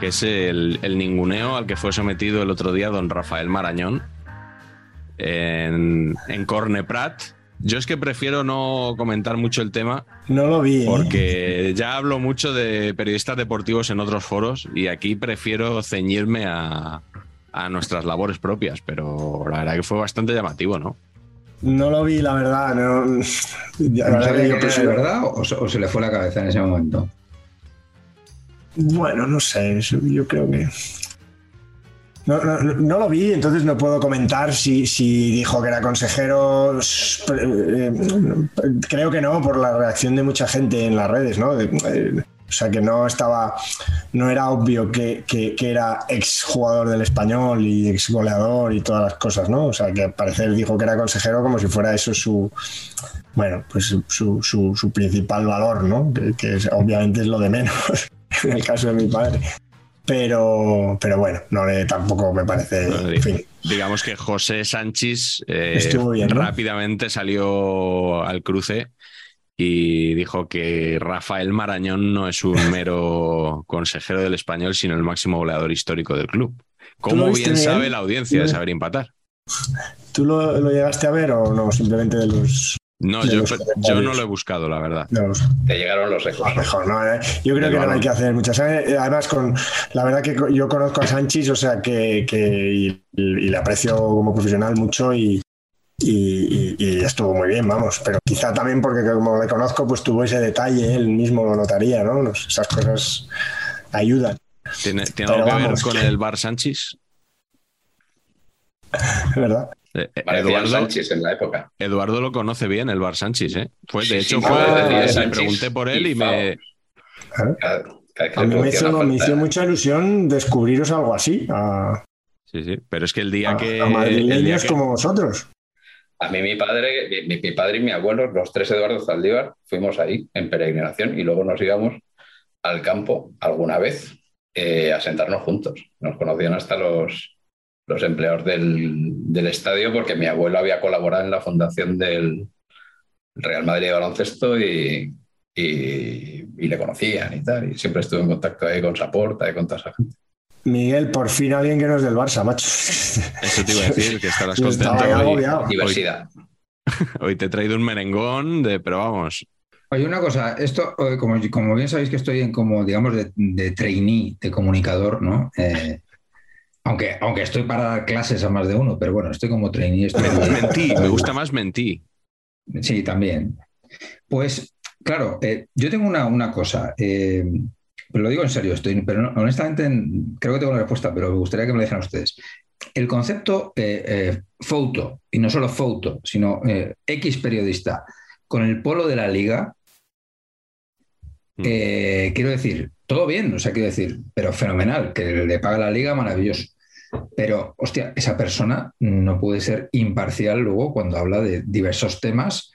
que es el, el ninguneo al que fue sometido el otro día don Rafael Marañón en, en Corneprat. Yo es que prefiero no comentar mucho el tema. No lo vi. ¿eh? Porque ya hablo mucho de periodistas deportivos en otros foros y aquí prefiero ceñirme a, a nuestras labores propias, pero la verdad que fue bastante llamativo, ¿no? No lo vi, la verdad. No, ¿No sabía que era de verdad o, se- o se le fue la cabeza en ese momento? Bueno, no sé, yo creo que... No, no, no- lo vi, entonces no puedo comentar si, si dijo que era consejero. eh, Creo que no, por la reacción de mucha gente en las redes, ¿no? Eh, o sea, que no estaba, no era obvio que, que- era ex jugador del español y ex goleador y todas las cosas, ¿no? O sea, que al parecer dijo que era consejero como si fuera eso su, bueno, pues su- su- su principal valor, ¿no? Que, que es- obviamente es lo de menos en el caso de mi padre. Pero, pero bueno, no le tampoco me parece. En fin, Digamos que José Sánchez eh, Estuvo bien, ¿no? rápidamente salió al cruce y dijo que Rafael Marañón no es un mero consejero del español, sino el máximo goleador histórico del club. ¿Tú Como bien sabe la audiencia de ¿Lo- saber empatar. ¿tú lo, lo llegaste a ver o no? Simplemente de los. No, yo, no lo he buscado, la verdad. Te llegaron los mejor, ¿no? Eh, Yo creo que no hay que hacer muchas. eh, Además, con la verdad que yo conozco a Sánchez, o sea que, que- y, y le aprecio como profesional mucho y, y- y- y estuvo muy bien, vamos. Pero quizá también porque como le conozco, pues tuvo ese detalle, él mismo lo notaría, ¿no? Esas cosas ayudan, ¿Tiene, algo que vamos, ver con que- el Bar Sánchez? ¿verdad? Eh, eh, Eduardo, Sánchez en la época. Eduardo lo conoce bien, el Bar Sánchez, ¿eh? Fue, de Sí, hecho, sí, fue, ah, le Sánchez pregunté por él y y me, A mí me hizo, me mucha ilusión descubriros algo así, a, Sí, sí. Pero es que el día a- que. a el día madrileños que- como vosotros. A mí mi padre, mi, mi padre y mi abuelo, los tres Eduardo Zaldívar, fuimos ahí en peregrinación y luego nos íbamos al campo alguna vez eh, a sentarnos juntos. Nos conocían hasta los, los empleados del, del estadio porque mi abuelo había colaborado en la fundación del Real Madrid de baloncesto y, y- y le conocían y tal. Y siempre estuve en contacto ahí con Saporta y con toda esa gente. Miguel, por fin alguien que no es del Barça, macho. Eso te iba a decir, que estarás contento hoy. Diversidad. Hoy te he traído un merengón de, pero vamos, Oye, una cosa, esto, eh, como, como bien sabéis que estoy en como, digamos, de, de trainee, de comunicador, ¿no? Eh, aunque, aunque estoy para dar clases a más de uno, pero bueno, estoy como trainee. estoy- mentí, me gusta más mentí. Sí, también. Pues, claro, eh, yo tengo una, una cosa, eh, lo digo en serio, estoy, pero no- honestamente en- creo que tengo la respuesta, pero me gustaría que me lo dijeran ustedes. El concepto eh, eh, foto, y no solo foto, sino eh, X periodista, con el polo de la liga, Mm. eh, quiero decir, todo bien, o sea, quiero decir, pero fenomenal, que le paga la liga, maravilloso. Pero, hostia, esa persona no puede ser imparcial luego cuando habla de diversos temas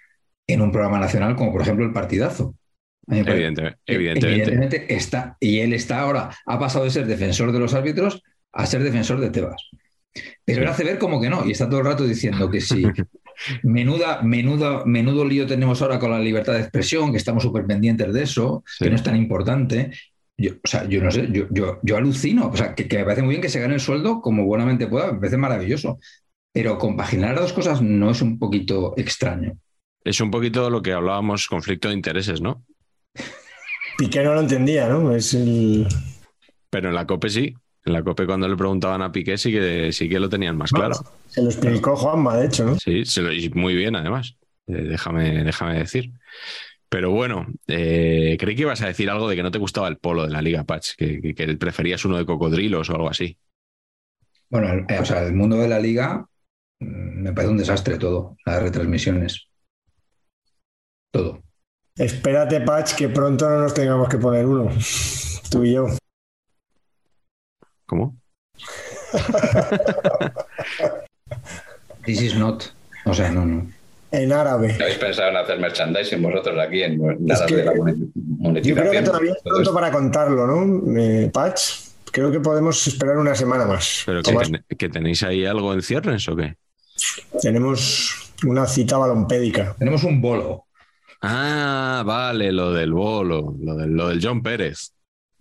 en un programa nacional como por ejemplo el partidazo. Evidentemente, evidentemente. evidentemente está, y él está ahora, ha pasado de ser defensor de los árbitros a ser defensor de Tebas. Pero él hace ver como que no, y está todo el rato diciendo que sí. Menuda, menuda, menudo lío tenemos ahora con la libertad de expresión, que estamos súper pendientes de eso, que no es tan importante. Yo, o sea, yo no sé, yo, yo, yo alucino, o sea, que, que, me parece muy bien que se gane el sueldo como buenamente pueda, me parece maravilloso. Pero compaginar las dos cosas no es un poquito extraño. Es un poquito lo que hablábamos, conflicto de intereses, ¿no? Piqué no lo entendía, ¿no? Es el... Pero en la COPE sí. En la COPE cuando le preguntaban a Piqué sí que, sí que lo tenían más claro. Se lo explicó Juanma, de hecho, ¿no? Sí, se lo, y muy bien además, eh, déjame, déjame decir. Pero bueno, eh, creí que ibas a decir algo de que no te gustaba el polo de la Liga Patch, que, que, que preferías uno de cocodrilos o algo así. Bueno, eh, o sea, el mundo de la Liga mm, me parece un desastre todo, las retransmisiones. Todo. Espérate, Patch, que pronto no nos tengamos que poner uno. Tú y yo. ¿Cómo? This is not. O sea, no, no. En árabe. ¿Habéis pensado en hacer merchandising vosotros aquí en nada que de la monetización? Yo creo que todavía es pronto para contarlo, ¿no? Eh, Patch, creo que podemos esperar una semana más. ¿Pero que, ten, que, tenéis ahí algo en cierres o qué? Tenemos una cita balompédica. Tenemos un bolo. Ah, vale, lo del bolo, lo del, lo del John Pérez.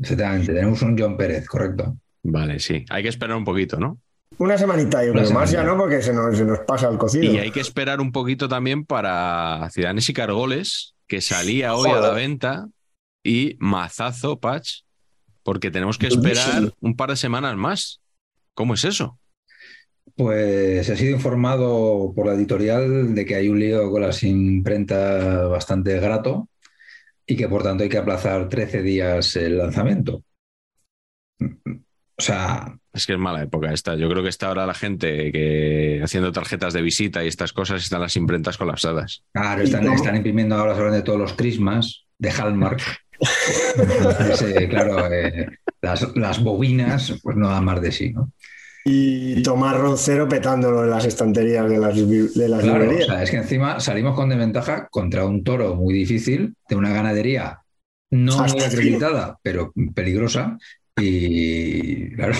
Exactamente, tenemos un John Pérez, correcto. Vale, sí. Hay que esperar un poquito, ¿no? Una semanita, yo creo. Más ya no, porque se nos, se nos, pasa el cocido. Y hay que esperar un poquito también para Ciudadanos y Cargoles, que salía hoy Joder. a la venta, y Mazazo, Patch, porque tenemos que esperar un par de semanas más. ¿Cómo es eso? Pues he sido informado por la editorial de que hay un lío con las imprentas bastante grato y que por tanto hay que aplazar 13 días el lanzamiento. O sea. Es que es mala época esta. Yo creo que está ahora la gente que haciendo tarjetas de visita y estas cosas están las imprentas colapsadas. Claro, están, están imprimiendo ahora sobre de todos los crismas de Hallmark. Claro, eh, las, las, bobinas, pues no dan más de sí, ¿no? Y Tomás Roncero petándolo en las estanterías de las, de las claro, librerías. O sea, es que encima salimos con desventaja contra un toro muy difícil, de una ganadería no Hasta muy acreditada, sí. pero peligrosa, y claro,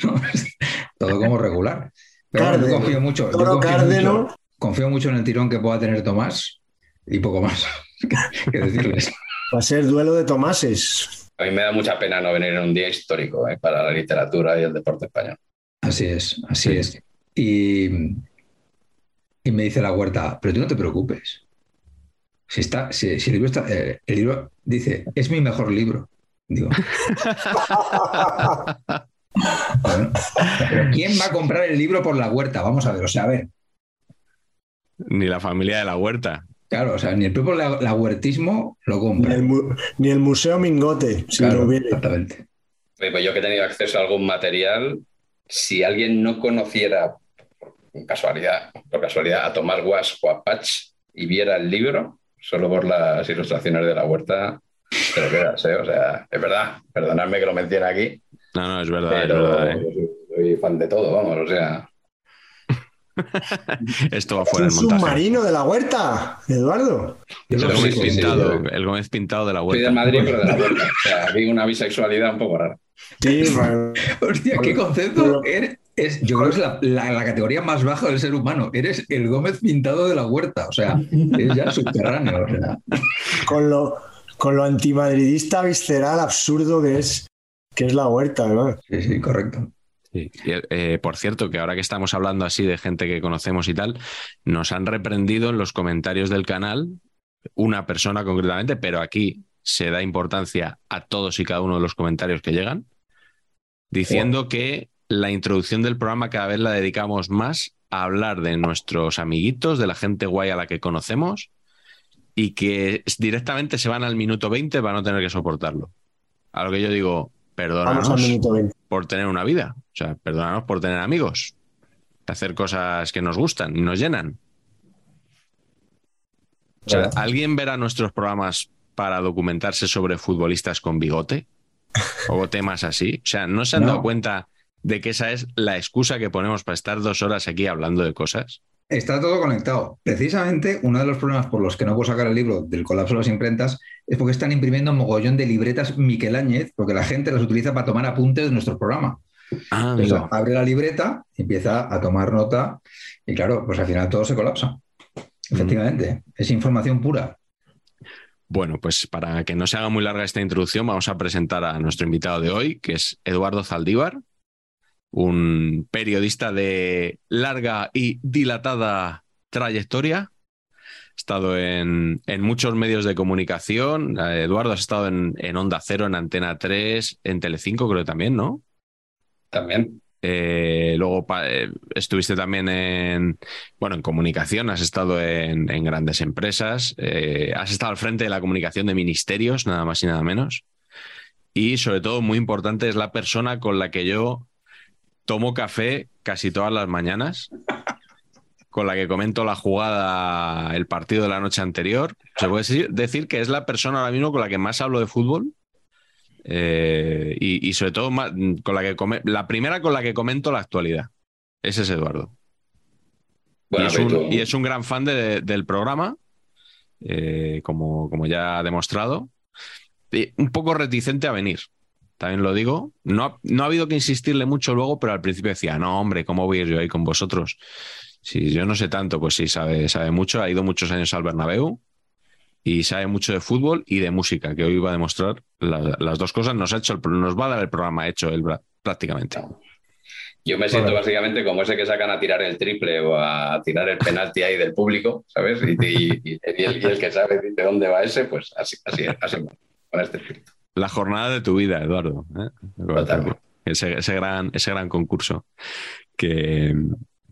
todo como regular. Pero Cárdeno, yo confío mucho. Yo confío mucho, confío mucho, en el tirón que pueda tener Tomás y poco más que, que decirles. Va a ser duelo de Tomases. A mí me da mucha pena no venir en un día histórico eh, para la literatura y el deporte español. Así es, así sí. es. Y, y, me dice la huerta, pero tú no te preocupes. Si, está, si, si el libro está, eh, el libro dice, es mi mejor libro. Digo. pero ¿quién va a comprar el libro por la huerta? Vamos a ver, o sea, a ver. Ni la familia de la huerta. Claro, o sea, ni el propio la, la huertismo lo compra. Ni el, ni el Museo Mingote, si claro, lo viene. Exactamente. Pues yo que he tenido acceso a algún material, si alguien no conociera por casualidad, por casualidad a Tomás Guas o a Patch y viera el libro, solo por las ilustraciones de la huerta, te lo quedas, ¿eh? O sea, es verdad, perdonadme que lo menciona aquí. No, no, es verdad. Pero es verdad, ¿eh? soy, soy, fan de todo, vamos, o sea. Esto va fuera del montaje. submarino de la huerta, Eduardo. El Gómez, sí, pintado, sí, el Gómez pintado de la huerta. Soy de Madrid, pero de la huerta. O sea, vi una bisexualidad un poco rara. Sí. Hostia, qué concepto. Eres, es, yo creo que es la, la, la, categoría más baja del ser humano. Eres el Gómez pintado de la huerta. O sea, es ya subterráneo. O sea. Con lo con lo antimadridista visceral absurdo que es, que es la huerta, ¿no? Sí, sí, correcto. Sí. Eh, por cierto, que ahora que estamos hablando así de gente que conocemos y tal, nos han reprendido en los comentarios del canal una persona concretamente, pero aquí se da importancia a todos y cada uno de los comentarios que llegan, diciendo que la introducción del programa cada vez la dedicamos más a hablar de nuestros amiguitos, de la gente guay a la que conocemos y que directamente se van al minuto 20 para no tener que soportarlo. A lo que yo digo, perdónanos por tener una vida, o sea, perdónanos por tener amigos, hacer cosas que nos gustan y nos llenan. O sea, ¿alguien verá nuestros programas para documentarse sobre futbolistas con bigote? O temas así. O sea, ¿no se han no. dado cuenta de que esa es la excusa que ponemos para estar dos horas aquí hablando de cosas? Está todo conectado. Precisamente uno de los problemas por los que no puedo sacar el libro del colapso de las imprentas es porque están imprimiendo un mogollón de libretas Miquel Áñez, porque la gente las utiliza para tomar apuntes de nuestro programa. Ah, Entonces, amigo. abre la libreta, empieza a tomar nota y claro, pues al final todo se colapsa. Efectivamente, es información pura. Bueno, pues para que no se haga muy larga esta introducción, vamos a presentar a nuestro invitado de hoy, que es Eduardo Zaldívar, un periodista de larga y dilatada trayectoria. Ha estado en, en muchos medios de comunicación. Eh, Eduardo, has estado en, en Onda Cero, en Antena 3, en Telecinco, creo que también, ¿no? También. Eh, luego eh, estuviste también en, bueno, en comunicación, has estado en, en grandes empresas, eh, has estado al frente de la comunicación de ministerios, nada más y nada menos. Y sobre todo, muy importante, es la persona con la que yo tomo café casi todas las mañanas, con la que comento la jugada, el partido de la noche anterior. Se puede decir, decir que es la persona ahora mismo con la que más hablo de fútbol. Eh, y, y sobre todo con la que come- la primera con la que comento la actualidad. Ese es Eduardo. Bueno, y, es un, tú- y es un gran fan de- del programa, eh, como, como ya ha demostrado. Y un poco reticente a venir, también lo digo. No ha, no ha habido que insistirle mucho luego, pero al principio decía, no, hombre, ¿cómo voy a ir yo ahí con vosotros? Si yo no sé tanto, pues sí, sabe, sabe mucho. Ha ido muchos años al Bernabéu y sabe mucho de fútbol y de música, que hoy va a demostrar la- las dos cosas. Nos, ha hecho el nos va a dar el programa hecho él prácticamente. Yo me siento básicamente como ese que sacan a tirar el triple o a tirar el penalti ahí del público, ¿sabes? Y, y- y- y el, y el que sabe de dónde va ese, pues así, así, así con este espíritu. La jornada de tu vida, Eduardo. ¿eh? Totalmente. Ese, ese gran, ese gran concurso que,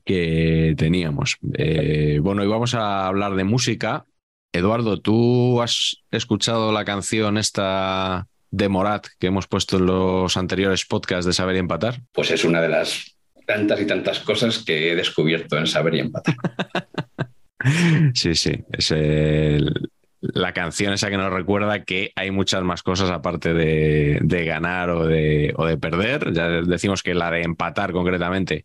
que teníamos. Eh, bueno, y vamos a hablar de música. Eduardo, ¿tú has escuchado la canción esta de Morat que hemos puesto en los anteriores podcasts de Saber y Empatar? Pues es una de las tantas y tantas cosas que he descubierto en Saber y Empatar. Sí, sí. Es el- la canción esa que nos recuerda que hay muchas más cosas aparte de, de ganar o de, o de perder. Ya decimos que la de empatar concretamente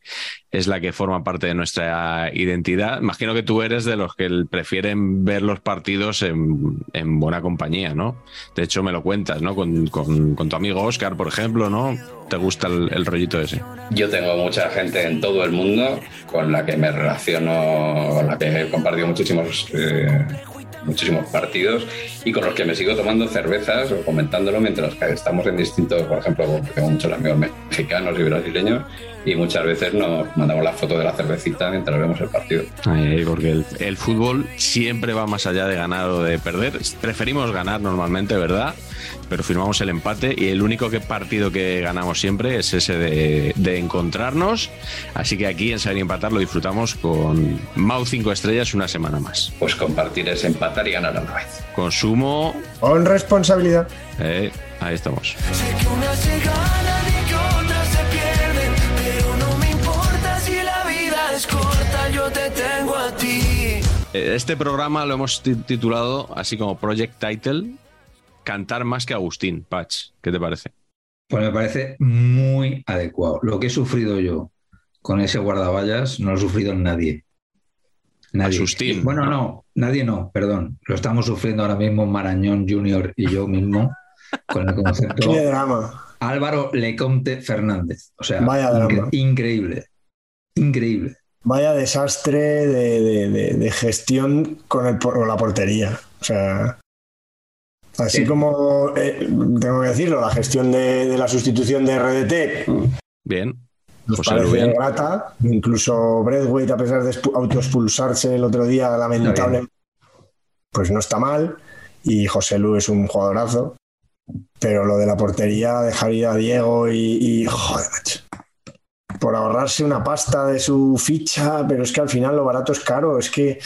es la que forma parte de nuestra identidad. Imagino que tú eres de los que prefieren ver los partidos en, en buena compañía, ¿no? De hecho, me lo cuentas, ¿no? Con, con- con tu amigo Oscar, por ejemplo, ¿no? ¿Te gusta el, rollito ese? Yo tengo mucha gente en todo el mundo con la que me relaciono, con la que he compartido muchísimos, eh, muchísimos partidos y con los que me sigo tomando cervezas o comentándolo mientras que estamos en distintos, por ejemplo, tengo muchos amigos mexicanos y brasileños y muchas veces nos mandamos la foto de la cervecita mientras vemos el partido. Porque el, el fútbol siempre va más allá de ganar o de perder. Preferimos ganar normalmente, ¿verdad? Pero firmamos el empate y el único que partido que ganamos siempre es ese de, de encontrarnos. Así que aquí en Saber y Empatar lo disfrutamos con Mau 5 estrellas una semana más. Pues compartir es empatar y ganar a la vez. Consumo. Con responsabilidad. eh, ahí estamos. Sé que unas se ganan y que otras se pierden, pero no me importa si la vida es corta, yo te tengo a ti. Este programa lo hemos ti- titulado así como Project Title. Cantar más que Agustín, Patch. ¿Qué te parece? Pues me parece muy adecuado. Lo que he sufrido yo con ese guardaballas no lo ha sufrido nadie. Nadie. Asustín, Bueno, ¿no? no, nadie no, perdón. Lo estamos sufriendo ahora mismo Marañón Junior y yo mismo con el concepto Qué drama. Álvaro Lecomte Fernández. O sea, Vaya drama. incre- increíble. Increíble. Vaya desastre de, de- de- de gestión con, el, con la portería. O sea, así Sí. como eh, tengo que decirlo, la gestión de, de la sustitución de RDT Bien. nos Lu, parece bien. grata. Incluso Breathwaite, a pesar de expu- autoexpulsarse el otro día, lamentable, pues no está mal. Y José Lu es un jugadorazo. Pero lo de la portería, dejar ir a Diego y, y, joder, macho. Por ahorrarse una pasta de su ficha, pero es que al final lo barato es caro. Es que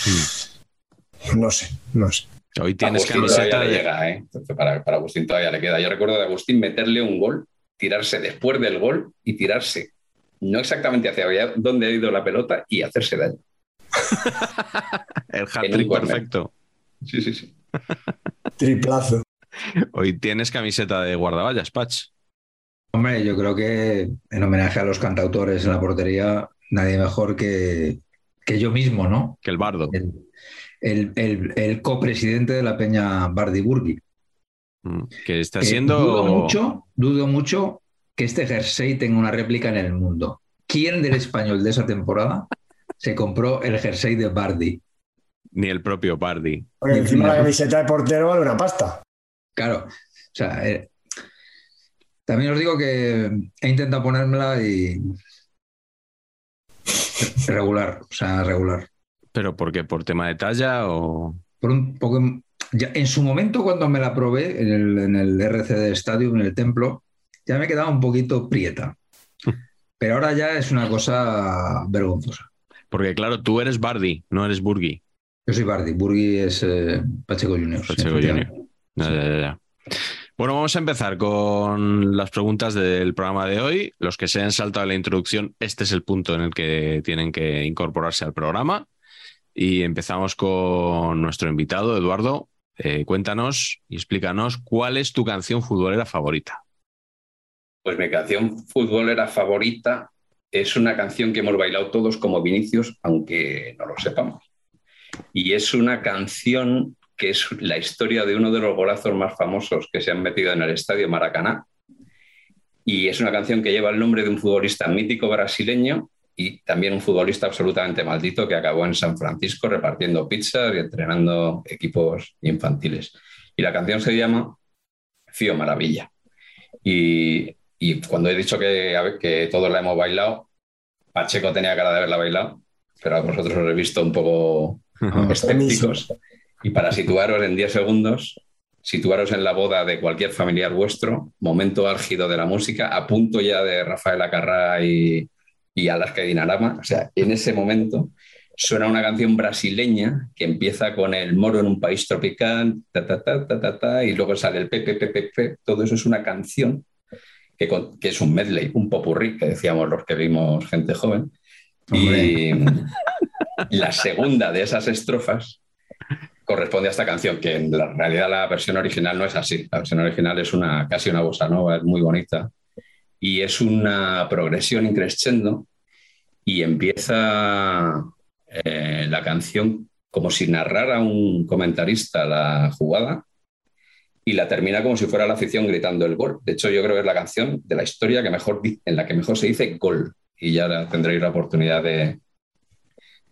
no sé, no sé. Hoy tienes Agustín camiseta todavía le de... llega, ¿eh? Entonces, para, para Agustín todavía le queda. Yo recuerdo de Agustín meterle un gol, tirarse después del gol y tirarse no exactamente hacia allá donde ha ido la pelota y hacerse daño. El hat-trick perfecto. Sí, sí, sí. Triplazo. Hoy tienes camiseta de guardaballas, Patch. Hombre, yo creo que en homenaje a los cantautores en la portería, nadie mejor que, que yo mismo, ¿no? Que el bardo. El, el- el- el copresidente de la Peña Bardi Burgi. Mm, Que está siendo. Dudo mucho, dudo mucho que este jersey tenga una réplica en el mundo. ¿Quién del español de esa temporada se compró el jersey de Bardi? Ni el propio Bardi. Porque encima la camiseta de portero vale una pasta. Claro, o sea, eh, también os digo que he intentado ponérmela y regular, o sea, regular. ¿Pero por qué? ¿Por tema de talla o.? Por un poco, ya, en su momento cuando me la probé en el, en el RCD Stadium, en el templo, ya me quedaba un poquito prieta. Pero ahora ya es una cosa vergonzosa. Porque, claro, tú eres Bardi, no eres Burgi. Yo soy Bardi, Burgi es eh, Pacheco Juniors. Pacheco. Ya, ya, ya, ya. Bueno, vamos a empezar con las preguntas del programa de hoy. Los que se han saltado la introducción, este es el punto en el que tienen que incorporarse al programa. Y empezamos con nuestro invitado, Eduardo. Eh, cuéntanos y explícanos cuál es tu canción futbolera favorita. Pues mi canción futbolera favorita es una canción que hemos bailado todos como Vinicius, aunque no lo sepamos. Y es una canción que es la historia de uno de los golazos más famosos que se han metido en el estadio Maracaná. Y es una canción que lleva el nombre de un futbolista mítico brasileño y también un futbolista absolutamente maldito que acabó en San Francisco repartiendo pizzas y entrenando equipos infantiles. Y la canción se llama Fío Maravilla. Y, y cuando he dicho que, ver, que todos la hemos bailado, Pacheco tenía cara de haberla bailado, pero a vosotros os he visto un poco escépticos. Y para situaros en 10 segundos, situaros en la boda de cualquier familiar vuestro, momento álgido de la música, a punto ya de Rafael Acarrá y, y Alaska Dinarama. O sea, en ese momento suena una canción brasileña que empieza con el moro en un país tropical, ta, ta, ta, ta, ta, ta, y luego sale el pepe, pepe, pepe. Todo eso es una canción que, con- que es un medley, un popurrí, que decíamos los que vimos gente joven. Y la segunda de esas estrofas corresponde a esta canción, que en la realidad la versión original no es así. La versión original es una, casi una bossa nova, es muy bonita. Y es una progresión increscendo y empieza eh, la canción como si narrara un comentarista la jugada y la termina como si fuera la afición gritando el gol. De hecho, yo creo que es la canción de la historia que mejor, en la que mejor se dice gol. Y ya tendréis la oportunidad de,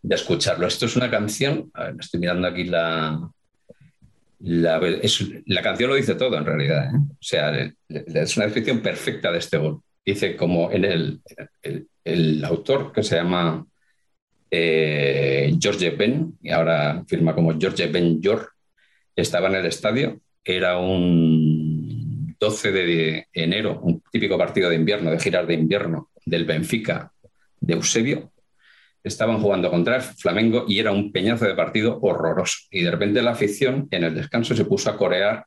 de escucharlo. Esto es una canción, a ver, estoy mirando aquí la, la, la canción lo dice todo en realidad. ¿eh? O sea, es una descripción perfecta de este gol. Dice como en el, el, el autor que se llama eh, George Ben, y ahora firma como George Ben Jor, estaba en el estadio, era un 12 de enero, un típico partido de invierno, de giras de invierno del Benfica de Eusebio, estaban jugando contra el Flamengo y era un peñazo de partido horroroso. Y de repente la afición en el descanso se puso a corear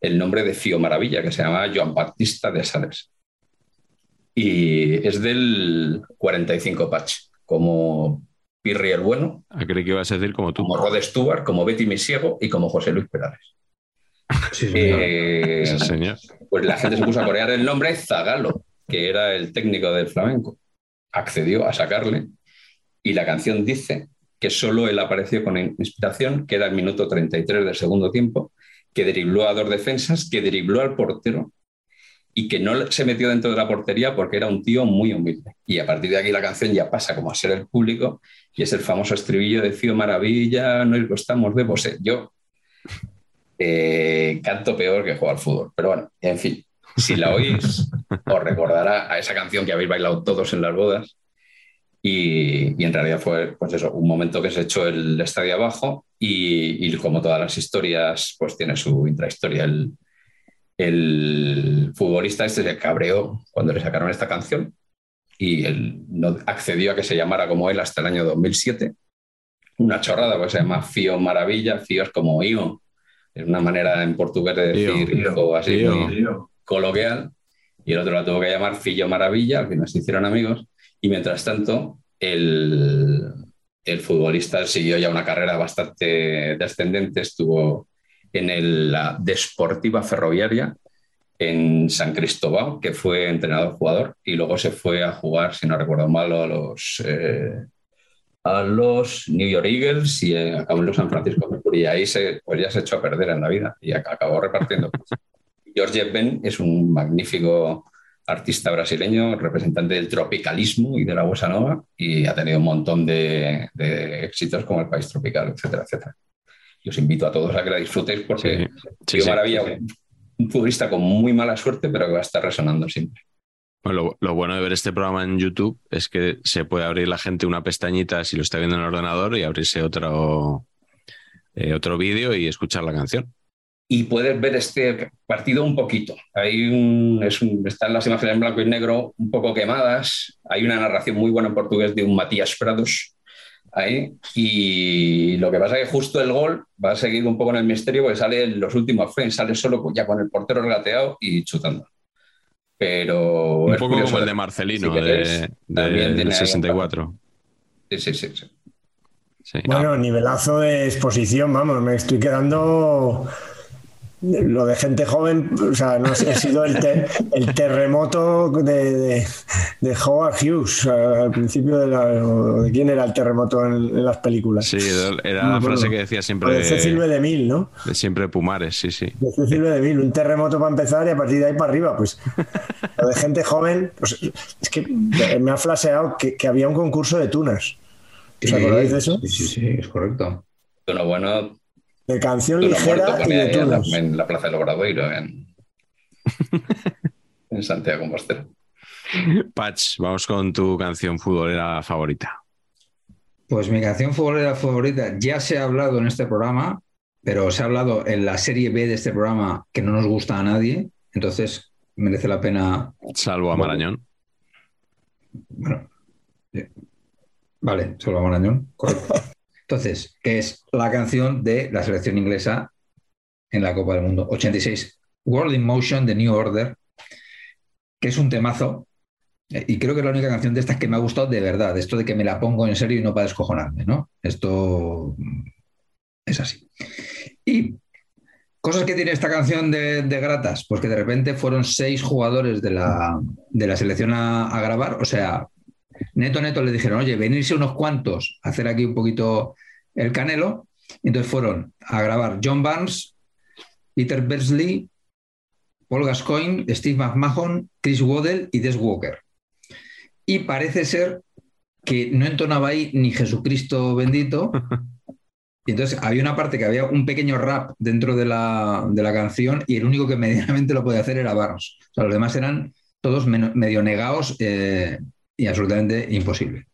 el nombre de Fío Maravilla, que se llamaba Joan Baptista de Sales. Y es del 45 Patch, como Pirri el Bueno, Ah, creí que ibas a decir como tú. como Rod Stewart, como Betty Misiego y como José Luis Perales. Sí, señor. Eh, señor. pues la gente se puso a corear el nombre Zagalo, que era el técnico del flamenco. Accedió a sacarle y la canción dice que solo él apareció con inspiración, que era el minuto 33 del segundo tiempo, que dribló a dos defensas, que dribló al portero y que no se metió dentro de la portería porque era un tío muy humilde. Y a partir de aquí la canción ya pasa como a ser el público y es el famoso estribillo de Fío Maravilla, no estamos de Bosé. Yo eh, canto peor que juego al fútbol, pero bueno, en fin, si la oís, os recordará a esa canción que habéis bailado todos en las bodas. Y, y en realidad fue pues eso, un momento que se echó el estadio abajo y, y como todas las historias, pues tiene su intrahistoria. El, el futbolista este se cabreó cuando le sacaron esta canción y él no accedió a que se llamara como él hasta el año 2007. Una chorrada, porque se llama Fío Maravilla, Fío es como Io, es una manera en portugués de decir Fío. hijo así Fío. muy coloquial, y el otro la tuvo que llamar Fillo Maravilla, al final se hicieron amigos, y mientras tanto el, el futbolista siguió ya una carrera bastante descendente, estuvo en el- la Desportiva Ferroviaria, en San Cristóbal, que fue entrenador-jugador, y luego se fue a jugar, si no recuerdo mal, a los, eh, a los New York Eagles y eh, acabó en los San Francisco. Y ahí se, pues ya se echó a perder en la vida y ac- acabó repartiendo. George Ben es un magnífico artista brasileño, representante del tropicalismo y de la bossa nova, y ha tenido un montón de, de éxitos como El País Tropical, etcétera, etcétera. Y os invito a todos a que la disfrutéis porque Sí. Maravilla, un futbolista con muy mala suerte, pero que va a estar resonando siempre. Bueno, lo, lo bueno de ver este programa en YouTube es que se puede abrir la gente una pestañita si lo está viendo en el ordenador y abrirse otro, eh, otro vídeo y escuchar la canción. Y puedes ver este partido un poquito. Hay un, es un- están las imágenes en blanco y negro un poco quemadas. Hay una narración muy buena en portugués de un Matías Prados ahí. Y lo que pasa es que justo el gol va a seguir un poco en el misterio porque sale en los últimos frames, sale solo ya con el portero regateado y chutando. Pero Un es poco como el de Marcelino, de, también del tiene ahí un 64. Sí, sí, sí. sí. Sí. Bueno, nivelazo de exposición, vamos, me estoy quedando. Lo de gente joven, o sea, no sé, ha sido el, te- el terremoto de, de, de Howard Hughes al principio de la. o ¿De quién era el terremoto en, en las películas? Sí, era No la frase que decía siempre de Cecil B. DeMille, ¿no? de siempre Pumares, sí, sí. De Cecil B. DeMille, un terremoto para empezar y a partir de ahí para arriba, pues. Lo de gente joven, pues, es que me ha flaseado que, que había un concurso de tunas. ¿Os acordáis de eso? Sí, sí, sí, es correcto. Uno bueno, De canción muerto ligera y de en la, en la Plaza del Obradoiro, en, en Santiago Compostela. Patch, vamos con tu canción futbolera favorita. Pues mi canción futbolera favorita ya se ha hablado en este programa, pero se ha hablado en la serie B de este programa que no nos gusta a nadie, entonces merece la pena. Salvo a Marañón. Bueno, eh, vale, solo a Marañón, correcto. Entonces, que es la canción de la selección inglesa en la Copa del Mundo 86, World in Motion de New Order, que es un temazo. eh, Y creo que es la única canción de estas que me ha gustado de verdad. Esto de que me la pongo en serio y no para descojonarme, ¿no? Esto mm, es así. Y cosas que tiene esta canción de, gratas, pues que de repente fueron seis jugadores de la, de la selección a grabar. O sea, neto, neto le dijeron, oye, venirse unos cuantos a hacer aquí un poquito el canelo. Y entonces fueron a grabar John Barnes, Peter Beardsley, Paul Gascoigne, Steve McMahon, Chris Waddell y Des Walker. Y parece ser que no entonaba ahí ni Jesucristo bendito. Y entonces había una parte que había un pequeño rap dentro de la, de la canción y el único que medianamente lo podía hacer era Barnes. O sea, los demás eran todos medio negados eh, y absolutamente imposible.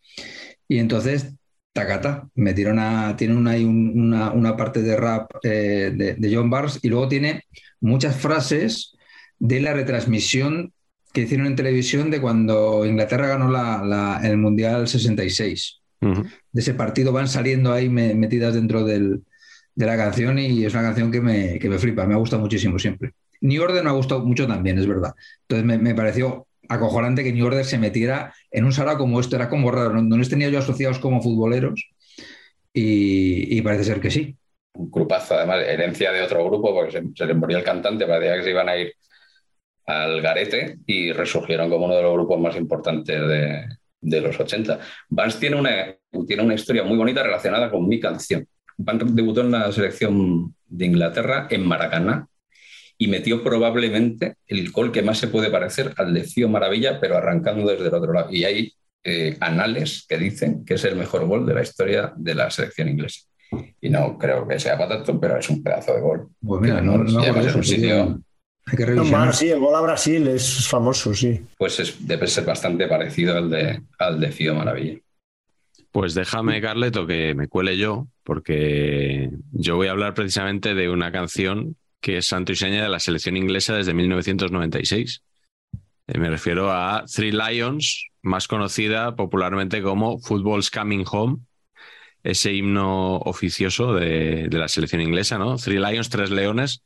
Y entonces, tacata, metieron a. Tiene una, ahí un- una, una parte de rap eh, de, de John Barnes y luego tiene muchas frases de la retransmisión que hicieron en televisión de cuando Inglaterra ganó la- la- el Mundial 66 Ujú. de ese partido van saliendo ahí me- metidas dentro del- de la canción y es una canción que me, que me flipa, me ha gustado muchísimo siempre. New Order me ha gustado mucho también, es verdad. Entonces me, me pareció acojonante que New Order se metiera en un sarao como esto, era como raro, no, no les tenía yo asociados como futboleros y, y parece ser que sí. Un grupazo, además, herencia de otro grupo, porque se, se les murió el cantante, parecía que se iban a ir al garete y resurgieron como uno de los grupos más importantes de, de los 80. Vance tiene una, tiene una historia muy bonita relacionada con mi canción. Vance debutó en la selección de Inglaterra en Maracaná y metió probablemente el gol que más se puede parecer al de Cío Maravilla, pero arrancando desde el otro lado. Y hay eh, anales que dicen que es el mejor gol de la historia de la selección inglesa. Y no creo que sea para tanto, pero es un pedazo de gol. Pues mira, Que no, no un sí, sitio- hay que No, revisar. Mar, sí, el gol a Brasil es famoso, sí. Pues es- debe ser bastante parecido al de, al de Fío Maravilla. Pues déjame, Carleto, que me cuele yo, porque yo voy a hablar precisamente de una canción que es santo y seña de la selección inglesa desde 1996. Eh, Me refiero a Three Lions, más conocida popularmente como Football's Coming Home, ese himno oficioso de, de la selección inglesa, ¿no? Three Lions, tres leones,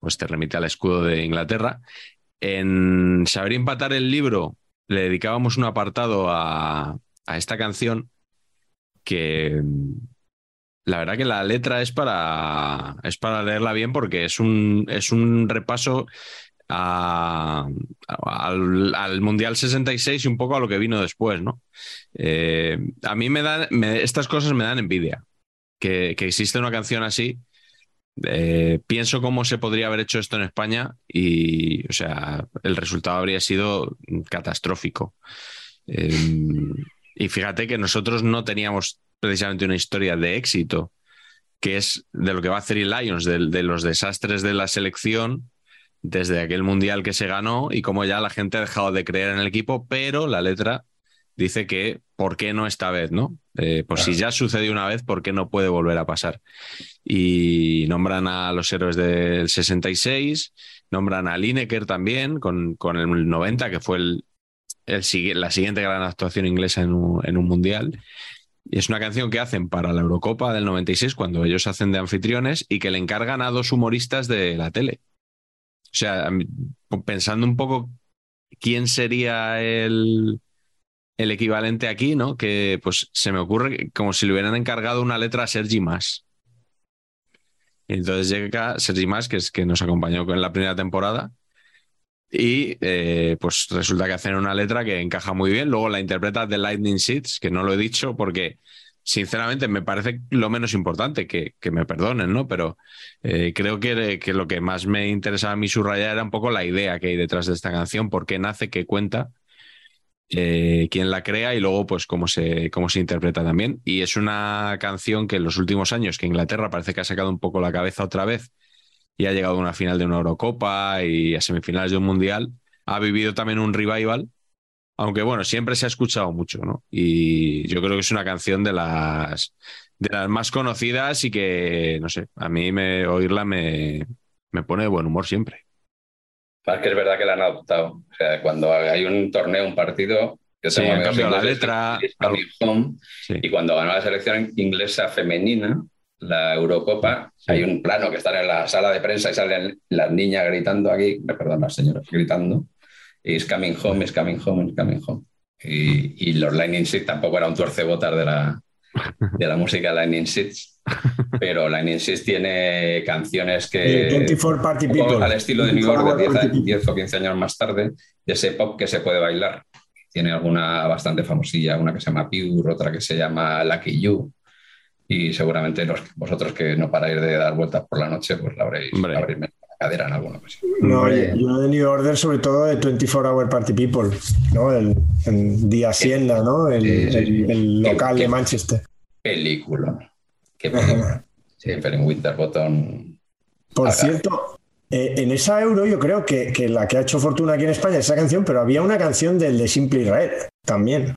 pues te remite al escudo de Inglaterra. En Saber empatar el libro le dedicábamos un apartado a, a esta canción que la verdad que la letra es para, es para leerla bien porque es un, es un repaso al, al Mundial 66 y un poco a lo que vino después, ¿no? Eh, a mí me dan, estas cosas me dan envidia. Que, que existe una canción así. eh, pienso cómo se podría haber hecho esto en España y, o sea, el resultado habría sido catastrófico. Eh, y fíjate que nosotros no teníamos precisamente una historia de éxito, que es de lo que va a hacer el Lions, de, de los desastres de la selección desde aquel mundial que se ganó y como ya la gente ha dejado de creer en el equipo, pero la letra dice que ¿por qué no esta vez? ¿no? Eh, pues si ya sucedió una vez, ¿por qué no puede volver a pasar? Y nombran a los héroes del 66, nombran a Lineker también con, con el 90, que fue el, el sigui- la siguiente gran actuación inglesa en un, en un mundial. Y es una canción que hacen para la Eurocopa del 96 cuando ellos hacen de anfitriones y que le encargan a dos humoristas de la tele. O sea, pensando un poco quién sería el, el equivalente aquí, ¿no? Que pues se me ocurre como si le hubieran encargado una letra a Sergi Mas. Y entonces llega Sergi Mas, que es que nos acompañó en la primera temporada, y eh, pues resulta que hacen una letra que encaja muy bien. Luego la interpreta The Lightning Seeds, que no lo he dicho porque sinceramente me parece lo menos importante, que, que me perdonen, ¿no? Pero eh, creo que, que lo que más me interesaba a mí subrayar era un poco la idea que hay detrás de esta canción, por qué nace, qué cuenta, eh, quién la crea y luego pues cómo se, cómo se interpreta también. Y es una canción que en los últimos años, que Inglaterra parece que ha sacado un poco la cabeza otra vez y ha llegado a una final de una Eurocopa y a semifinales de un Mundial, ha vivido también un revival, aunque bueno, siempre se ha escuchado mucho, ¿no? Y yo creo que es una canción de las, de las más conocidas y que, no sé, a mí me, oírla me, me pone de buen humor siempre. Más que es verdad que la han adoptado. O sea, cuando hay un torneo, un partido, yo Sí, han cambiado la letra, es home, Sí. y cuando ganó la selección inglesa femenina, la Eurocopa, Sí. hay un plano que están en la sala de prensa y salen las niñas gritando aquí, perdón, las señoras gritando, es coming home, es coming home, es coming home. Y, y los Lightning Seeds tampoco era un tuercebotas de la, de la música Lightning Seeds, pero Lightning Seeds tiene canciones que... Y 24 Party People. al estilo de New 24 York de 10, Party a- People. 10 o 15 años más tarde, de ese pop que se puede bailar. Tiene alguna bastante famosilla, una que se llama Pure, otra que se llama Lucky You. Y seguramente los, vosotros que no paráis de dar vueltas por la noche, pues la habréis, la habréis metido en la cadera en alguna ocasión. No, Hombre. yo de New Order, sobre todo de 24 Hour Party People, ¿no? El, el The Hacienda, ¿no? El, Sí, sí, sí. el- el local Qué- de Manchester. Película. Qué película. Siempre en Winterbottom. Por cierto, eh, en esa euro yo creo que, que la que ha hecho fortuna aquí en España es esa canción, pero había una canción del de Simply Red también.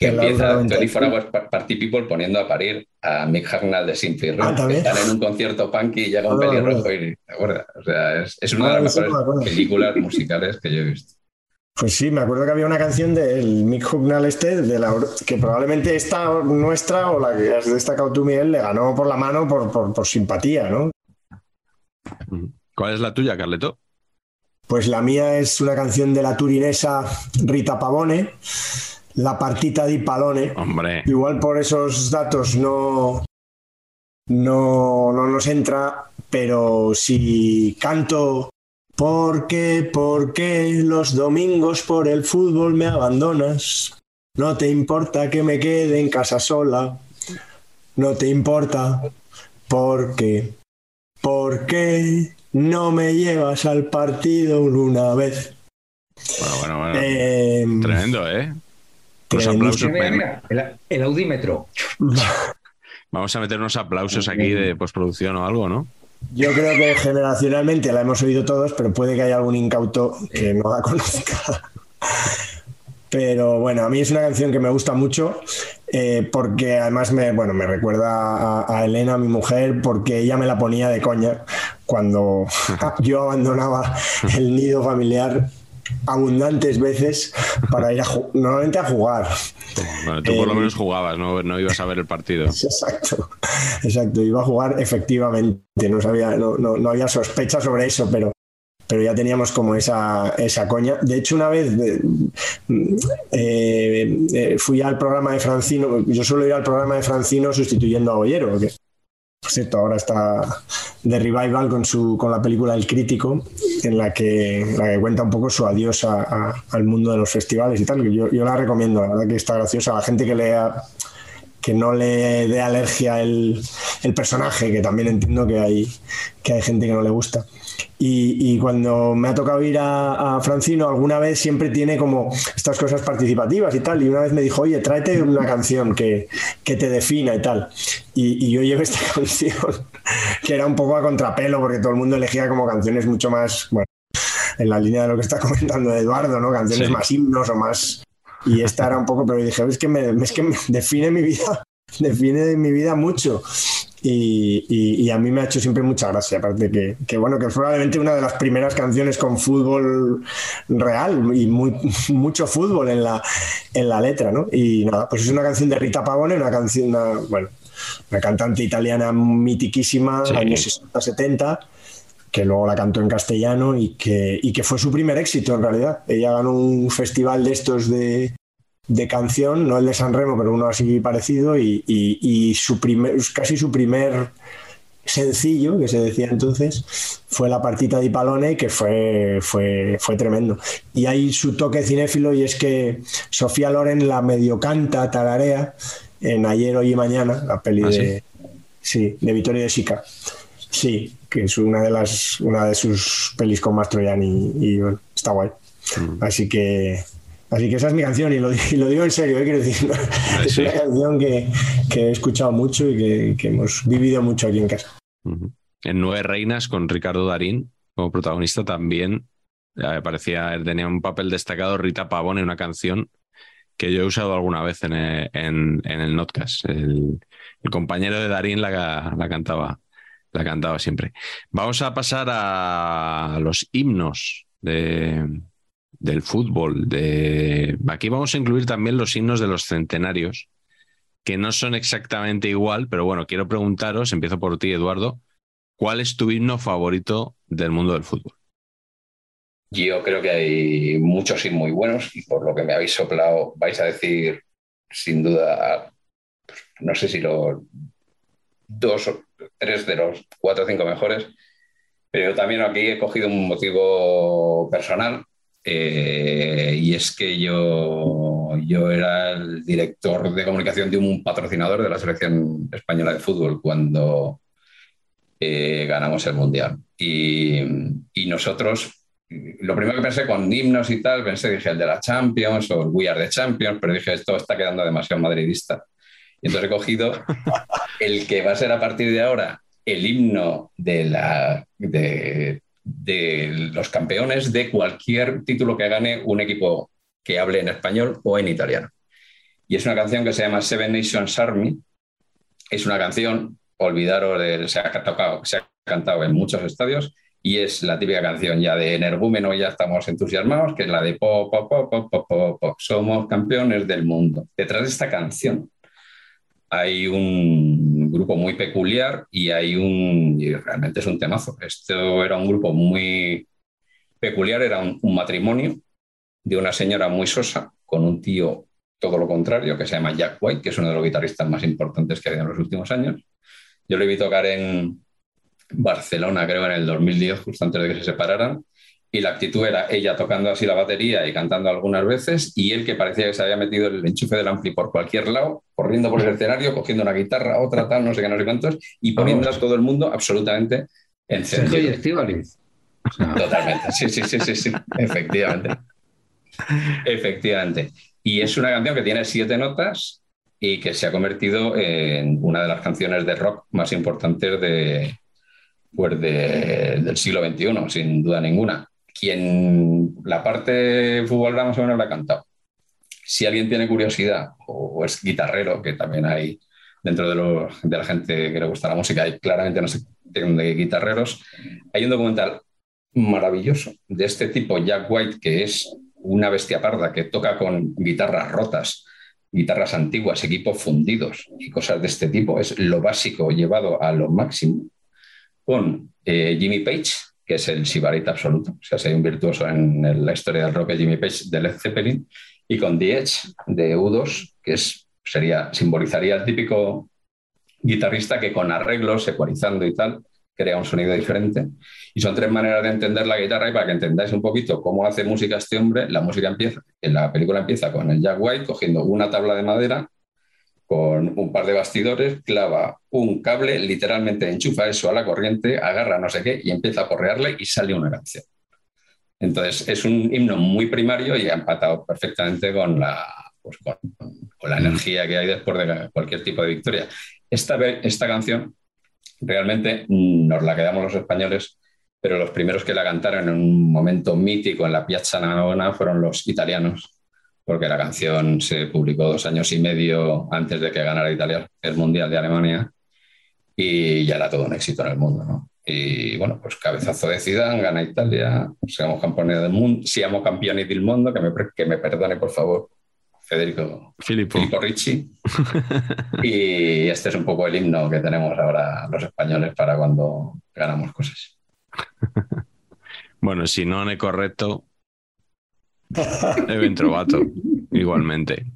Que empieza Euro 96. 24 Hours Pa- Party People poniendo a parir a Mick Hagnall de Simply Red. Ah, ¿también? Están en un concierto punky y llega un Ah, pelirrojo y ¿te acuerdas? O sea, es, es una Ah, de las mejores películas musicales que yo he visto. Pues sí, me acuerdo que había una canción del Mick Hucknall este, de la, que probablemente esta nuestra o la que has destacado tú, Miguel, le ganó por la mano por, por, por simpatía, ¿no? ¿Cuál es la tuya, Carleto? Pues la mía es una canción de la turinesa Rita Pavone, La partita di Palone. Hombre, Igual por esos datos no, no, no nos entra, pero si canto ¿Por qué, por qué los domingos por el fútbol me abandonas? No te importa que me quede en casa sola. No te importa. ¿Por qué? ¿Por qué no me llevas al partido una vez? bueno, bueno, bueno. Eh, Tremendo, ¿eh? Los tremendísimo. aplausos. Mira, mira, el, el audímetro. Vamos a meter unos aplausos aquí de postproducción o algo, ¿no? Yo creo que generacionalmente la hemos oído todos, pero puede que haya algún incauto que no la conozca. Pero bueno, a mí es una canción que me gusta mucho eh, porque además me, bueno, me recuerda a, a Elena, mi mujer, porque ella me la ponía de coña cuando yo abandonaba el nido familiar abundantes veces para ir a normalmente a jugar. Bueno, tú por lo Eh, menos jugabas, no, no ibas a ver el partido. Exacto, exacto. Iba a jugar efectivamente. No, sabía, no, no, no había sospecha sobre eso, pero, pero ya teníamos como esa, esa coña. De hecho, una vez eh, eh, fui al programa de Francino. Yo suelo ir al programa de Francino sustituyendo a Bollero, que por cierto ahora está de revival con, su, con la película El Crítico. en la que, la que cuenta un poco su adiós a- a- al mundo de los festivales y tal. Yo, yo la recomiendo, la verdad que está graciosa. La gente que lea que no le dé alergia el, el personaje, que también entiendo que hay, que hay gente que no le gusta. Y, y cuando me ha tocado ir a, a Francino, alguna vez siempre tiene como estas cosas participativas y tal. Y una vez me dijo, oye, tráete una canción que, que te defina y tal. Y, y yo llevé esta canción, que era un poco a contrapelo, porque todo el mundo elegía como canciones mucho más, bueno, en la línea de lo que está comentando Eduardo, ¿no? Canciones Sí. más himnos o más. Y esta era un poco, pero dije, es que me, es que me define mi vida, define mi vida mucho. Y, y- y a mí me ha hecho siempre mucha gracia, aparte que, que bueno, que es probablemente una de las primeras canciones con fútbol real y muy, mucho fútbol en la, en la letra, ¿no? Y nada, pues es una canción de Rita Pavone, una canción, una, bueno, una cantante italiana mitiquísima, Sí. años 60-70, que luego la cantó en castellano y que, y que fue su primer éxito en realidad. Ella ganó un festival de estos de, de canción, no el de San Remo, pero uno así parecido, y, y- y su primer, casi su primer sencillo, que se decía entonces, fue la partita di Palone, que fue, fue, fue tremendo. Y hay su toque cinéfilo, y es que Sofía Loren la medio canta, tararea, en Ayer, Hoy y Mañana, la peli ¿Ah, de, sí, de Vittorio De Sica. Sí, que es una de las una de sus pelis con Mastroianni y, y, bueno, está guay. Mm. Así que así que esa es mi canción y lo, y lo digo en serio, ¿eh? quiero decir, ¿no? es una canción que, que he escuchado mucho y que, que hemos vivido mucho aquí en casa. En Nueve Reinas, con Ricardo Darín como protagonista, también eh, parecía, tenía un papel destacado Rita Pavone, una canción que yo he usado alguna vez en, eh, en- en el Notcast. El, el compañero de Darín la, la cantaba, la cantaba siempre. Vamos a pasar a los himnos de, del fútbol. De... Aquí vamos a incluir también los himnos de los centenarios, que no son exactamente igual, pero bueno, quiero preguntaros, empiezo por ti, Eduardo, ¿cuál es tu himno favorito del mundo del fútbol? Yo creo que hay muchos y muy buenos y por lo que me habéis soplado vais a decir sin duda, pues, no sé si los dos o tres de los cuatro o cinco mejores, pero yo también aquí he cogido un motivo personal eh, y es que yo, yo era el director de comunicación de un patrocinador de la selección española de fútbol cuando eh, ganamos el Mundial. Y, y nosotros lo primero que pensé con himnos y tal, pensé, dije el de la Champions o el We Are the Champions, pero dije esto está quedando demasiado madridista. Y entonces he cogido el que va a ser a partir de ahora el himno de, la, de, de los campeones de cualquier título que gane un equipo que hable en español o en italiano. Y es una canción que se llama Seven Nations Army. Es una canción, olvidaros, de, se, ha tocado, se ha cantado en muchos estadios y es la típica canción ya de energúmeno, ya estamos entusiasmados, que es la de pop, pop, pop, pop, pop, pop, pop, somos campeones del mundo. Detrás de esta canción hay un grupo muy peculiar y hay un, y realmente es un temazo. Esto era un grupo muy peculiar, era un, un matrimonio de una señora muy sosa con un tío todo lo contrario, que se llama Jack White, que es uno de los guitarristas más importantes que ha habido en los últimos años. Yo le vi tocar en, Barcelona, creo, en el 2010, justo antes de que se separaran. Y la actitud era ella tocando así la batería y cantando algunas veces, y él que parecía que se había metido el enchufe del ampli por cualquier lado, corriendo por el escenario, cogiendo una guitarra, otra tal, no sé qué, no sé cuántos, y poniendo a todo el mundo absolutamente encendido. Totalmente, sí, sí, sí, sí, sí, efectivamente. Efectivamente. Y es una canción que tiene siete notas y que se ha convertido en una de las canciones de rock más importantes de, pues de- del siglo XXI, sin duda ninguna. Quien la parte futbolera más o menos la ha cantado. Si alguien tiene curiosidad o es guitarrero, que también hay dentro de, los- de la gente que le gusta la música, hay claramente no sé de guitarreros, hay un documental maravilloso de este tipo, Jack White, que es una bestia parda que toca con guitarras rotas, guitarras antiguas, equipos fundidos y cosas de este tipo. Es lo básico llevado a lo máximo con eh, Jimmy Page, que es el sibarita absoluto, o sea, hay un virtuoso en la historia del rock, Jimmy Page de Led Zeppelin, y con The Edge de U2, que es, sería, simbolizaría el típico guitarrista que con arreglos, ecualizando y tal, crea un sonido diferente. Y son tres maneras de entender la guitarra y para que entendáis un poquito cómo hace música este hombre, la música empieza, en la película empieza con el Jack White cogiendo una tabla de madera con un par de bastidores, clava un cable, literalmente enchufa eso a la corriente, agarra no sé qué y empieza a correarle y sale una canción. Entonces es un himno muy primario y ha empatado perfectamente con la, pues, energía que hay después de cualquier tipo de victoria. Esta, esta canción realmente nos la quedamos los españoles, pero los primeros que la cantaron en un momento mítico en la Piazza Navona fueron los italianos, porque la canción se publicó dos años y medio antes de que ganara Italia el Mundial de Alemania y ya era todo un éxito en el mundo, ¿no? Y bueno, pues cabezazo de Zidane, gana Italia, seamos campeones del mundo, seamos campeones del mundo, que me, que me perdone por favor Federico Filippo. Filippo Ricci. y este es un poco el himno que tenemos ahora los españoles para cuando ganamos cosas. Bueno, si non è correcto, è ben trovato, igualmente.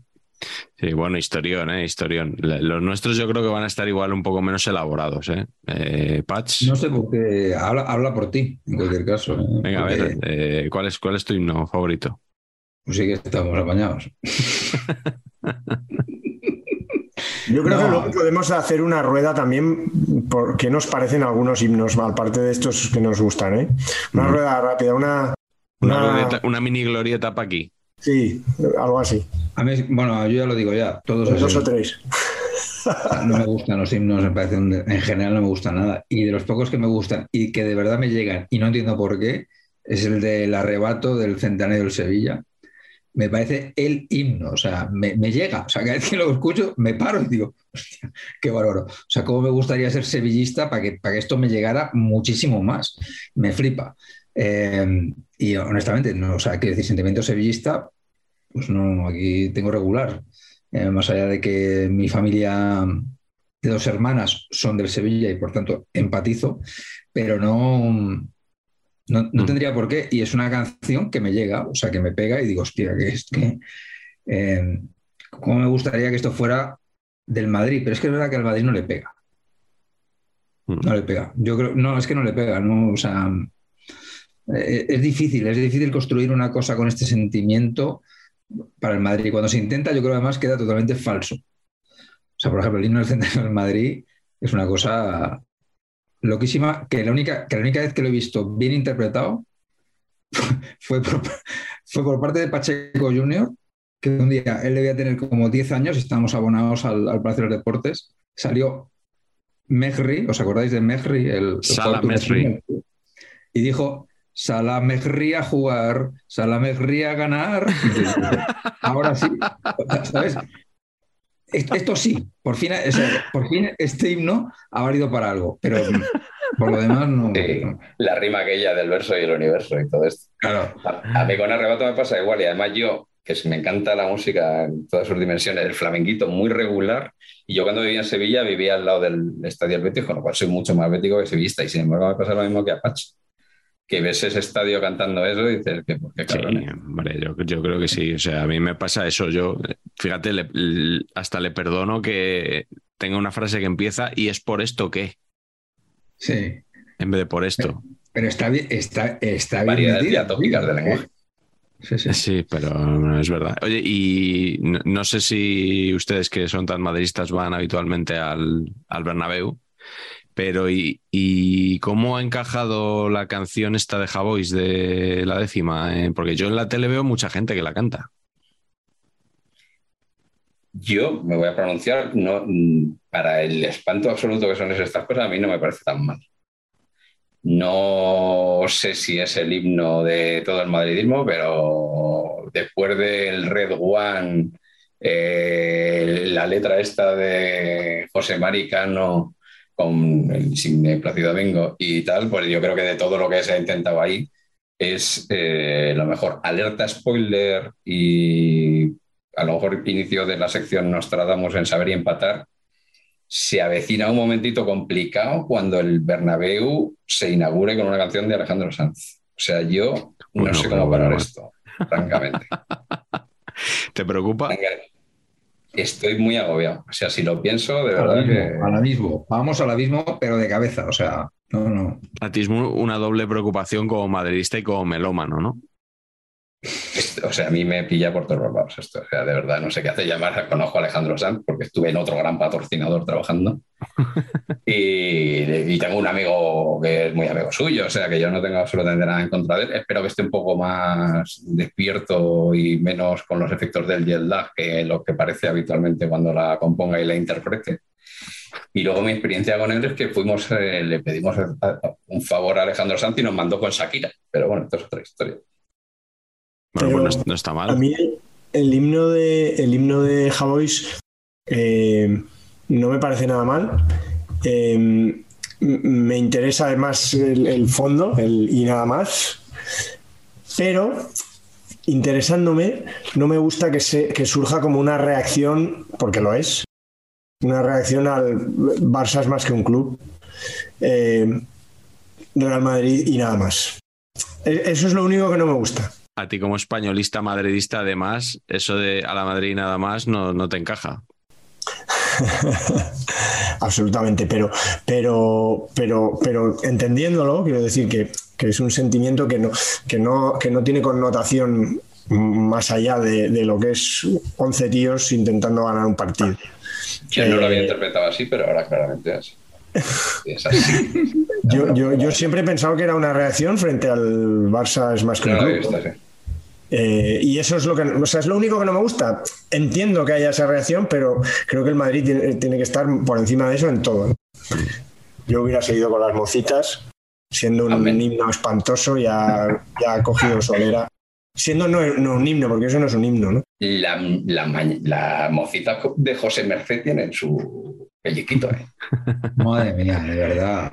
Sí, bueno, historión, ¿eh? Historión. Los nuestros yo creo que van a estar igual un poco menos elaborados, ¿eh? eh Patch, No sé por qué. Habla, habla por ti, en cualquier caso. ¿eh? venga, a ver, eh, ¿cuál, es, ¿cuál es tu himno favorito? Pues sí que estamos apañados. Yo creo No. que luego podemos hacer una rueda también por qué nos parecen algunos himnos, aparte de estos que nos gustan, ¿eh? Una Mm. rueda rápida, una... Una, una- glorieta- una mini glorieta para aquí. Sí, algo así. A mí, bueno, yo ya lo digo ya, todos Dos esos- o tres. no me gustan los himnos, me parece un- en general no me gusta nada. Y de los pocos que me gustan y que de verdad me llegan y no entiendo por qué, es el del arrebato del centenario del Sevilla. Me parece el himno, o sea, me, me llega. O sea, cada vez que lo escucho me paro y digo, hostia, qué bárbaro. O sea, cómo me gustaría ser sevillista para que, para que esto me llegara muchísimo más. Me flipa. Eh, y honestamente, no, o sea, quiero decir, sentimiento sevillista, pues no, aquí tengo regular. Eh, más allá de que mi familia de dos hermanas son del Sevilla y por tanto empatizo, pero no, no, no Mm. tendría por qué. Y es una canción que me llega, o sea, que me pega y digo, hostia, que es que. eh, ¿Cómo me gustaría que esto fuera del Madrid? Pero es que es verdad que al Madrid no le pega. Mm. No le pega. Yo creo, no, es que no le pega, no, o sea, eh, es difícil, es difícil construir una cosa con este sentimiento para el Madrid. Cuando se intenta, yo creo además queda totalmente falso. O sea, por ejemplo, el himno del centenario del Madrid es una cosa loquísima, que la única, que la única vez que lo he visto bien interpretado fue por, fue por parte de Pacheco Junior, que un día él debía tener como 10 años, estábamos abonados al, al Palacio de los Deportes, salió Mejri, ¿os acordáis de Mejri? El, el Sala? Y dijo, Sala Mejri a jugar, Sala Mejri a ganar. Ahora sí, ¿sabes? Esto, sí, por fin, o sea, por fin este himno ha valido para algo, pero por lo demás no. Sí, la rima aquella del verso y el universo y todo esto. Claro, A, a mí con Arrebato me pasa igual y además yo, que me encanta la música en todas sus dimensiones, el flamenquito muy regular y yo cuando vivía en Sevilla vivía al lado del Estadio Betis, con lo cual soy mucho más bético que sevillista y sin embargo me pasa lo mismo que a Pachi. Que ves ese estadio cantando eso y dices que por qué Sí, cabrones. hombre, yo, yo creo que sí. O sea, a mí me pasa eso. Yo, fíjate, le- hasta le perdono que tenga una frase que empieza y es por esto que, sí. en vez de por esto. Pero está bien, está, está bien metida, de lenguaje. Sí, sí. Sí, pero no es verdad. Oye, y no, no sé si ustedes que son tan madridistas van habitualmente al, al Bernabéu, pero ¿y, cómo ha encajado la canción esta de Javois de la décima? Eh, porque yo en la tele veo mucha gente que la canta. Yo me voy a pronunciar, no, mm, para el espanto absoluto que son estas cosas, a mí no me parece tan mal. No sé si es el himno de todo el madridismo, pero después del Red One, eh, la letra esta de José Maricano con el insigne Plácido Domingo y tal, pues yo creo que de todo lo que se ha intentado ahí es eh, lo mejor. Alerta spoiler y a lo mejor inicio de la sección nos tratamos en saber y empatar. Se avecina un momentito complicado cuando el Bernabéu se inaugure con una canción de Alejandro Sanz. O sea, yo no Bueno, sé cómo parar bueno. esto, francamente. ¿Te preocupa? Estoy muy agobiado. O sea, si lo pienso, de Al verdad abismo, que... al abismo. Vamos al abismo, pero de cabeza. O sea, No, no. A ti es una doble preocupación como madridista y como melómano, ¿no? Esto, o sea, a mí me pilla por todos los lados esto. O sea, de verdad, no sé qué hace llamar. Conozco a Alejandro Sanz porque estuve en otro gran patrocinador trabajando. Y, y tengo un amigo que es muy amigo suyo, o sea, que yo no tengo absolutamente nada en contra de él. Espero que esté un poco más despierto y menos con los efectos del jet lag que lo que parece habitualmente cuando la componga y la interprete. Y luego mi experiencia con él es que fuimos, eh, le pedimos a- a- un favor a Alejandro Sanz y nos mandó con Shakira. Pero bueno, esto es otra historia. Bueno, Pero pues no, es- no está A mal. mí el himno de, el himno de Javois eh, no me parece nada mal. Eh, m- me interesa además el, el fondo el, y nada más. Pero interesándome, no me gusta que, se, que surja como una reacción, porque lo es, una reacción al Barça es más que un club. eh, Real Madrid y nada más. E- Eso es lo único que no me gusta. A ti como españolista madridista, además, eso de a la Madrid y nada más no, no te encaja. Absolutamente, pero, pero, pero, pero entendiéndolo, quiero decir que, que es un sentimiento que no, que no, que no tiene connotación más allá de, de lo que es 11 tíos intentando ganar un partido. Yo no lo había Eh, interpretado así, pero ahora claramente es así. Es así. Yo, yo, yo siempre he pensado que era una reacción frente al Barça es más que un club. Eh, y eso es lo que, o sea, es lo único que no me gusta. Entiendo que haya esa reacción, pero creo que el Madrid tiene, tiene que estar por encima de eso en todo. Yo hubiera seguido con las mocitas, siendo un Amén. himno espantoso, ya, ya ha cogido solera. Siendo no, no un himno, porque eso no es un himno, ¿no? La, la, la mocita de José Merced tiene su pelliquito, ¿eh? Madre mía, de verdad.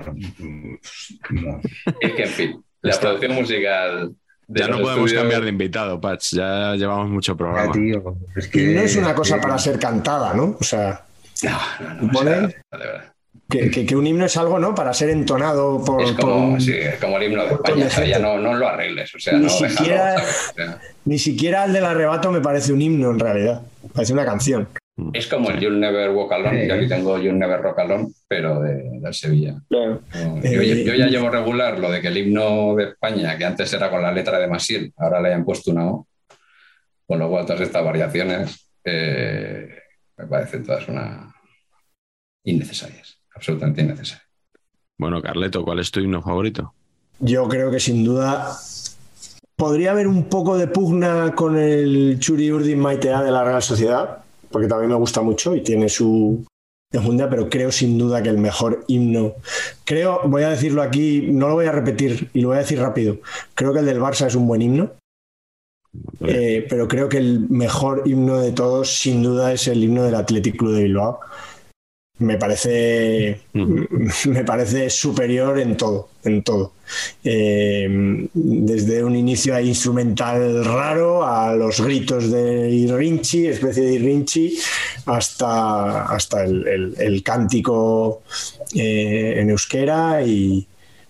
No. Es que, en fin, la producción musical. De Ya no podemos estudios- cambiar de invitado, Patch. Ya llevamos mucho Ya, programa. tío, es Y no es una cosa que- para ser cantada, ¿no? O sea, No, no, no. o ¿Pone? sea, de verdad. que, que- que un himno es algo, ¿no? Para ser entonado por, Es por un- sí, es como el himno de España. O sea, ya no, no lo arregles. O sea, Ni déjalo, siquiera- ¿sabes? O sea, Ni siquiera el del arrebato me parece un himno en realidad. Parece una canción. Es como el You'll Never Walk Alone. Yo aquí tengo You'll Never Rock Alone, pero de, del Sevilla. Yo, Eh, yo ya llevo regular lo de que el himno de España, que antes era con la letra de Masiel, ahora le hayan puesto una O, con lo cual todas estas variaciones eh, me parecen todas una innecesarias, absolutamente innecesarias. Bueno, Carleto, ¿cuál es tu himno favorito? Yo creo que sin duda podría haber un poco de pugna con el Churi Urdin Maitea de la Real Sociedad, porque también me gusta mucho y tiene su enjundia, pero creo sin duda que el mejor himno, creo, voy a decirlo aquí, no lo voy a repetir y lo voy a decir rápido, creo que el del Barça es un buen himno, eh, pero creo que el mejor himno de todos sin duda es el himno del Athletic Club de Bilbao. Me parece, me parece superior en todo, en todo. Eh, desde un inicio ahí instrumental raro a los gritos de Irrinchi, especie de Irrinchi, hasta, hasta el, el- el cántico eh, en euskera y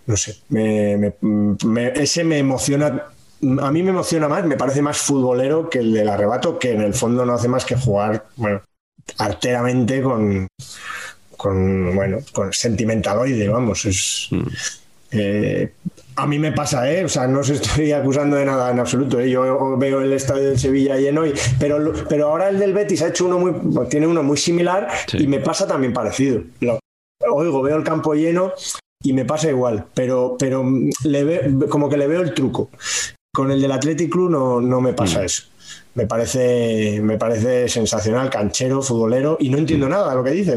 no sé, me- me- me- ese me emociona. A mí me emociona más, me parece más futbolero que el del arrebato, que en el fondo no hace más que jugar, bueno, arteramente con, con bueno, con sentimentaloide, vamos, es, Mm. eh, a mí me pasa, ¿eh? O sea, no os estoy acusando de nada en absoluto. ¿eh? Yo veo el estadio del Sevilla lleno, y, pero, pero ahora el del Betis ha hecho uno muy, tiene uno muy similar Sí. y me pasa también parecido. Lo- oigo, veo el campo lleno y me pasa igual, pero, pero le ve- como que le veo el truco. Con el del Athletic Club no, no me pasa Mm. eso. Me parece, me parece sensacional, canchero, futbolero, y no entiendo nada de lo que dice,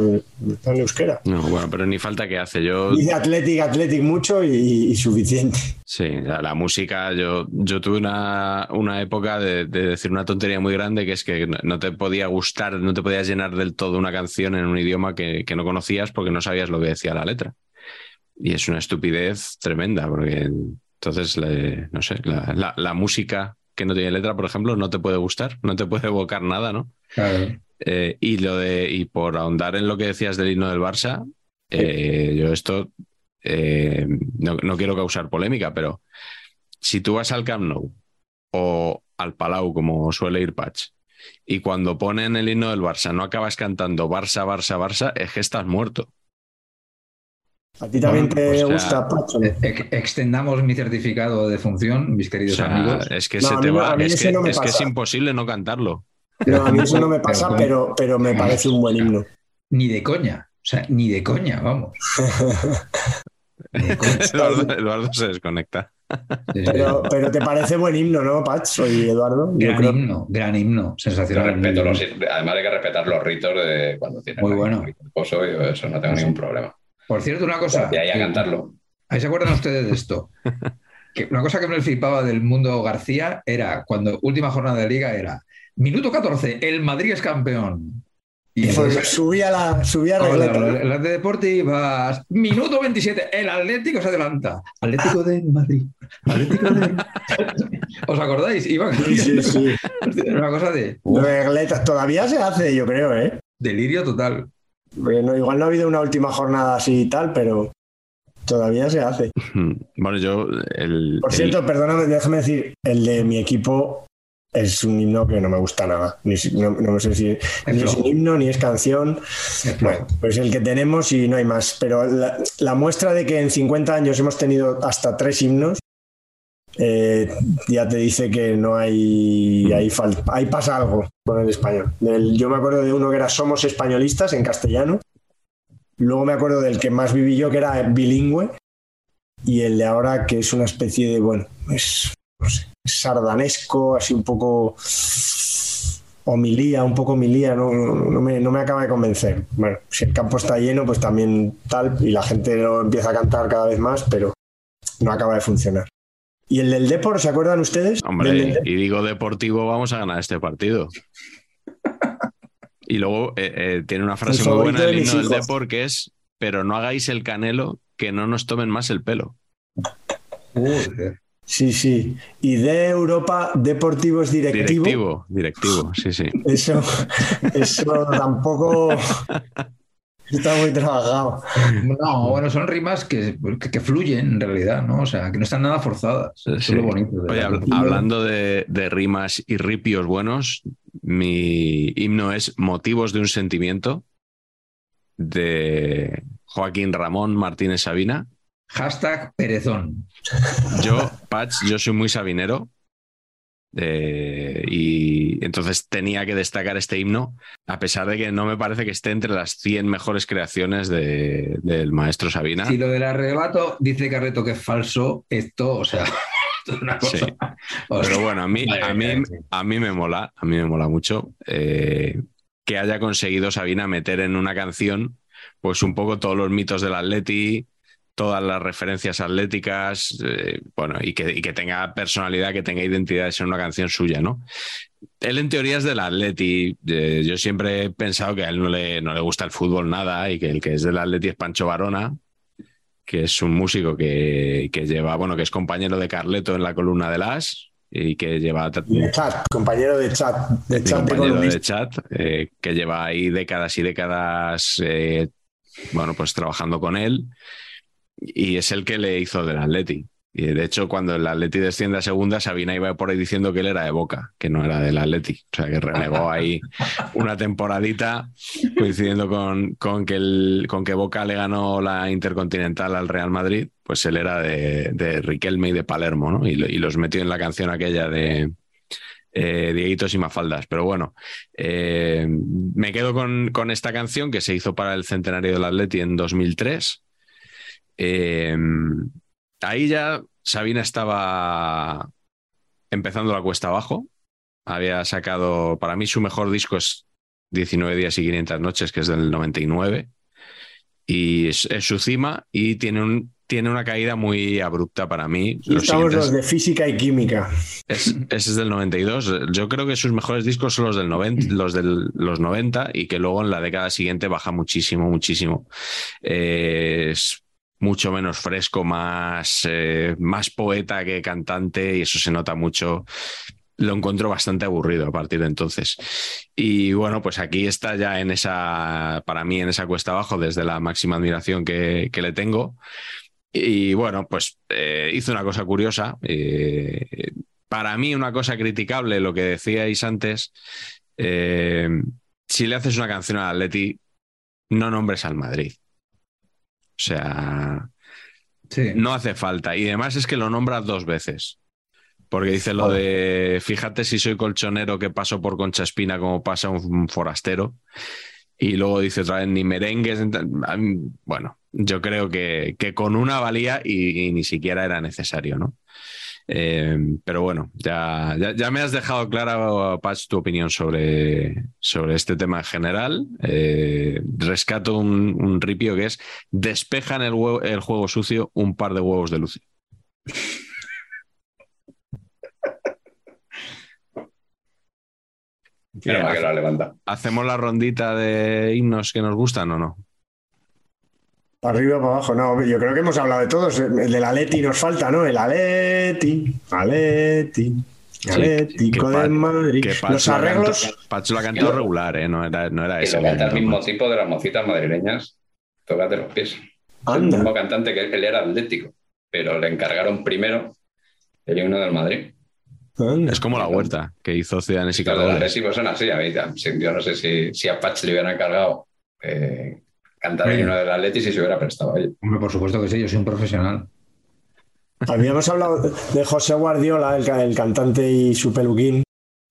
está en euskera. No, bueno, pero ni falta que hace. Yo, Dice Athletic, Athletic mucho y, y suficiente. sí, la, la música, yo, yo tuve una, una época de, de decir una tontería muy grande que es que no, te podía gustar, no te podías llenar del todo una canción en un idioma que, que no conocías porque no sabías lo que decía la letra. Y es una estupidez tremenda, porque entonces, le- no sé, la, la- la música que no tiene letra, por ejemplo, no te puede gustar, no te puede evocar nada, ¿no? Claro. Eh, y lo de, y por ahondar en lo que decías del himno del Barça, eh, yo esto eh, no, no quiero causar polémica, pero si tú vas al Camp Nou o al Palau, como suele ir Patch, y cuando ponen el himno del Barça no acabas cantando Barça, Barça, Barça, es que estás muerto. ¿A ti también Bueno, te o sea, gusta, Pacho? Eh, ex- Extendamos mi certificado de función, mis O queridos sea, amigos. es que No, se te va, a mí es, que, no es que es pasa. imposible no cantarlo. No, a mí eso no me pasa, Pero- pero, pero me parece un buen himno. Ni de coña. O sea, ni de coña, vamos. Ni de coña. Eduardo, Eduardo se desconecta. Pero, pero te parece buen himno, ¿no, Pach? Soy Eduardo. Yo Gran creo- himno, gran himno, Yo sensacional. respeto los, además hay que respetar los ritos de cuando tienes Muy bueno. un esposo y eso no tengo Sí. ningún problema. Por cierto, una cosa. Y ahí a que- cantarlo. ¿Ahí se acuerdan ustedes de esto? Que una cosa que me flipaba del mundo García era cuando última jornada de liga era minuto 14, el Madrid es campeón. Y Pues entonces, subía la, subía Hola, regleta. las de deportivas. Minuto 27. El Atlético se adelanta. Atlético de Madrid. Atlético de. ¿Os acordáis? Iba Sí, sí, sí. Una cosa de Regleta. Todavía se hace, yo creo, ¿eh? delirio total. Bueno, igual no ha habido una última jornada así y tal, pero todavía se hace. Bueno, yo. El, Por el- cierto, perdóname, déjame decir, el de mi equipo es un himno que no me gusta nada. Ni, no, no sé si ni es un himno ni es canción. Es Bueno, pues el que tenemos y no hay más. Pero la, la muestra de que en 50 años hemos tenido hasta tres himnos, eh, ya te dice que no hay. Ahí, fal- ahí pasa algo con el español. Yo me acuerdo de uno que era Somos Españolistas en castellano. Luego me acuerdo del que más viví yo, que era bilingüe. Y el de ahora, que es una especie de. Bueno, es sardanesco, así un poco homilía, un poco homilía, no, no, no me, no me acaba de convencer. Bueno, si el campo está lleno, pues también tal, y la gente lo empieza a cantar cada vez más, pero no acaba de funcionar. ¿Y el del Depor, se acuerdan ustedes? Hombre, y digo deportivo, vamos a ganar este partido. Y luego eh, eh, tiene una frase El muy buena de del himno del. Depor que es: Pero no hagáis el canelo, que no nos tomen más el pelo. Sí, sí. Y de Europa, Deportivo es directivo. Directivo, directivo, sí, sí. Eso, eso tampoco está muy trabajado. No, bueno, son rimas que, que- que fluyen en realidad, ¿no? O sea, que no están nada forzadas. Eso Sí. es lo bonito. de Oye, hablando de, de rimas y ripios buenos, mi himno es Motivos de un sentimiento de Joaquín Ramón Martínez Sabina. Hashtag perezón. Yo, Patch, yo soy muy sabinero. Eh, y entonces tenía que destacar este himno, a pesar de que no me parece que esté entre las 100 mejores creaciones de- del maestro Sabina. Si lo del arrebato dice Carreto que es falso, esto, o sea, esto es una cosa. Sí. O sea, Pero bueno, a mí, a mí, a mí me mola, a mí me mola mucho eh, que haya conseguido Sabina meter en una canción, pues un poco todos los mitos del Atleti, todas las referencias atléticas, eh, bueno, y que, y que tenga personalidad, que tenga identidad de ser una canción suya, ¿no? Él en teoría es del Atleti. eh, yo siempre he pensado que a él no le, no le gusta el fútbol nada y que el que es del Atleti es Pancho Varona, que es un músico que, que lleva, bueno, que es compañero de Carleto en la columna de Las y que lleva de chat, compañero de chat, de chat compañero de chat, eh, que lleva ahí décadas y décadas, eh, bueno, pues trabajando con él, y es el que le hizo del Atleti. Y de hecho, cuando el Atleti desciende a segunda, Sabina iba por ahí diciendo que él era de Boca, que no era del Atleti. O sea, que renegó ahí una temporadita coincidiendo con, con que con que Boca le ganó la Intercontinental al Real Madrid, pues él era de, de Riquelme y de Palermo, ¿no? Y los metió en la canción aquella de eh, Dieguitos y Mafaldas. Pero bueno, eh, me quedo con, con esta canción que se hizo para el centenario del Atleti en 2003. Eh, ahí ya Sabina estaba empezando la cuesta abajo. Había sacado, para mí su mejor disco es 19 días y 500 noches, que es del 99. Y es, es su cima y tiene, un, tiene una caída muy abrupta para mí. Y Los estamos los de física y química. es, ese es del 92. Yo creo que sus mejores discos son los del 90, los del los 90 y que luego en la década siguiente baja muchísimo, muchísimo. Eh, es mucho menos fresco, más, eh, más poeta que cantante y eso se nota mucho. Lo encuentro bastante aburrido a partir de entonces. Y bueno, pues aquí está ya en esa, para mí, en esa cuesta abajo, desde la máxima admiración que, le tengo. Y bueno, pues eh, hizo una cosa curiosa. eh, para mí, una cosa criticable, lo que decíais antes, eh, si le haces una canción al Atleti, no nombres al Madrid. Sea, Sí. no hace falta. Y además es que lo nombra dos veces. Porque dice lo de, fíjate si soy colchonero que paso por Concha Espina como pasa un forastero. Y luego dice otra vez, ni merengues. Bueno, yo creo que, que con una valía y, y ni siquiera era necesario, ¿no? Eh, pero bueno, ya, ya, ya me has dejado clara, Patch, tu opinión sobre, sobre este tema en general. Eh, rescato un, un ripio que es despejan el, huevo- el juego sucio un par de huevos de luz. Menos mal que la levanta. ¿Hacemos la rondita de himnos que nos gustan o no? Para arriba, para abajo. No, yo creo que hemos hablado de todos. El del Aleti nos falta, ¿no? El Aleti, Aleti, Atlético del Pa- Madrid. Que Los lo arreglos. Patch lo ha cantado regular, ¿eh? No era, no era canta el mismo tipo de las mocitas madrileñas. Tócate los pies. El mismo cantante que él era atlético, pero le encargaron primero el himno del Madrid. anda. Es como la huerta que hizo Ciudadanos y Los del Caragoles. Atlético son así. A mí, sí, yo no sé si, si a Patch le hubieran encargado eh, cantar el Bueno. himno del Atlético si se hubiera prestado a ello. Hombre, por supuesto que sí, yo soy un profesional. Habíamos hablado de José Guardiola, el, ca- el cantante y su peluquín,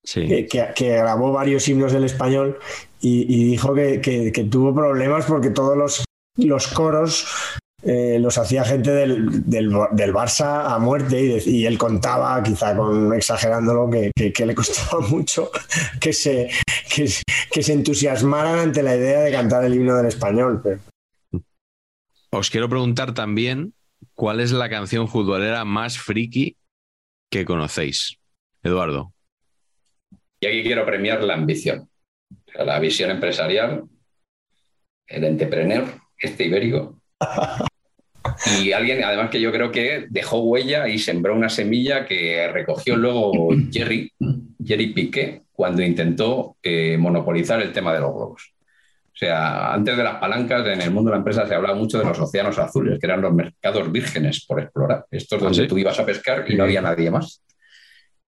Sí. que, que- que grabó varios himnos del español y, y dijo que, que- que tuvo problemas porque todos los, los coros eh, los hacía gente del, del, del Barça a muerte y, de- y él contaba, quizá con exagerándolo, que, que- que le costaba mucho que se, que, que se entusiasmaran ante la idea de cantar el himno del español. pero- Os quiero preguntar también cuál es la canción futbolera más friki que conocéis. Eduardo. Y aquí quiero premiar la ambición, O sea, la visión empresarial, el entrepreneur, este ibérico. Y alguien, además, que yo creo que dejó huella y sembró una semilla que recogió luego Jerry, Jerry Piqué, cuando intentó eh, monopolizar el tema de los globos. O sea, antes de las palancas, en el mundo de la empresa se hablaba mucho de los océanos azules, que eran los mercados vírgenes por explorar. Estos ¿Ah, donde sí? tú ibas a pescar y no había nadie más.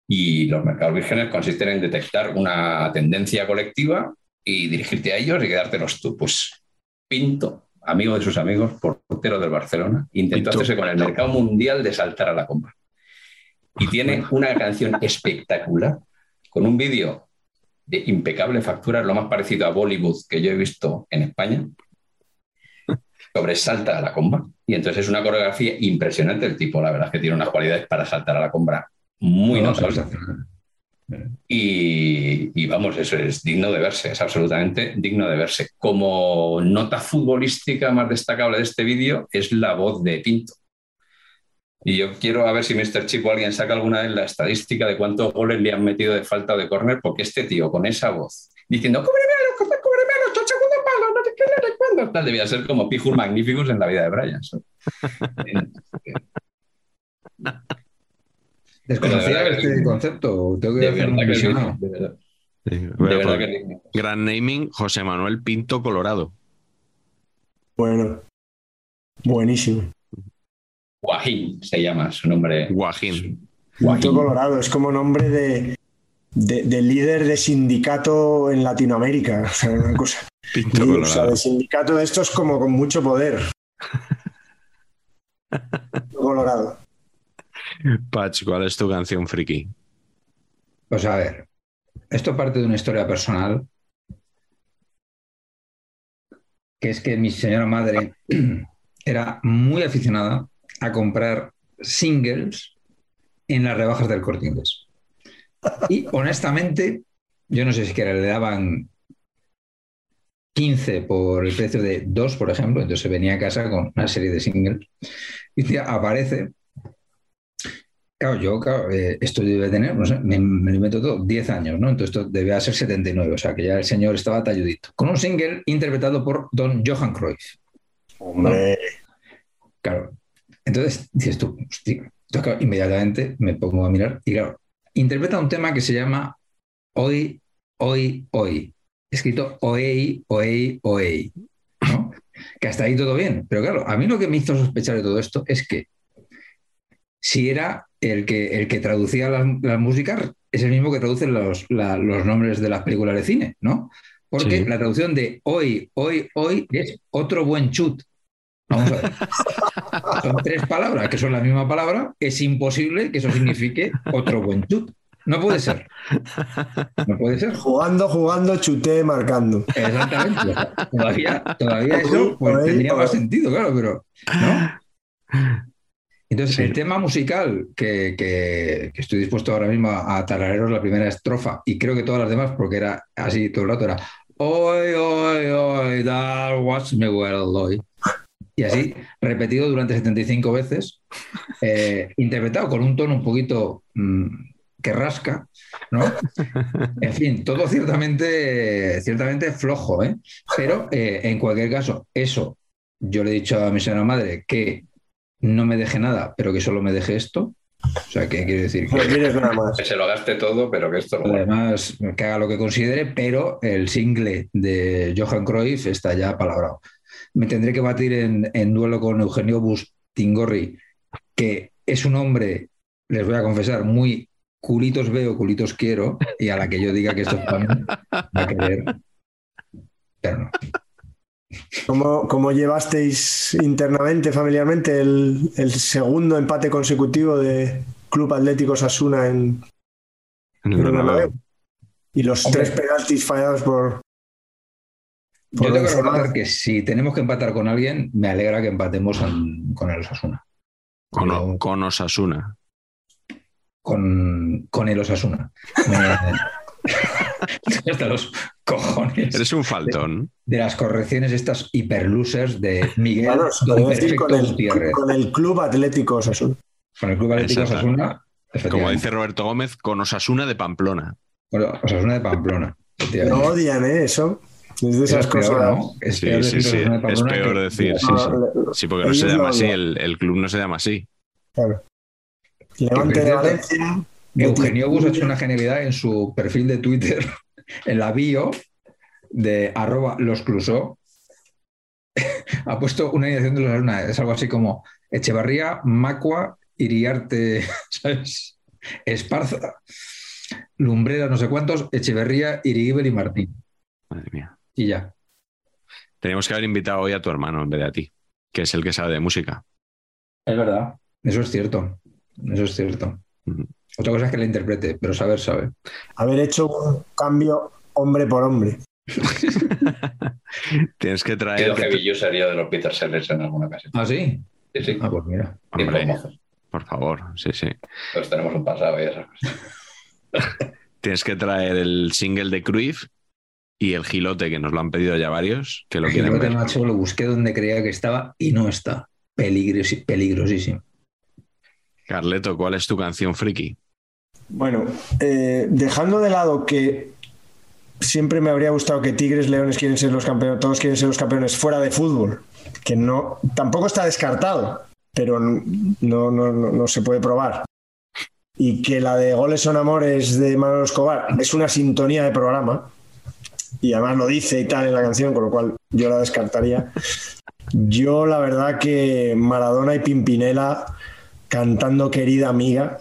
Y los mercados vírgenes consisten en detectar una tendencia colectiva y dirigirte a ellos y quedártelos tú. Pues Pinto, amigo de sus amigos, portero del Barcelona, intentó hacerse con el mercado mundial de saltar a la compra. Y tiene una canción espectacular, con un vídeo de impecable factura, lo más parecido a Bollywood que yo he visto en España, sobre salta a la comba. Y entonces es una coreografía impresionante. El tipo, la verdad, es que tiene unas cualidades para saltar a la compra muy No, notables. Y, y vamos, eso es digno de verse, es absolutamente digno de verse. Como nota futbolística más destacable de este vídeo es la voz de Pinto. Y yo quiero a ver si Mr. Chip o alguien saca alguna vez la estadística de cuántos goles le han metido de falta de córner, porque este tío con esa voz diciendo ¡Cúbreme a los, cúbreme a los, ocho segundos palo, no sé qué, no sé cuándo", tal, debía ser como Pijur Magnificus en la vida de Brian. Desconocía de que este sí. concepto. Tengo que De hacer un verdad que sí, visionado. de verdad. De De verdad que sí. Gran naming, José Manuel Pinto Colorado. Bueno, buenísimo. Guajín se llama su nombre. Guajín. Pinto Colorado es como nombre de, de- de líder de sindicato en Latinoamérica. O sea, una cosa. Pinto O sea, Colorado. de sindicato de estos como con mucho poder. Colorado. Patch, ¿cuál es tu canción friki? Pues a ver, esto parte de una historia personal, que es que mi señora madre era muy aficionada a comprar singles en las rebajas del corte inglés. Y honestamente, yo no sé si le daban 15 por el precio de 2, por ejemplo, entonces venía a casa con una serie de singles. Y día aparece Claro, yo, claro, eh, esto debe tener, no sé, me, me lo invento todo, 10 años, ¿no? Entonces esto debía ser 79, o sea que ya el señor estaba talludito. Con un single interpretado por don Johan Cruyff. Hombre, Claro. Entonces dices tú, hostia. Entonces, claro, inmediatamente me pongo a mirar y claro, interpreta un tema que se llama Hoy, Hoy, Hoy. Escrito Oei, Oei, Oei. ¿no? Que hasta ahí todo bien. Pero claro, a mí lo que me hizo sospechar de todo esto es que si era el que, el que traducía las, las músicas, es el mismo que traduce los, la- los nombres de las películas de cine, ¿no? Porque Sí. la traducción de hoy, hoy, hoy es otro buen chut. Vamos a ver. Son tres palabras que son la misma palabra. Es imposible que eso signifique otro buen chut. No puede ser. No puede ser. Jugando, jugando, chuté, marcando. Exactamente. Todavía, todavía eso pues, tendría más sentido, claro, pero ¿no? Entonces, Sí. el tema musical que, que- que estoy dispuesto ahora mismo a, tararearos la primera estrofa, y creo que todas las demás, porque era así todo el rato, era Oi, oi, oi, that was me well, oi. Y así, repetido durante 75 veces, eh, interpretado con un tono un poquito mm, que rasca, ¿no? En fin, todo ciertamente, ciertamente flojo, ¿eh? Pero eh, en cualquier caso, eso, yo le he dicho a mi señora madre que no me deje nada, pero que solo me deje esto. O sea, que quiere decir que quieres nada más. Que se lo gaste todo, pero que esto lo además que haga lo que considere, pero el single de Johan Cruyff está ya palabrado. Me tendré que batir en, en duelo con Eugenio Bustingorri, que es un hombre, les voy a confesar, muy culitos veo, culitos quiero, y a la que yo diga que esto es para mí, va a querer. Pero no. ¿Cómo, cómo llevasteis internamente, familiarmente, el, el segundo empate consecutivo de Club Atlético Sasuna en, En el Bernabéu. Y los Hombre. tres penaltis fallados por. por Yo tengo que reconocer que si tenemos que empatar con alguien, me alegra que empatemos con, con el Osasuna. Con, Pero- con Osasuna. con, con el Osasuna. Hasta los cojones Eres un faltón. de las correcciones estas hiperlusers de Miguel Claro, Don Perfecto con, el, Gutiérrez. con el Club Atlético Sasuna. Con el Club Atlético Exacto. Osasuna, Como dice Roberto Gómez, con Osasuna de Pamplona. Bueno, Osasuna de Pamplona. Lo odian, ¿eh? Eso. Es de esas es peor, cosas. ¿no? Es Sí, peor sí, decir sí. Osasuna de Es peor que- decir, sí, No, sí. le- Sí, porque no se llama así, el, el club no se llama así. claro. Levante de. Valencia. Eugenio Bus ha hecho una genialidad en su perfil de Twitter, en la bio de arroba los Clusó. ha puesto una edición de los Osasuna. Es algo así como Echevarría, Macua, Iriarte, ¿sabes? Esparza, Lumbrera, no sé cuántos, Echeverría, Irigiber y Martín. Madre mía. Y ya. Teníamos que haber invitado hoy a tu hermano en vez de a ti, que es el que sabe de música. Es verdad. Eso es cierto. Eso es cierto. Otra cosa es que la interprete, pero saber sabe. Haber hecho un cambio hombre por hombre. Tienes que traer. sido que user yo de los Peter Sellers en alguna ocasión. ¿Ah, sí? Sí, sí. Ah, pues mira. Hombre, por favor, sí, sí. Pues tenemos un pasado y esas cosas. Tienes que traer el single de Cruyff y el gilote, que nos lo han pedido ya varios, que lo El quieren gilote, ver. macho, lo busqué donde creía que estaba y no está. Peligros- peligrosísimo. Carleto, ¿cuál es tu canción friki? Bueno, eh, dejando de lado que siempre me habría gustado que Tigres, Leones quieren ser los campeones, todos quieren ser los campeones fuera de fútbol, que no, tampoco está descartado, pero no, no, no, se puede probar. Y que la de Goles son Amores de Manuel Escobar es una sintonía de programa, y además lo dice y tal en la canción, con lo cual yo la descartaría. Yo la verdad que Maradona y Pimpinela cantando Querida Amiga,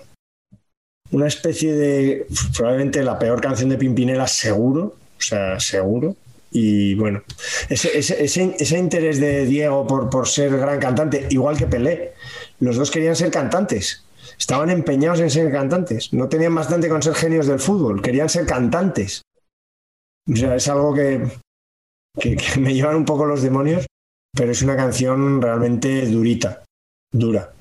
una especie de probablemente la peor canción de Pimpinela seguro, o sea, seguro. Y bueno, ese, ese, ese- interés de Diego por, por ser gran cantante, igual que Pelé, los dos querían ser cantantes, estaban empeñados en ser cantantes, no tenían bastante con ser genios del fútbol, querían ser cantantes. O sea, es algo que, que, que me llevan un poco los demonios, pero es una canción realmente durita, dura.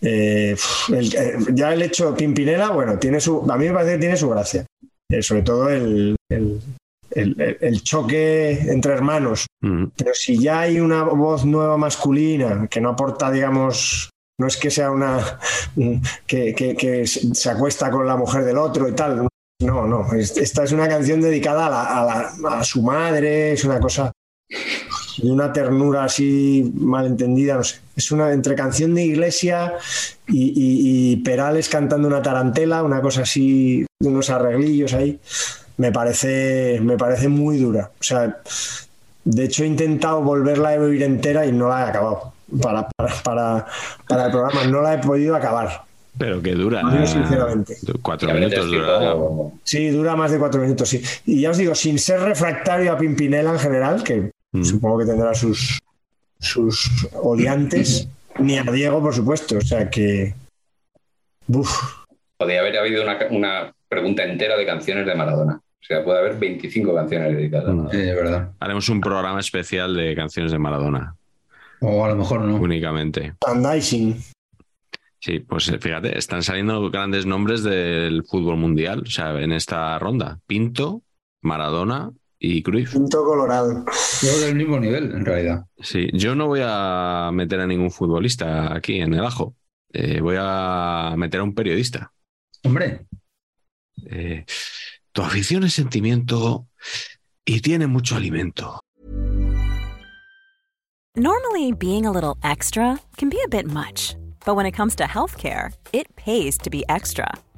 Eh, el- eh, ya el hecho Pimpinela, bueno, tiene su, a mí me parece que tiene su gracia. Eh, sobre todo el, el- el- choque entre hermanos. Mm, Pero si ya hay una voz nueva masculina que no aporta, digamos, no es que sea una que, que- que se acuesta con la mujer del otro y tal. No, no. es- Esta es una canción dedicada a, la- a la- a su madre, es una cosa de una ternura así malentendida, no sé. Es una entre canción de iglesia y, y- y Perales cantando una tarantela, una cosa así, unos arreglillos ahí. Me parece, me parece muy dura. O sea, de hecho, he intentado volverla a oír entera y no la he acabado. Para, para, para, para el programa, no la he podido acabar. Pero que dura. Yo, sinceramente. Cuatro Y minutos dura. Sí, dura más de cuatro minutos, sí. Y ya os digo, sin ser refractario a Pimpinela en general, que Mm. supongo que tendrá sus, sus odiantes, ni a Diego, por supuesto. O sea que. Uf. Podría haber habido una, una pregunta entera de canciones de Maradona. O sea, puede haber 25 canciones dedicadas. No. Sí, es verdad. Haremos un programa especial de canciones de Maradona, O a lo mejor no. únicamente. Sí, pues eh, fíjate, están saliendo grandes nombres del fútbol mundial, o sea, en esta ronda. Pinto, Maradona y Cruyff. Punto colorado. Yo del mismo nivel, en realidad. Sí, yo no voy a meter a ningún futbolista aquí en el ajo. Eh, voy a meter a un periodista. Hombre, Eh, tu afición es sentimiento y tiene mucho alimento. Normally, being a little extra can be a bit much, but when it comes to healthcare, it pays to be extra.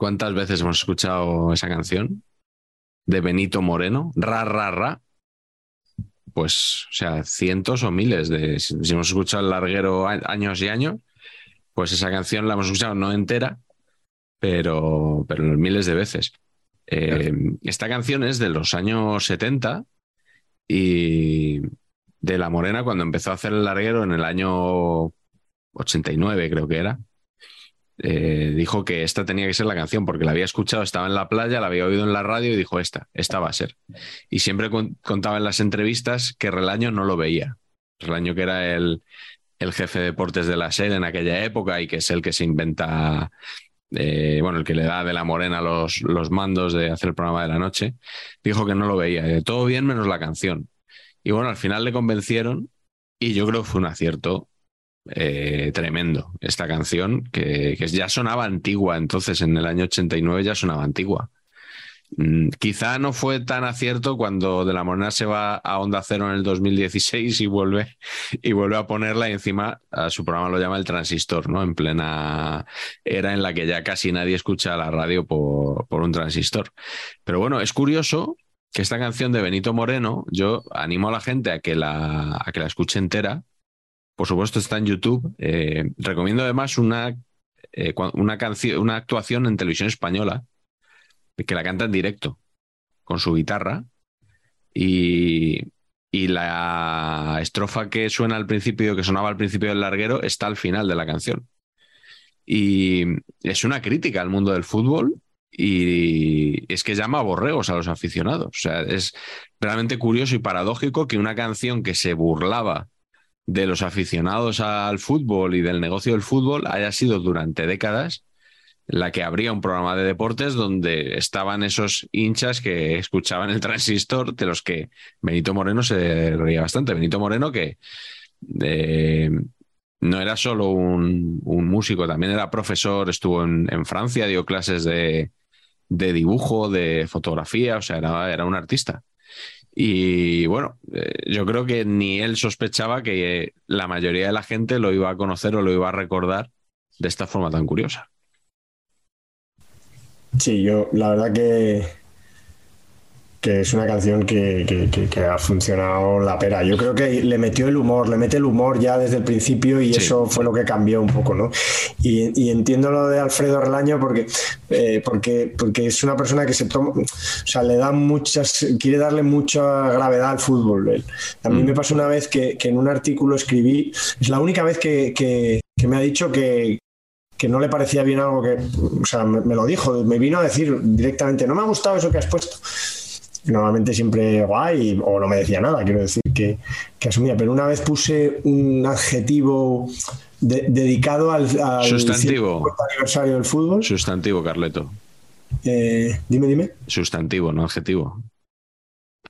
¿Cuántas veces hemos escuchado esa canción de Benito Moreno? Ra, ra, ra. Pues, o sea, cientos o miles de. Si hemos escuchado el larguero años y años, pues esa canción la hemos escuchado no entera, pero, pero miles de veces. Eh, esta canción es de los años 70 y de La Morena cuando empezó a hacer el larguero en el año 89, creo que era eh, dijo que esta tenía que ser la canción porque la había escuchado, estaba en la playa, la había oído en la radio y dijo esta, esta va a ser. Y siempre con- contaba en las entrevistas que Relaño no lo veía. Relaño que era el, el jefe de deportes de la SED en aquella época y que es el que se inventa, eh, bueno, el que le da de la morena los, los mandos de hacer el programa de la noche, dijo que no lo veía. Eh, Todo bien menos la canción. Y bueno, al final le convencieron y yo creo que fue un acierto eh, tremendo esta canción, que, que ya sonaba antigua, entonces en el año 89 ya sonaba antigua. Mm, quizá no fue tan acierto cuando De la Morena se va a Onda Cero en el 2016 y vuelve, y vuelve a ponerla y encima a su programa lo llama El Transistor, ¿no? En plena era en la que ya casi nadie escucha la radio por, por un transistor. Pero bueno, es curioso que esta canción de Benito Moreno, yo animo a la gente a que la, a que la escuche entera, por supuesto, está en YouTube. Eh, recomiendo además una, eh, una actuación en televisión española que la canta en directo con su guitarra y, y la estrofa que suena al principio, que sonaba al principio del larguero, está al final de la canción. Y es una crítica al mundo del fútbol y es que llama a borregos a los aficionados. O sea, es realmente curioso y paradójico que una canción que se burlaba de los aficionados al fútbol y del negocio del fútbol haya sido durante décadas la que abría un programa de deportes donde estaban esos hinchas que escuchaban el transistor, de los que Benito Moreno se reía bastante. Benito Moreno que eh, no era solo un, un músico, también era profesor, estuvo en, en Francia, dio clases de, de dibujo, de fotografía, o sea, era, era un artista. Y bueno, eh, yo creo que ni él sospechaba que la mayoría de la gente lo iba a conocer o lo iba a recordar de esta forma tan curiosa. Sí, yo la verdad que, que es una canción que, que- que- ha funcionado la pera. Yo creo que le metió el humor, le mete el humor ya desde el principio y Sí. eso fue lo que cambió un poco, ¿no? Y, y entiendo lo de Alfredo Relaño porque, eh, porque, porque es una persona que se toma, o sea, le da muchas, quiere darle mucha gravedad al fútbol. A mí Mm. me pasó una vez que, que en un artículo escribí, es la única vez que, que- que me ha dicho que, que no le parecía bien algo que, o sea, me, me lo dijo, me vino a decir directamente, no me ha gustado eso que has puesto. Normalmente siempre guay, o no me decía nada, quiero decir que, que asumía, pero una vez puse un adjetivo de- dedicado al, al Sustantivo. 150 aniversario del fútbol. Sustantivo, Carleto. Eh, dime, dime. Sustantivo, no adjetivo.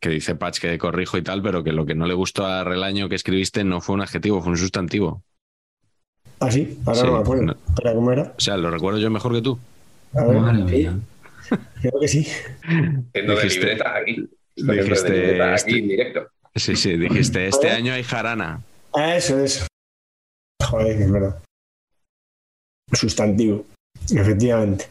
Que dice Patch que corrijo y tal, pero que lo que no le gustó a Relaño que escribiste no fue un adjetivo, fue un sustantivo. Ah, sí, ahora Sí, no me acuerdo. no. ¿cómo era? O sea, lo recuerdo yo mejor que tú. A ver, Madre sí, mía. Creo que sí. Siendo de Dijiste- libreta aquí. Esto siempre dijiste de libreta este- aquí en directo. Sí, sí, dijiste, este año hay jarana. Ah, eso, eso. Joder, es verdad. Sustantivo, efectivamente.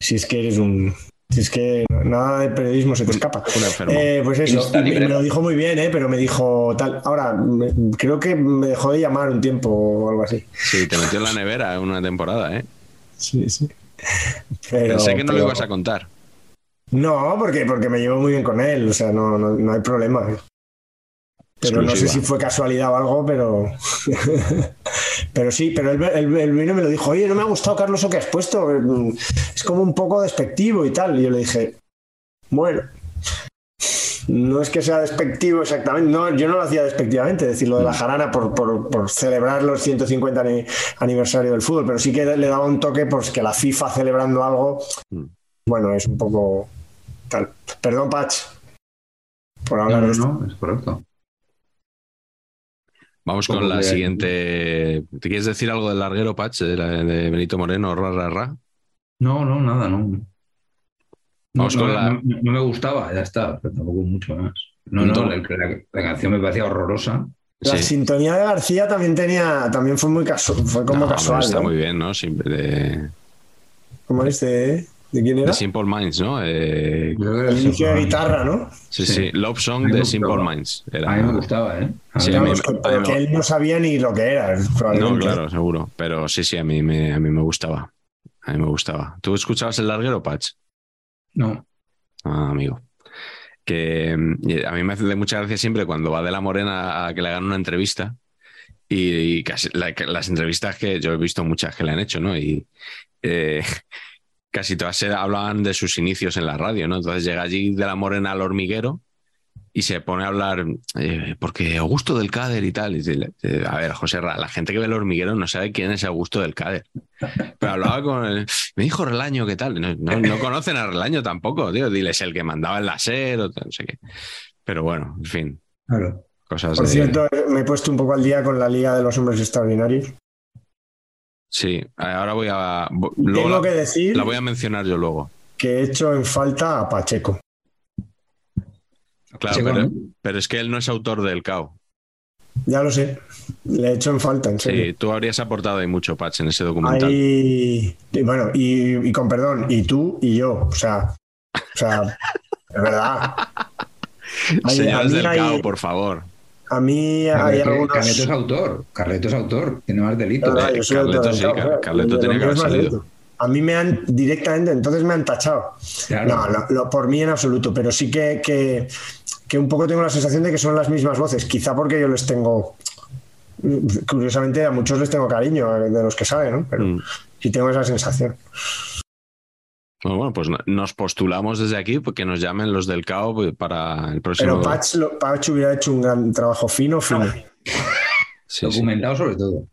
Si es que eres un. Si es que nada de periodismo se te escapa. Un enfermo. Eh, pues eso, y me lo dijo muy bien, ¿eh? pero me dijo tal. Ahora, me- creo que me dejó de llamar un tiempo o algo así. Sí, te metió en la nevera una temporada, ¿eh? Sí, sí. Pero, Pensé que no lo ibas a contar. No, porque, porque me llevo muy bien con él, o sea, no, no, no hay problema. Pero no sé si fue casualidad o algo, pero. pero sí, pero él, él- él vino y me lo dijo, oye, no me ha gustado, Carlos, lo que has puesto. Es como un poco despectivo y tal. Y yo le dije, bueno. No es que sea despectivo exactamente, no, yo no lo hacía despectivamente, decir lo de la jarana por, por- por celebrar los 150 ani- aniversario del fútbol, pero sí que le daba un toque, pues que la FIFA celebrando algo, Mm. bueno, es un poco tal. Perdón, Patch, por hablar No, de no, esto. no, es correcto. Vamos con la de- siguiente. ¿Te quieres decir algo del larguero, Patch, de, la- de Benito Moreno, ra, ra, ra? No, no, nada, no. No, Vamos no, con la- no- no me gustaba, ya está, pero tampoco mucho más. No, no, la, la canción me parecía horrorosa. La Sí. sintonía de García también tenía, también fue muy casual, fue como casual. está ¿no? muy bien, ¿no? Siempre de, ¿Cómo es de, de quién era? de Simple Minds, ¿no? Eh, El inicio de guitarra, ¿no? sí, Sí. sí, Love Song de. Simple Minds. Era- A mí me gustaba, ¿eh? A Sí, mí a mí que- él no sabía ni lo que era, No, claro, seguro. Pero sí, sí, a mí me, a mí me gustaba. A mí me gustaba. ¿Tú escuchabas el larguero, Patch? No, Ah, amigo. Que mm, a mí me hace mucha gracia siempre cuando va de la Morena a que le hagan una entrevista. Y, casi las entrevistas que yo he visto muchas que le han hecho, ¿no? Y eh, casi todas se hablaban de sus inicios en la radio, ¿no? Entonces llega allí de la Morena al hormiguero y se pone a hablar, eh, porque Augusto del Cáder y tal. Y eh, a ver, José Ra, la gente que ve el hormiguero no sabe quién es Augusto del Cáder. Pero hablaba con el- me dijo Relaño, ¿qué tal? No, no- no conocen a Relaño tampoco, tío. Diles el que mandaba el láser o tal, no sé qué. Pero bueno, en fin, claro. cosas Por de. cierto, me he puesto un poco al día con la Liga de los Hombres Extraordinarios. Sí, ahora voy a. Tengo Luego la, que decir la voy a mencionar yo luego. que he hecho en falta a Pacheco. Claro, pero, ¿no? pero es que él no es autor del CAO. Ya lo sé. Le he hecho en falta, en serio. Sí, tú habrías aportado ahí mucho, Patch, en ese documental. Ahí- y bueno, y, y con perdón, y tú y yo, o sea, o sea, es verdad. Hay- Señores del hay- CAO, por favor. A mí hay Carleto, algunos. Carleto es autor. Carleto es autor. Tiene más delitos. Verdad, Eh, Carleto sí, Car- claro. Carleto tenía que haber salido. A mí me han directamente, entonces me han tachado. Claro. No, no, lo- por mí en absoluto, pero sí que, que, que un poco tengo la sensación de que son las mismas voces, quizá porque yo les tengo, curiosamente a muchos les tengo cariño, de los que saben, ¿no? Pero Mm. sí tengo esa sensación. Bueno, bueno, pues no- nos postulamos desde aquí porque nos llamen los del CAO pues, para el próximo. Pero Patch, lo- Patch hubiera hecho un gran trabajo fino, fino. Sí, sí, Documentado sobre todo.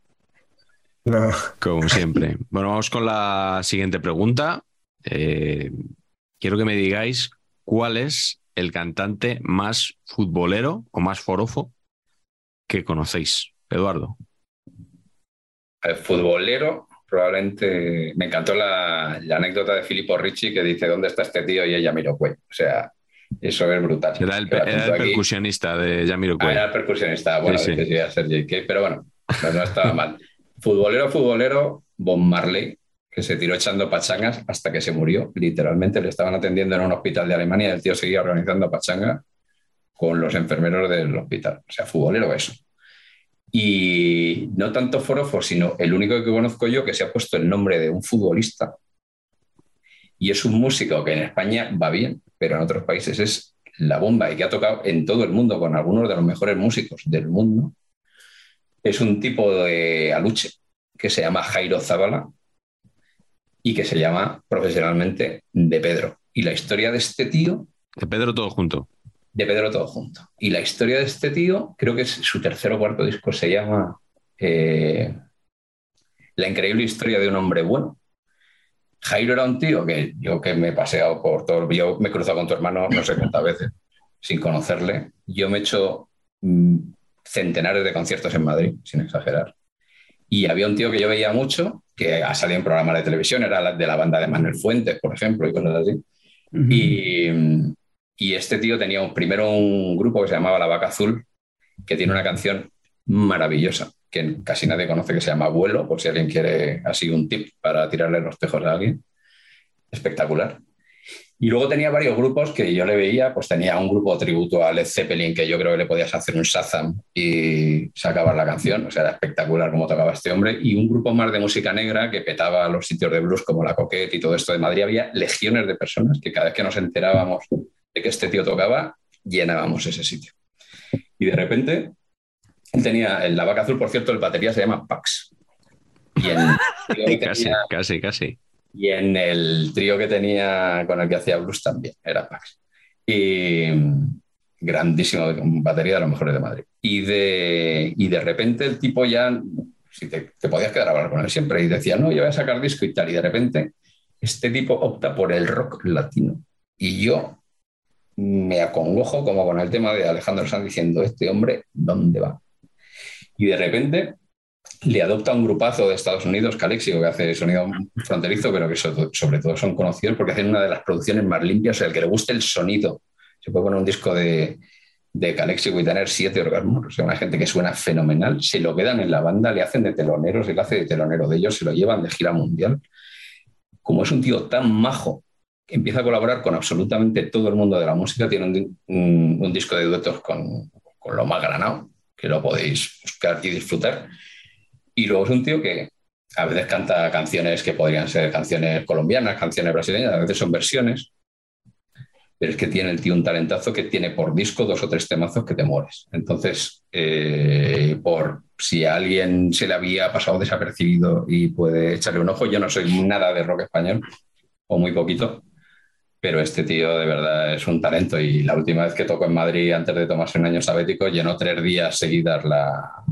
No. como siempre. Bueno, vamos con la siguiente pregunta. Eh, quiero que me digáis cuál es el cantante más futbolero o más forofo que conocéis. Eduardo. El futbolero, probablemente. Me encantó la, la anécdota de Filippo Ricci que dice: ¿Dónde está este tío? Y ella miró, O sea, eso es brutal. Era el, era percusionista de Ah, Jamiroquai. era el percusionista. Bueno, Sí, sí. ser JK, pero bueno, no, no estaba mal. Futbolero, futbolero, Bob Marley, que se tiró echando pachangas hasta que se murió. Literalmente le estaban atendiendo en un hospital de Alemania y el tío seguía organizando pachanga con los enfermeros del hospital. O sea, futbolero eso. Y no tanto forofo, sino el único que conozco yo que se ha puesto el nombre de un futbolista. Y es un músico que en España va bien, pero en otros países es la bomba y que ha tocado en todo el mundo con algunos de los mejores músicos del mundo. Es un tipo de aluche que se llama Jairo Zabala y que se llama profesionalmente De Pedro. Y la historia de este tío De Pedro todo junto. de Pedro todo junto. Y la historia de este tío, creo que es su tercer o cuarto disco, se llama eh, La increíble historia de un hombre bueno. Jairo era un tío que yo que me he paseado por todo, yo me he cruzado con tu hermano no sé cuántas veces sin conocerle. Yo me he hecho mm, centenares de conciertos en Madrid, sin exagerar. Y había un tío que yo veía mucho, que ha salido en programas de televisión, era de la banda de Manuel Fuentes, por ejemplo, y cosas así. Y, y este tío tenía un- primero un grupo que se llamaba La Vaca Azul, que tiene una canción maravillosa, que casi nadie conoce, que se llama Vuelo, por si alguien quiere así un tip para tirarle los tejos a alguien. Espectacular. Y luego tenía varios grupos que yo le veía, pues tenía un grupo tributo a Led Zeppelin que yo creo que le podías hacer un Shazam y sacabar la canción, o sea, era espectacular cómo tocaba este hombre, y un grupo más de música negra que petaba los sitios de blues como la Coquette y todo esto de Madrid. Había legiones de personas que cada vez que nos enterábamos de que este tío tocaba, llenábamos ese sitio. Y de repente, él tenía, en la vaca azul, por cierto, el batería se llama Pax. Y en, casi, casi, casi. Y en el trío que tenía con el que hacía blues también, era Pax. Y grandísimo, batería de los mejores de Madrid. Y de, y de repente el tipo ya, si te, te, podías quedar a hablar con él siempre, y decía, no, yo voy a sacar disco y tal. Y de repente este tipo opta por el rock latino. Y yo me acongojo como con el tema de Alejandro Sanz diciendo, este hombre, ¿dónde va? Y de repente le adopta un grupazo de Estados Unidos, Calexico, que hace sonido fronterizo, pero que sobre todo son conocidos porque hacen una de las producciones más limpias, el que le guste el sonido. Se puede poner un disco de, de Calexico y tener siete orgasmos, o sea, una gente que suena fenomenal, se lo quedan en la banda, le hacen de teloneros, él hace de telonero de ellos, se lo llevan de gira mundial. Como es un tío tan majo, empieza a colaborar con absolutamente todo el mundo de la música, tiene un, un, un disco de duetos con, con lo más granado, que lo podéis buscar y disfrutar. Y luego es un tío que a veces canta canciones que podrían ser canciones colombianas, canciones brasileñas, a veces son versiones, pero es que tiene el tío un talentazo que tiene por disco dos o tres temazos que te mueres. Entonces, eh, por si a alguien se le había pasado desapercibido y puede echarle un ojo, yo no soy nada de rock español, o muy poquito, pero este tío de verdad es un talento y la última vez que tocó en Madrid antes de tomarse un año sabético llenó tres días seguidas la,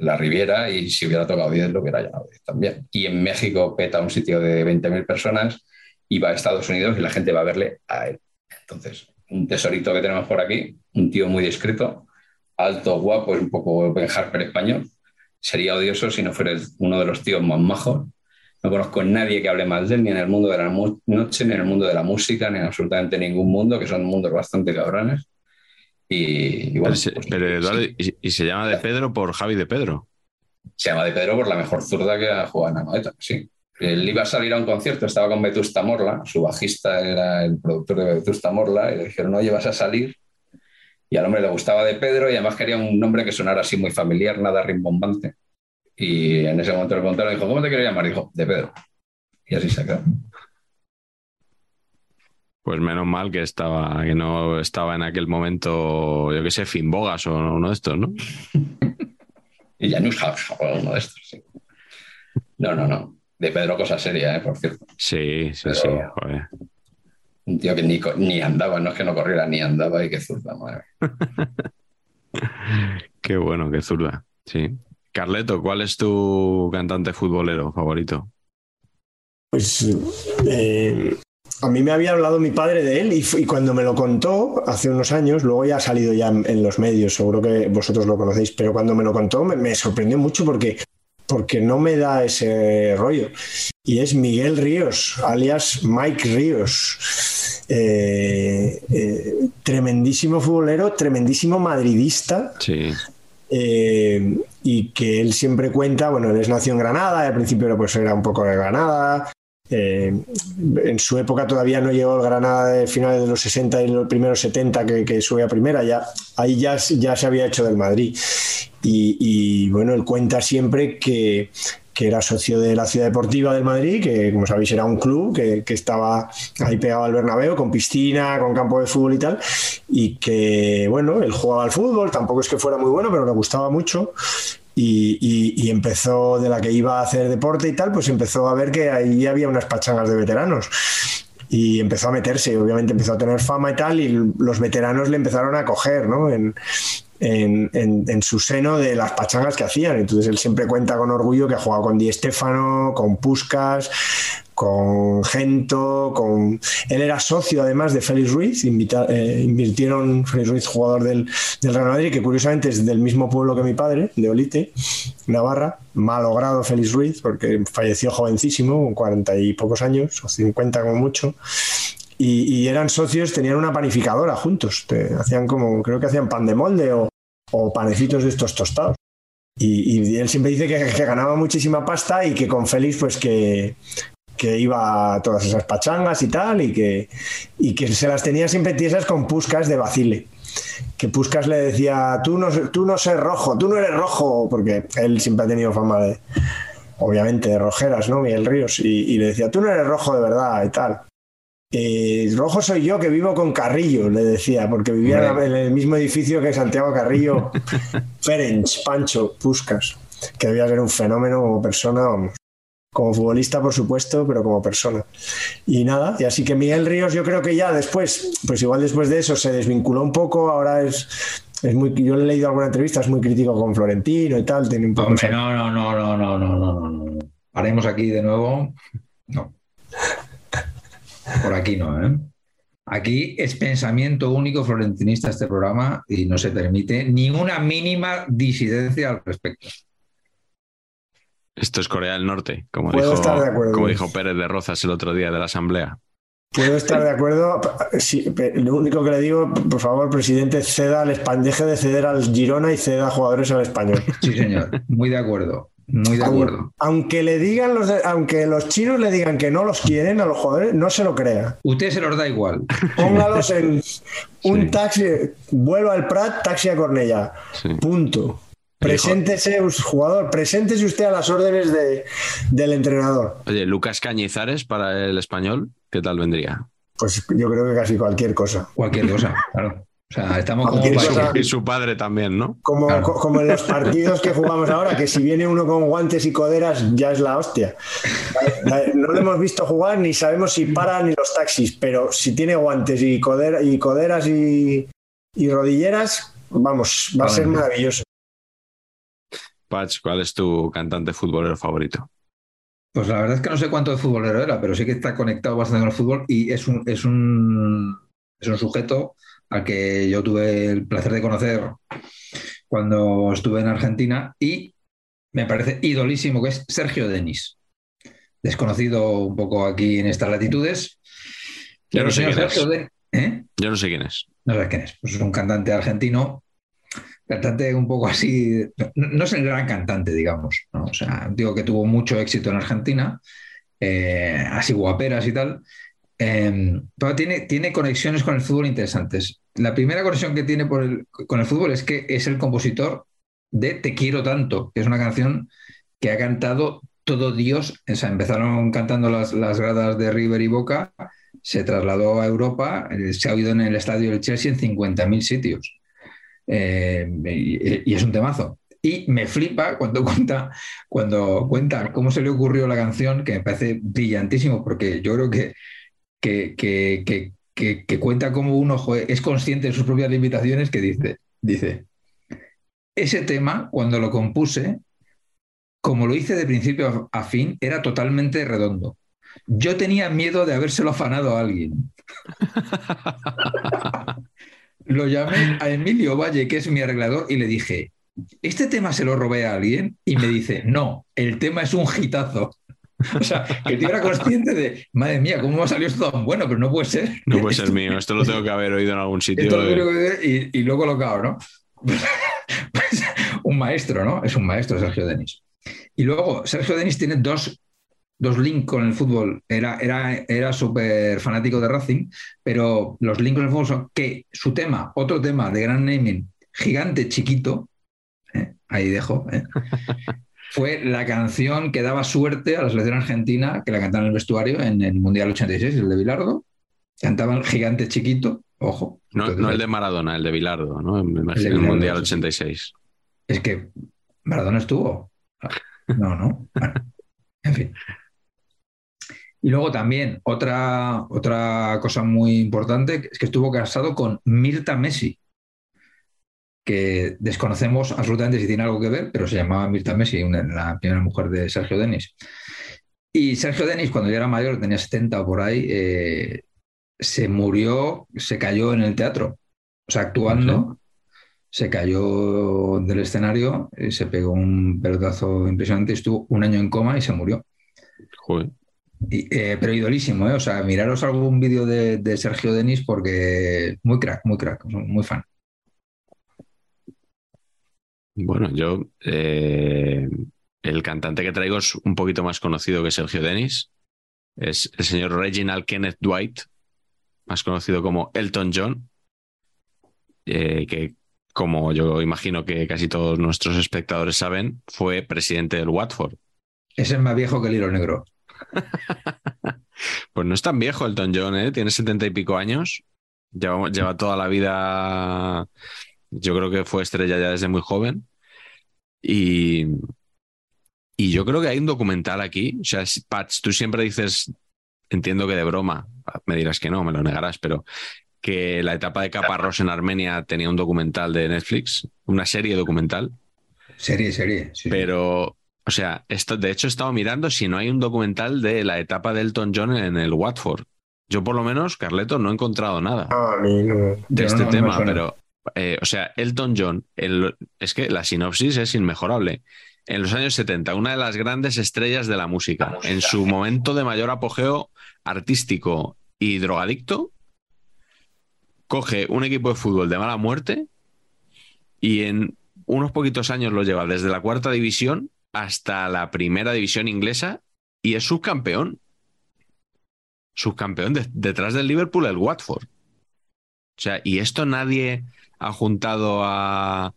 la Riviera y si hubiera tocado 10 lo hubiera llenado 10 también. Y en México peta un sitio de 20.000 personas y va a Estados Unidos y la gente va a verle a él. Entonces, un tesorito que tenemos por aquí, un tío muy discreto, alto, guapo, es un poco Ben Harper español. Sería odioso si no fuera uno de los tíos más majos. No conozco a nadie que hable mal de él, ni en el mundo de la noche, ni en el mundo de la música, ni en absolutamente ningún mundo, que son mundos bastante cabrones. Y, y bueno, Pero, se, pues, pero, Eduardo, sí. y, y se llama de Pedro por Javi de Pedro. Se llama de Pedro por la mejor zurda que ha jugado en Anoeta, sí. Él iba a salir a un concierto, estaba con Vetusta Morla, su bajista era el productor de Vetusta Morla, y le dijeron, no, llevas a salir. Y al hombre le gustaba de Pedro y además quería un nombre que sonara así muy familiar, nada rimbombante. Y en ese momento le preguntaron, dijo, ¿cómo te quiero llamar? Dijo, de Pedro. Y así se quedó. Pues menos mal que estaba, que no estaba en aquel momento, yo qué sé, Finbogas o uno de estos, ¿no? y Janus House o uno de estos, sí. No, no, no. De Pedro cosa seria, ¿eh? por cierto. Sí, sí, Pero- sí, joder. Un tío que ni, ni andaba, no es que no corriera, ni andaba y que zurda, madre. Qué bueno, qué zurda. Sí. Carleto, ¿cuál es tu cantante futbolero favorito? Pues eh, a mí me había hablado mi padre de él y, y cuando me lo contó hace unos años, luego ya ha salido ya en, en los medios, seguro que vosotros lo conocéis, pero cuando me lo contó me, me sorprendió mucho porque, porque no me da ese rollo. Y es Miguel Ríos, alias Mike Ríos. Eh, eh, tremendísimo futbolero, tremendísimo madridista. Sí. Eh, y que él siempre cuenta, bueno, él es nació en Granada, al principio pues era un poco de Granada, eh, en su época todavía no llegó el Granada de finales de los 60 y los primeros 70 que, que sube a primera, ya, ahí ya, se había hecho del Madrid. Y, bueno, él cuenta siempre que, que, era socio de la Ciudad Deportiva del Madrid, que como sabéis era un club que, que, estaba ahí pegado al Bernabéu, con piscina, con campo de fútbol y tal, y que bueno, él jugaba al fútbol, tampoco es que fuera muy bueno, pero le gustaba mucho. Y, empezó de la que iba a hacer deporte y tal, pues empezó a ver que ahí había unas pachangas de veteranos y empezó a meterse, obviamente empezó a tener fama y tal, y los veteranos le empezaron a coger, ¿no? En, en, su seno de las pachangas que hacían. Entonces él siempre cuenta con orgullo que ha jugado con Di Estefano, con Puskas, con Gento, con... Él era socio además de Félix Ruiz, invita... eh, invirtieron Félix Ruiz, jugador del, del, Real Madrid, que curiosamente es del mismo pueblo que mi padre, de Olite, Navarra, malogrado Félix Ruiz, porque falleció jovencísimo, con cuarenta y pocos años, o cincuenta como mucho, y, eran socios, tenían una panificadora juntos, hacían como, creo que hacían pan de molde o, o panecitos de estos tostados. Y, él siempre dice que ganaba muchísima pasta y que con Félix, pues que, que iba a todas esas pachangas y tal, y que, y que se las tenía siempre tiesas con Puscas de Basile. Que Puscas le decía, tú no, tú no sé rojo, tú no eres rojo, porque él siempre ha tenido fama de, obviamente, de rojeras, ¿no? Miguel Ríos, y, y le decía, tú no eres rojo de verdad y tal. Eh, rojo soy yo que vivo con Carrillo, le decía, porque vivía en el mismo edificio que Santiago Carrillo, Ferenc, Pancho, Puscas, que debía ser un fenómeno como persona, vamos. Como futbolista, por supuesto, pero como persona. Y nada, y así que Miguel Ríos, yo creo que ya después, pues igual después de eso se desvinculó un poco, ahora es, es muy, yo le he leído alguna entrevista, es muy crítico con Florentino y tal, tiene un poco Hombre, no, no, no, no, no, no, no, no. Paremos aquí de nuevo. No. Por aquí no, ¿eh? Aquí es pensamiento único florentinista este programa y no se permite ni una mínima disidencia al respecto. Esto es Corea del Norte, como, Puedo dijo, estar de acuerdo. como dijo Pérez de Rozas el otro día de la Asamblea. Puedo estar de acuerdo. Sí, lo único que le digo, por favor, presidente, ceda al Español, deje de ceder al Girona y ceda jugadores al español. Sí, señor. Muy de acuerdo. Muy de acuerdo. Aunque le digan los de- aunque los chinos le digan que no los quieren a los jugadores, no se lo crea. Usted se los da igual. Póngalos en un Sí. taxi, vuelo al Prat, taxi a Cornella. Sí. Punto. Preséntese, jugador, preséntese usted a las órdenes de- del entrenador. Oye, Lucas Cañizares para el español, ¿qué tal vendría? Pues yo creo que casi cualquier cosa. Cualquier cosa, claro. O sea, estamos como cosa. Y su padre también, ¿no? Como, Claro. co- como en los partidos que jugamos ahora, que si viene uno con guantes y coderas, ya es la hostia. No lo hemos visto jugar ni sabemos si para ni los taxis, pero si tiene guantes y, codera- y coderas y, y rodilleras, vamos, va a ser maravilloso. Patch, ¿cuál es tu cantante futbolero favorito? Pues la verdad es que no sé cuánto de futbolero era, pero sí que está conectado bastante con el fútbol y es un, es un, es un sujeto al que yo tuve el placer de conocer cuando estuve en Argentina y me parece idolísimo, que es Sergio Denis. Desconocido un poco aquí en estas latitudes. Yo no sé quién es. ¿Eh? Yo no sé quién es. No sabes quién es. Pues es un cantante argentino, cantante un poco así. No, es el gran cantante, digamos. ¿no? O sea, digo que tuvo mucho éxito en Argentina, eh, así guaperas y tal. Eh, pero tiene, tiene conexiones con el fútbol interesantes. La primera conexión que tiene con el fútbol es que es el compositor de Te quiero tanto, que es una canción que ha cantado todo Dios. O sea, empezaron cantando las, las gradas de River y Boca, se trasladó a Europa, eh, se ha oído en el estadio del Chelsea en 50.000 sitios. Eh, y, es un temazo. Y me flipa cuando cuenta, cuando cuenta cómo se le ocurrió la canción, que me parece brillantísimo, porque yo creo que, que, que, que, cuenta cómo uno es consciente de sus propias limitaciones, que dice, dice, ese tema, cuando lo compuse, como lo hice de principio a fin, era totalmente redondo. Yo tenía miedo de habérselo afanado a alguien. Lo llamé a Emilio Valle, que es mi arreglador, y le dije, ¿este tema se lo robé a alguien? Y me dice, no, el tema es un hitazo. O sea, que el tío era consciente de, madre mía, ¿cómo me ha salido esto tan bueno? Pero no puede ser. No puede ser mío. Esto lo tengo que haber oído en algún sitio. Esto es lo que- y, y lo he colocado, ¿no? Pues, un maestro, ¿no? Es un maestro, Sergio Denis. Y luego, Sergio Denis tiene dos, dos links con el fútbol. Era, era, era súper fanático de Racing, pero los links con el fútbol son que su tema, otro tema de gran naming, gigante chiquito, ¿eh? ahí dejo, ¿eh? fue la canción que daba suerte a la selección argentina, que la cantaron en el vestuario en el Mundial 86, el de Bilardo. Cantaban gigante chiquito, ojo. No, Entonces, no el de Maradona, el de Bilardo, ¿no? Me imagino, El Mundial sí. 86. Es que Maradona estuvo. No, no. Bueno, en fin. Y luego también otra, otra cosa muy importante es que estuvo casado con Mirta Messi, que desconocemos absolutamente si tiene algo que ver, pero se llamaba Mirta Messi, una- la primera mujer de Sergio Denis. Y Sergio Denis, cuando ya era mayor, tenía 70 o por ahí, eh, se murió, se cayó en el teatro. O sea, actuando, se cayó del escenario, y se pegó un pelotazo impresionante, estuvo un año en coma y se murió. Joder. Eh, pero idolísimo, ¿eh? O sea, miraros algún vídeo de, de Sergio Denis porque muy crack, muy crack, muy fan. Bueno, yo eh, el cantante que traigo es un poquito más conocido que Sergio Denis. Es el señor Reginald Kenneth Dwight, más conocido como Elton John, eh, que como yo imagino que casi todos nuestros espectadores saben, fue presidente del Watford. Ese es más viejo que el hilo negro. Pues no es tan viejo Elton John, ¿eh? tiene setenta y pico años. Lleva, lleva toda la vida. Yo creo que fue estrella ya desde muy joven. Y, y yo creo que hay un documental aquí. O sea, Patch, tú siempre dices, entiendo que de broma, me dirás que no, me lo negarás, pero que la etapa de Caparrós en Armenia tenía un documental de Netflix, una serie documental. Serie, serie. sí. Pero, o sea, esto, de hecho he estado mirando si no hay un documental de la etapa de Elton John en el Watford. Yo por lo menos, Carleto, no he encontrado nada no. de Yo este no- no me tema, pero, eh, o sea, Elton John, el- es que la sinopsis es inmejorable. En los años 70, una de las grandes estrellas de la música, La música. en su momento de mayor apogeo artístico y drogadicto, coge un equipo de fútbol de mala muerte y en unos poquitos años lo lleva desde la cuarta división hasta la primera división inglesa y es subcampeón. Subcampeón de- detrás del Liverpool, el Watford. O sea, y esto nadie ha juntado a,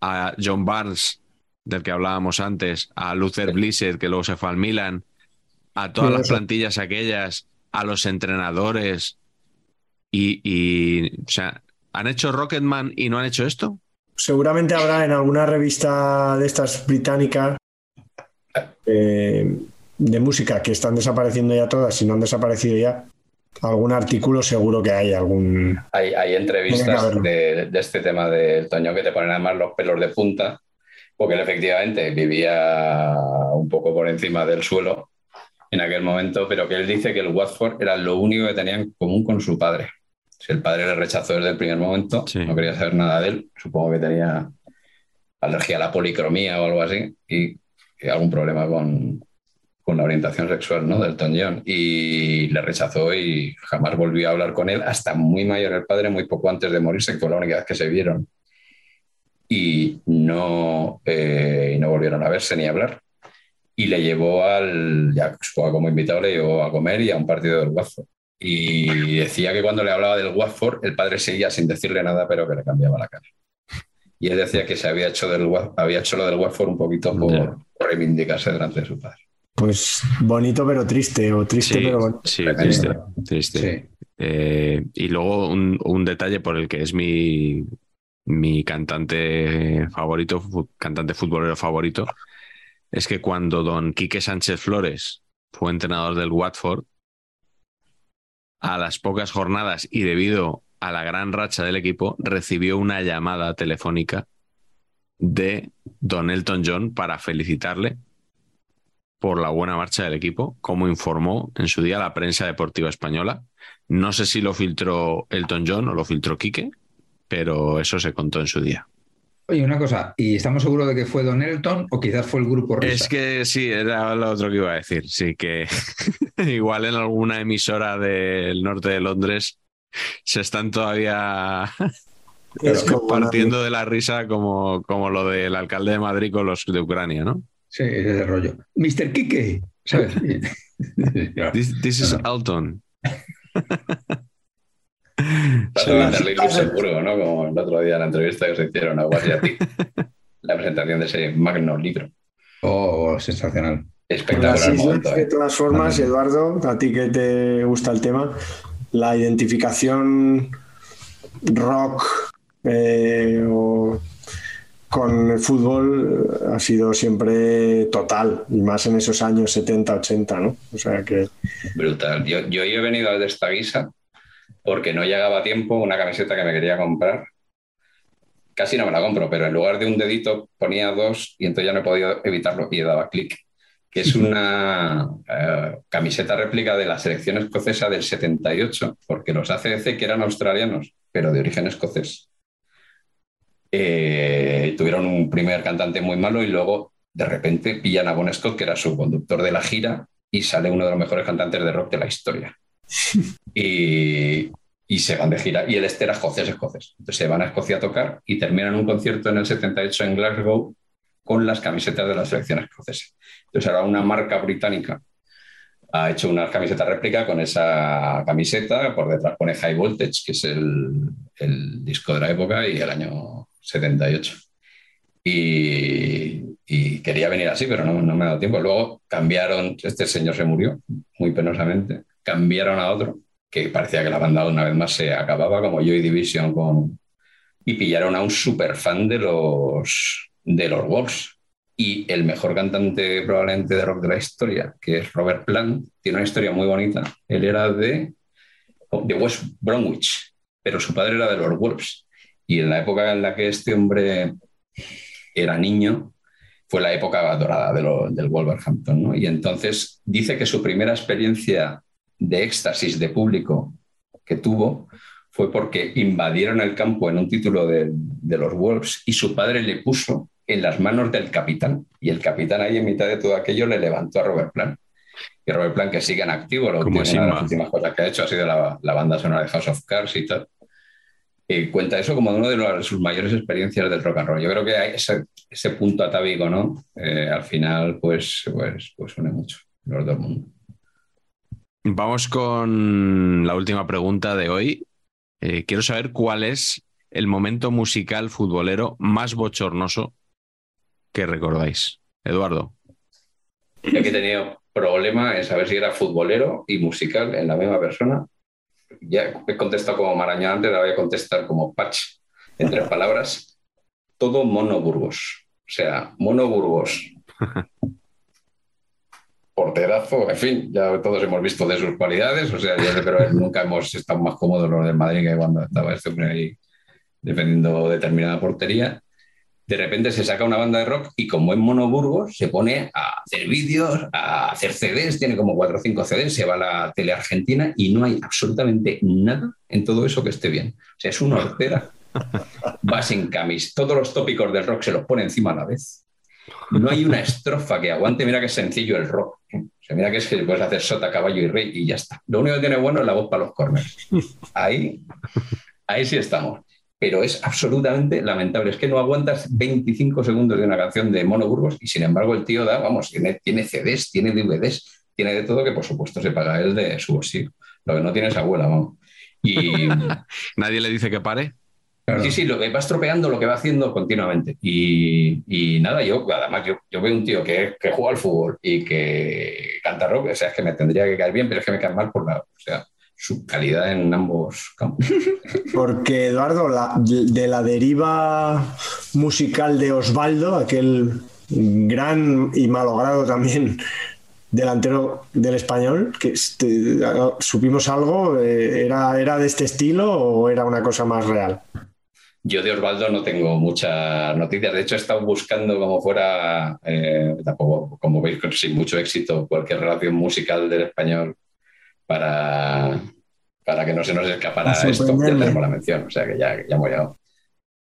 a John Barnes, del que hablábamos antes, a Luther Blissett, que luego se fue al Milan, a todas Sí, las eso. plantillas aquellas, a los entrenadores. Y, y, o sea, ¿han hecho Rocketman y no han hecho esto? Seguramente habrá en alguna revista de estas británicas eh, de música que están desapareciendo ya todas, si no han desaparecido ya, algún artículo seguro que hay, algún... Hay, entrevistas de, de este tema del Toño que te ponen además los pelos de punta, porque él efectivamente vivía un poco por encima del suelo en aquel momento, pero que él dice que el Watford era lo único que tenía en común con su padre. Si el padre le rechazó desde el primer momento, Sí. no quería saber nada de él, supongo que tenía alergia a la policromía o algo así, y algún problema con, con la orientación sexual ¿no? del John. Y le rechazó y jamás volvió a hablar con él hasta muy mayor el padre, muy poco antes de morirse, que fue la única vez que se vieron. Y no, eh, no volvieron a verse ni a hablar. Y le llevó al, ya como invitado, le llevó a comer y a un partido del Watford. Y decía que cuando le hablaba del Watford, el padre seguía sin decirle nada, pero que le cambiaba la cara. Y él decía que se había hecho, del, había hecho lo del Watford un poquito por, reivindicarse delante de su padre. Pues bonito pero triste, o triste Sí, pero bonito. sí, triste, triste. Sí. Eh, y luego un, un detalle por el que es mi, mi cantante favorito, cantante futbolero favorito, es que cuando don Quique Sánchez Flores fue entrenador del Watford, a las pocas jornadas y debido a la gran racha del equipo, recibió una llamada telefónica de don Elton John para felicitarle por la buena marcha del equipo, como informó en su día la prensa deportiva española. No sé si lo filtró Elton John o lo filtró Quique, pero eso se contó en su día. Oye, una cosa, ¿y estamos seguros de que fue Don Elton o quizás fue el grupo Risa? Es que sí, era lo otro que iba a decir. Sí, que igual en alguna emisora del norte de Londres se están todavía Es partiendo de la risa como, como lo del alcalde de Madrid con los de Ucrania, ¿no? Sí, ese rollo. Mr. Kike, ¿sabes? This, this is Elton. Vas Sí, a venderle el Luxemburgo, ¿no? Como el otro día en la entrevista que se hicieron a Guardiati. la presentación de ese magno libro. Oh, sensacional. Espectacular Las islas, momento. de ¿eh? todas formas. Eduardo, a ti que te gusta el tema, la identificación rock eh, o con el fútbol ha sido siempre total, y más en esos años 70, 80, ¿no? O sea que Brutal. Yo, yo he venido de esta guisa porque no llegaba a tiempo una camiseta que me quería comprar. Casi no me la compro, pero en lugar de un dedito ponía dos y entonces ya no he podido evitarlo y dado clic. Que es una eh, camiseta réplica de la selección escocesa del 78, porque los ACDC, que eran australianos, pero de origen escocés, eh, tuvieron un primer cantante muy malo y luego de repente pillan a Bon Scott, que era su conductor de la gira, y sale uno de los mejores cantantes de rock de la historia. Y, y se van de gira. Y el este era escocés, escocés. Entonces se van a Escocia a tocar y terminan un concierto en el 78 en Glasgow con las camisetas de la selección escocesa. Entonces ahora una marca británica ha hecho una camiseta réplica con esa camiseta, por detrás pone High Voltage, que es el, disco de la época y el año 78. Y, y quería venir así, pero no, no me ha dado tiempo. Luego cambiaron, este señor se murió muy penosamente, cambiaron a otro, que parecía que la banda una vez más se acababa, como Joy Division, con, y pillaron a un super fan de los, de los Wolves. Y el mejor cantante probablemente de rock de la historia, que es Robert Plant, tiene una historia muy bonita. Él era de, de West Bromwich, pero su padre era de los Wolves. Y en la época en la que este hombre era niño, fue la época dorada de lo- del Wolverhampton. ¿no? Y entonces dice que su primera experiencia de éxtasis de público que tuvo fue porque invadieron el campo en un título de, de los Wolves y su padre le puso en las manos del capitán. Y el capitán ahí en mitad de todo aquello le levantó a Robert Plant. Y Robert Plant, que sigue en activo, lo Como una de las últimas cosas que ha hecho ha sido la, la banda sonora de House of Cards y tal. Eh, cuenta eso como una de sus mayores experiencias del rock and roll. Yo creo que hay ese, ese punto atávico, ¿no? Eh, al final, pues, pues, pues une mucho los dos mundos. Vamos con la última pregunta de hoy. Eh, quiero saber cuál es el momento musical futbolero más bochornoso que recordáis. Eduardo. Yo que he tenido problema en saber si era futbolero y musical en la misma persona. Ya he contestado como Marañón antes, ahora voy a contestar como Patch, en tres palabras. Todo Mono Burgos. O sea, Mono Burgos. Porterazo, en fin, ya todos hemos visto de sus cualidades, o sea, yo creo que nunca hemos estado más cómodos los del Madrid que cuando estaba este hombre ahí defendiendo determinada portería de repente se saca una banda de rock y como es Mono Burgos se pone a hacer vídeos, a hacer CDs, tiene como cuatro o cinco CDs, se va a la tele argentina y no hay absolutamente nada en todo eso que esté bien. O sea, es una hortera. Va sin camis, todos los tópicos del rock se los pone encima a la vez. No hay una estrofa que aguante, mira que es sencillo el rock. O sea, mira que es que puedes hacer sota, caballo y rey y ya está. Lo único que tiene bueno es la voz para los corners. Ahí, ahí sí estamos pero es absolutamente lamentable. Es que no aguantas 25 segundos de una canción de Mono Burgos y sin embargo el tío da, vamos, tiene, tiene CDs, tiene DVDs, tiene de todo que por supuesto se paga él de su bolsillo. Lo que no tiene es abuela, vamos. Y ¿Nadie le dice que pare? Claro. sí, sí, lo que va estropeando lo que va haciendo continuamente. Y, y nada, yo además yo, yo veo un tío que, que juega al fútbol y que canta rock, o sea, es que me tendría que caer bien, pero es que me cae mal por la, o sea, su calidad en ambos campos. Porque, Eduardo, la- de la deriva musical de Osvaldo, aquel gran y malogrado también delantero del español, que este, supimos algo, eh, ¿era, ¿era de este estilo o era una cosa más real? Yo de Osvaldo no tengo muchas noticias. De hecho, he estado buscando como fuera, eh, tampoco, como veis, sin mucho éxito, cualquier relación musical del español para, para que no se nos escapara Para esto. Ya tenemos la mención, o sea que ya, ya hemos llegado.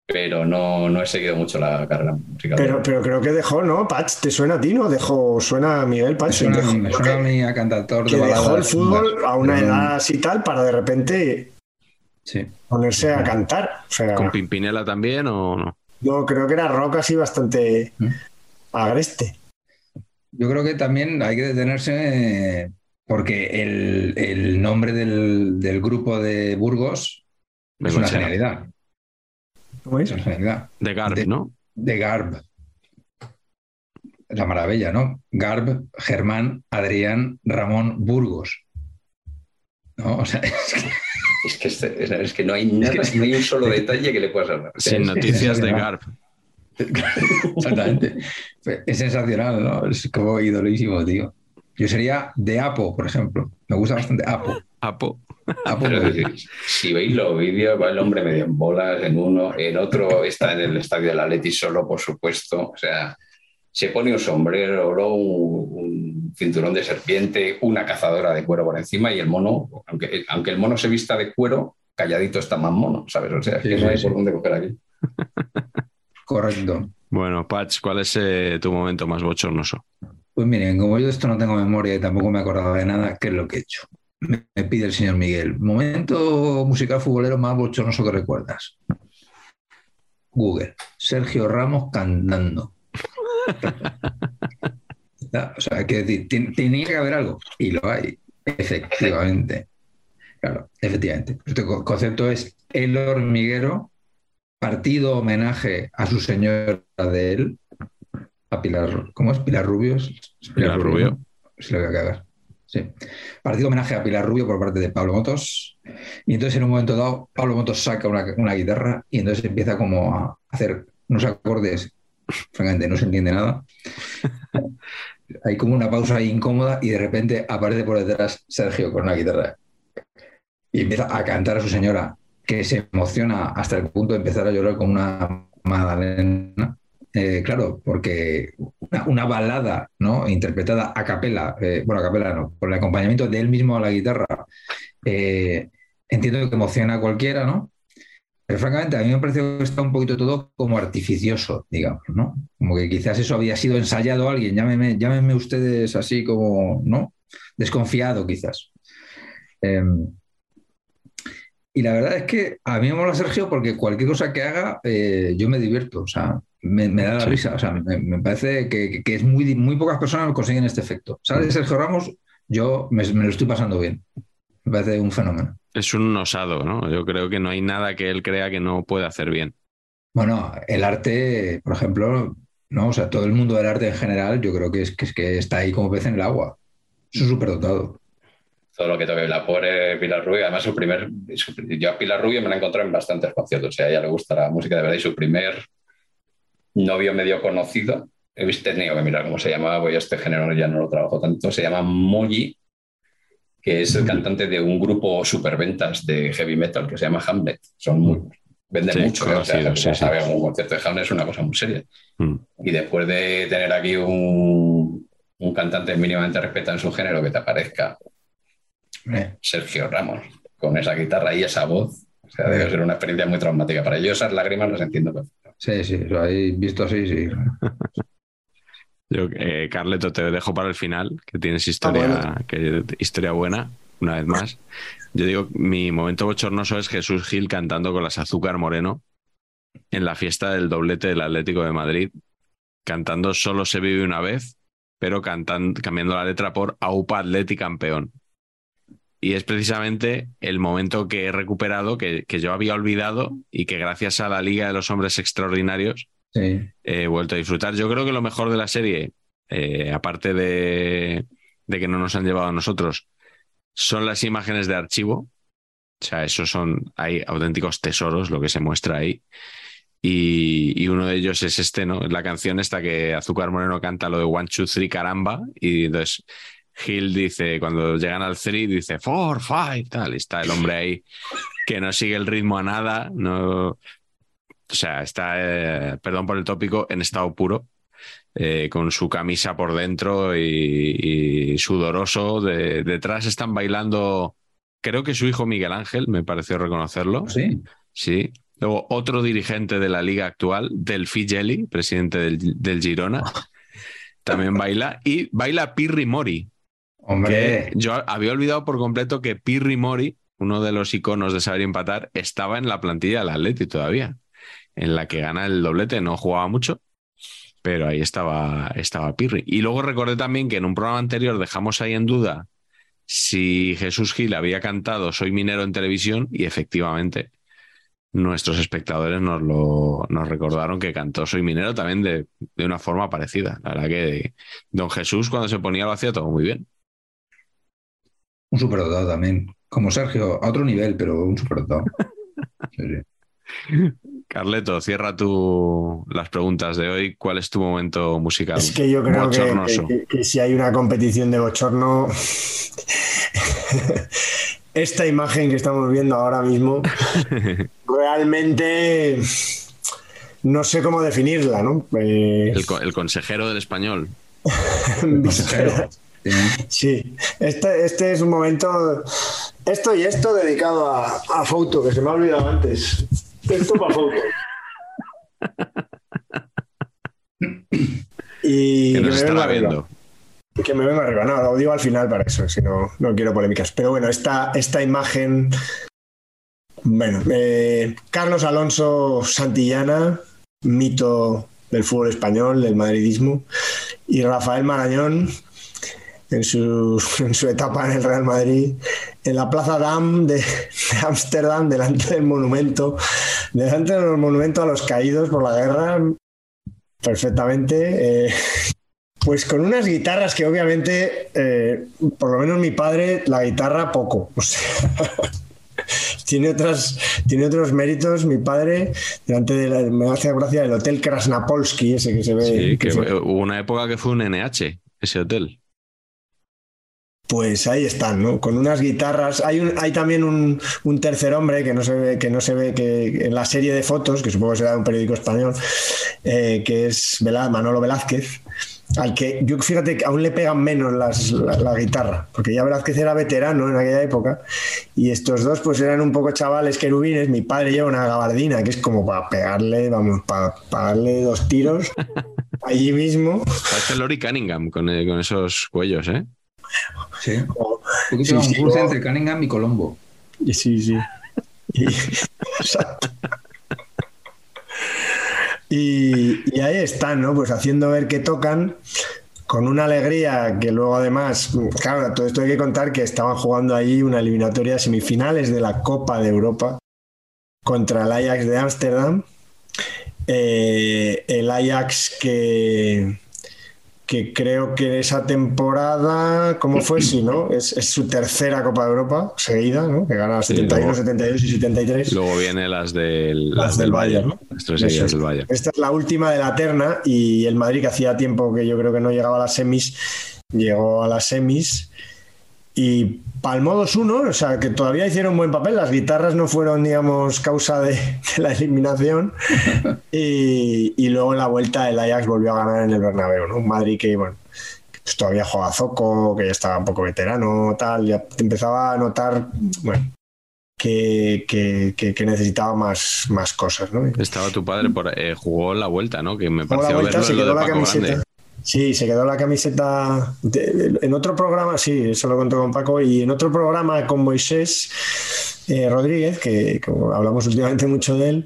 Pero no, no he seguido mucho la carrera musical. Pero, pero creo que dejó, ¿no? Patch, ¿te suena a ti, no? Dejó, suena a Miguel Patch. Me suena, dejó- me suena a mí a cantautor que de dejó el baladas fútbol a una edad así tal para de repente Sí. ponerse a cantar. O sea, ¿Con Pimpinela también o no? no, creo que era rock así bastante ¿Mm? agreste. Yo creo que también hay que detenerse eh, porque el, el nombre del, del grupo de Burgos es una genialidad. ¿Cómo es? Una genialidad. De Garb, De- ¿no? De Garb. La maravilla, ¿no? Garb, Germán, Adrián, Ramón, Burgos. ¿No? O sea, es que- Es que, este- es, es que no hay nada, no hay un solo detalle que le puedas hablar. Sin noticias de. Garb. Exactamente. Es sensacional, ¿no? Es como idolísimo, tío. Yo sería de Apo, por ejemplo. Me gusta bastante Apo. Apo. Apo si, si veis los vídeos, va el hombre medio en bolas en uno, en otro está en el estadio del Atleti solo, por supuesto. O sea, se pone un sombrero, luego un, un cinturón de serpiente, una cazadora de cuero por encima y el mono, aunque, aunque el mono se vista de cuero, calladito está más mono, ¿sabes? O sea, es que Sí, no hay sí, por sí. dónde coger aquí. Correcto. Bueno, Patch, ¿cuál es eh, tu momento más bochornoso? Pues miren, como yo esto no tengo memoria y tampoco me he acordado de nada, ¿qué es lo que he hecho? me, pide el señor Miguel, momento musical futbolero más bochornoso que recuerdas. Google, Sergio Ramos cantando. o sea, que tenía que haber algo, y lo hay, efectivamente. Claro, efectivamente. Este co- concepto es el hormiguero, partido homenaje a su señora de él, a Pilar, ¿cómo es? Pilar Rubio. ¿Es Pilar Rubio. Sí, lo voy a cagar. Sí. Partido homenaje a Pilar Rubio por parte de Pablo Motos. Y entonces en un momento dado, Pablo Motos saca una, una guitarra y entonces empieza como a hacer unos acordes, francamente no se entiende nada. Hay como una pausa ahí incómoda y de repente aparece por detrás Sergio con una guitarra y empieza a cantar a su señora, que se emociona hasta el punto de empezar a llorar como una magdalena. Eh, claro, porque una, balada ¿no? interpretada a capela, eh, bueno, a capela no, por el acompañamiento de él mismo a la guitarra, eh, entiendo que emociona a cualquiera, ¿no? Pero francamente, a mí me parece que está un poquito todo como artificioso, digamos, ¿no? Como que quizás eso había sido ensayado a alguien, llámenme, llámenme ustedes así como, ¿no? Desconfiado, quizás. Eh, y la verdad es que a mí me mola Sergio porque cualquier cosa que haga, yo me divierto, o sea, me, me da la Sí. risa, o sea, me, me parece que, que es muy, muy pocas personas consiguen este efecto. ¿Sabes, Sergio Ramos? Yo me, me lo estoy pasando bien. Me parece un fenómeno. Es un osado, ¿no? Yo creo que no hay nada que él crea que no puede hacer bien. Bueno, el arte, por ejemplo, no, o sea, todo el mundo del arte en general, yo creo que es que, es que está ahí como pez en el agua. Es un superdotado. todo lo que toque la pobre Pilar Rubio. Además, su primer, su- yo a Pilar Rubio me la he encontrado en bastantes conciertos. O sea, a ella le gusta la música de verdad y su primer novio medio conocido, he tenido que mirar cómo se llamaba, porque este género ya no lo trabajo tanto, se llama Molly, que es el cantante de un grupo superventas de heavy metal que se llama Hamlet. Son muy, venden Sí, mucho, ¿eh? o sea, sí, sí. sabe, un concierto de Hamlet es una cosa muy seria. Mm. Y después de tener aquí un, un cantante mínimamente respetado en su género que te aparezca Eh, Sergio Ramos con esa guitarra y esa voz. O sea, debe ser una experiencia muy traumática. Para yo esas lágrimas las entiendo perfectamente. Sí, sí, lo habéis visto así, sí. Yo, eh, Carleto, te dejo para el final, que tienes historia, bueno. que, historia buena, una vez más. Yo digo, mi momento bochornoso es Jesús Gil cantando con las Azúcar Moreno en la fiesta del doblete del Atlético de Madrid, cantando Solo se vive una vez, pero cantan, cambiando la letra por Aupa Atleti campeón. Y es precisamente el momento que he recuperado, que, que yo había olvidado y que gracias a la Liga de los Hombres Extraordinarios Sí. he vuelto a disfrutar. Yo creo que lo mejor de la serie, eh, aparte de, de que no nos han llevado a nosotros, son las imágenes de archivo. O sea, esos son, hay auténticos tesoros lo que se muestra ahí. Y, y uno de ellos es este, ¿no? La canción esta que Azúcar Moreno canta lo de One, Two, Three, caramba. Y entonces Gil dice, cuando llegan al three, dice four, five, tal. Y está el hombre ahí que no sigue el ritmo a nada, no, o sea, está, eh, perdón por el tópico, en estado puro, eh, con su camisa por dentro y, y sudoroso. De- detrás están bailando, creo que su hijo Miguel Ángel, me pareció reconocerlo. Sí. Sí. Luego otro dirigente de la liga actual, Delphi Gelli, presidente del, del Girona, también baila. Y baila Pirri Mori, Yo había olvidado por completo que Pirri Mori, uno de los iconos de saber empatar, estaba en la plantilla del Atleti todavía, en la que gana el doblete. No jugaba mucho, pero ahí estaba, estaba Pirri. Y luego recordé también que en un programa anterior dejamos ahí en duda si Jesús Gil había cantado Soy minero en televisión y efectivamente nuestros espectadores nos lo nos recordaron que cantó Soy minero también de, de una forma parecida. La verdad que don Jesús cuando se ponía lo hacía todo muy bien. Un superdotado también. Como Sergio, a otro nivel, pero un superdotado. Sí, sí. Carleto, cierra tú las preguntas de hoy. ¿Cuál es tu momento musical? Es que yo creo que, bochornoso? que- que si hay una competición de bochorno, esta imagen que estamos viendo ahora mismo, realmente no sé cómo definirla, ¿no? Eh, El, co- el consejero del español. Consejero. Sí. Este, este es un momento, esto y esto dedicado a, a Foto, que se me ha olvidado antes. Esto para Foto. Y Que que nos me venga arriba. viendo. Que me vengo arriba, no, lo digo al final para eso, si no, no quiero polémicas. Pero bueno, esta, esta imagen. Bueno, eh, Carlos Alonso Santillana, mito del fútbol español, del madridismo, y Rafael Marañón, en su, en su etapa en el Real Madrid, en la Plaza Dam de de Ámsterdam, delante del monumento, delante del monumento a los caídos por la guerra, perfectamente. eh, pues con unas guitarras que obviamente, eh, por lo menos mi padre, la guitarra poco. O sea, tiene, otras, tiene otros méritos. Mi padre, delante de la, me hace gracia el Hotel Krasnapolski, ese que se ve. Sí, que que se- hubo una época que fue un NH, ese hotel. Pues ahí están, ¿no? Con unas guitarras. Hay, un, hay también un, un tercer hombre que no se ve, que no se ve que en la serie de fotos, que supongo que será de un periódico español, eh, que es Velá- Manolo Velázquez, al que yo fíjate que aún le pegan menos las- la, la guitarra, porque ya Velázquez era veterano en aquella época, y estos dos pues eran un poco chavales querubines. Mi padre lleva una gabardina que es como para pegarle, vamos, para, para darle dos tiros allí mismo. Parece Lori Cunningham con, eh, con esos cuellos, ¿eh? Sí. Sí, poquito sí, un cruce no. entre Cunningham y Colombo. Y sí, sí. Y, Exacto. Y- y ahí están, ¿no? Pues haciendo ver que tocan con una alegría que luego además, claro, todo esto hay que contar que estaban jugando ahí una eliminatoria de semifinales de la Copa de Europa contra el Ajax de Ámsterdam. Eh, el Ajax que, que creo que esa temporada, ¿cómo fue? Sí, ¿no? Es, es su tercera Copa de Europa seguida, ¿no? Que gana Sí, 71, luego- 72 y 73. Luego vienen las del, Las del Bayern, ¿no? Las tres Eso seguidas es. del Bayern. Esta es la última de la terna y el Madrid, que hacía tiempo que yo creo que no llegaba a las semis, llegó a las semis y palmó 2-1, o sea que todavía hicieron buen papel. Las guitarras no fueron, digamos, causa de, de la eliminación. Y, y luego en la vuelta el Ajax volvió a ganar en el Bernabéu, ¿no? Un Madrid que, bueno, que, pues, todavía jugaba Zoco, que ya estaba un poco veterano, tal, ya empezaba a notar, bueno, que, que- que- necesitaba más, más cosas, ¿no? Estaba tu padre, por, eh, jugó la vuelta, ¿no? Que me la pareció vuelta, verlo se lo quedó de la Paco camiseta. Grande. Sí, se quedó la camiseta de- en otro programa, sí, eso lo contó con Paco, y en otro programa con Moisés eh, Rodríguez, que hablamos últimamente mucho de él,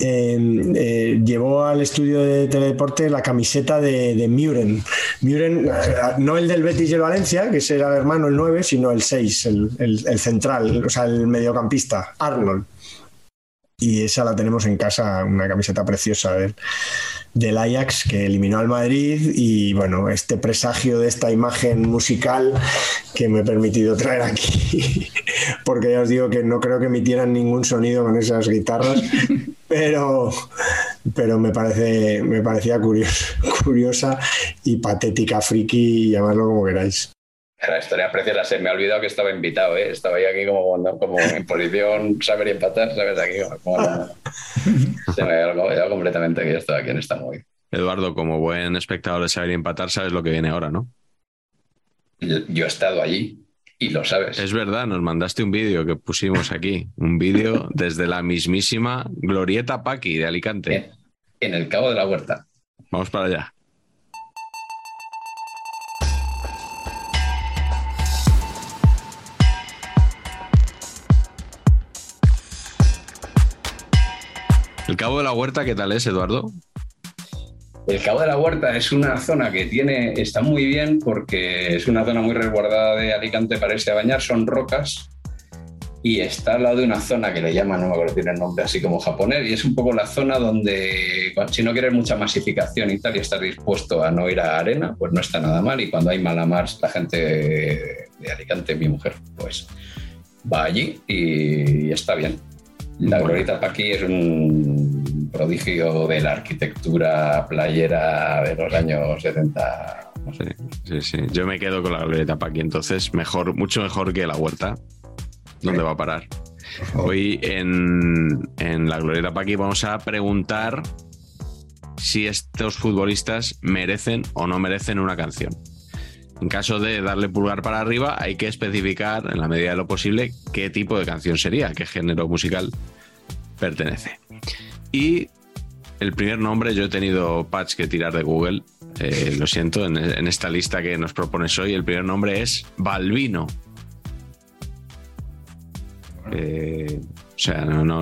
eh, eh, llevó al estudio de Teledeporte la camiseta de, de Muren. Muren, eh, no el del Betis y el Valencia, que ese era el hermano, el 9, sino el 6, el, el- el central, o sea, el mediocampista, Arnold. Y esa la tenemos en casa, una camiseta preciosa del Ajax que eliminó al Madrid y bueno, este presagio de esta imagen musical que me he permitido traer aquí, porque ya os digo que no creo que emitieran ningún sonido con esas guitarras, pero, pero me, parece, me parecía curioso- curiosa y patética, friki, llamarlo como queráis. La historia preciosa, se me ha olvidado que estaba invitado, ¿eh? Estaba ahí aquí como, cuando- como en posición saber y empatar, ¿sabes? Aquí como, como- se me había olvidado completamente que yo estaba aquí en esta movida. Eduardo, como buen espectador de saber y empatar, sabes lo que viene ahora, ¿no? Yo yo he estado allí y lo sabes. Es verdad, nos mandaste un vídeo que pusimos aquí, un vídeo desde la mismísima Glorieta Paqui de Alicante. En, en el Cabo de la Huerta. Vamos para allá. El Cabo de la Huerta, ¿qué tal es, Eduardo? El Cabo de la Huerta es una zona que tiene, está muy bien porque es una zona muy resguardada de Alicante para irse a bañar, son rocas y está al lado de una zona que le llaman, no me acuerdo, tiene el nombre así como japonés, y es un poco la zona donde si no quieres mucha masificación y tal y estás dispuesto a no ir a arena, pues no está nada mal y cuando hay mala mar, la gente de Alicante, mi mujer, pues va allí y está bien. La Glorieta Paqui es un prodigio de la arquitectura playera de los años 70. no sé. Sí, sí, sí. Yo me quedo con la Glorieta Paqui, entonces mejor, mucho mejor que la Huerta. ¿Dónde va a parar? Hoy en, en la Glorieta Paqui vamos a preguntar si estos futbolistas merecen o no merecen una canción. En caso de darle pulgar para arriba, hay que especificar, en la medida de lo posible, qué tipo de canción sería, qué género musical pertenece. Y El primer nombre, yo he tenido patch que tirar de Google. eh, lo siento, en, esta lista que nos propones hoy, el primer nombre es Balbino. Eh, o sea, no,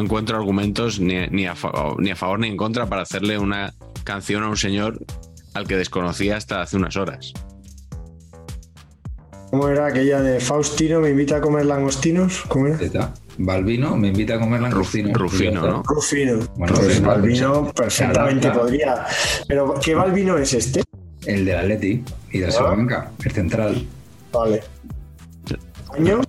encuentro argumentos ni a favor ni en contra para hacerle una canción a un señor al que desconocía hasta hace unas horas. ¿Cómo era aquella de Faustino me invita a comer langostinos? ¿Cómo era? Zeta. Balbino me invita a comer langostino. Rufino, ¿no? Rufino. Bueno, pues pues, Balbino perfectamente podría. Pero ¿qué Balbino es este? El del Atleti y del Ah. Salamanca, el central. Vale. ¿Año?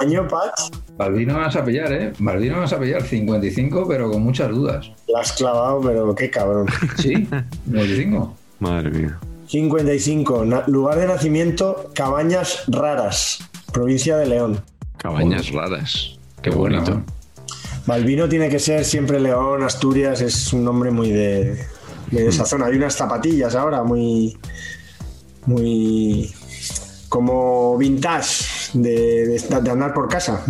¿Año, Patch? Balbino me vas a pillar, ¿eh? Balbino me vas a pillar 55, pero con muchas dudas. La has clavado, pero qué cabrón. Sí, 55. Madre mía. 55. Na- lugar de nacimiento, Cabañas Raras, provincia de León. Cabañas raras. Qué bonito. ¿no? Balbino tiene que ser siempre León, Asturias, es un nombre muy de, de esa zona. Hay unas zapatillas ahora muy. muy. como vintage de, de- de andar por casa.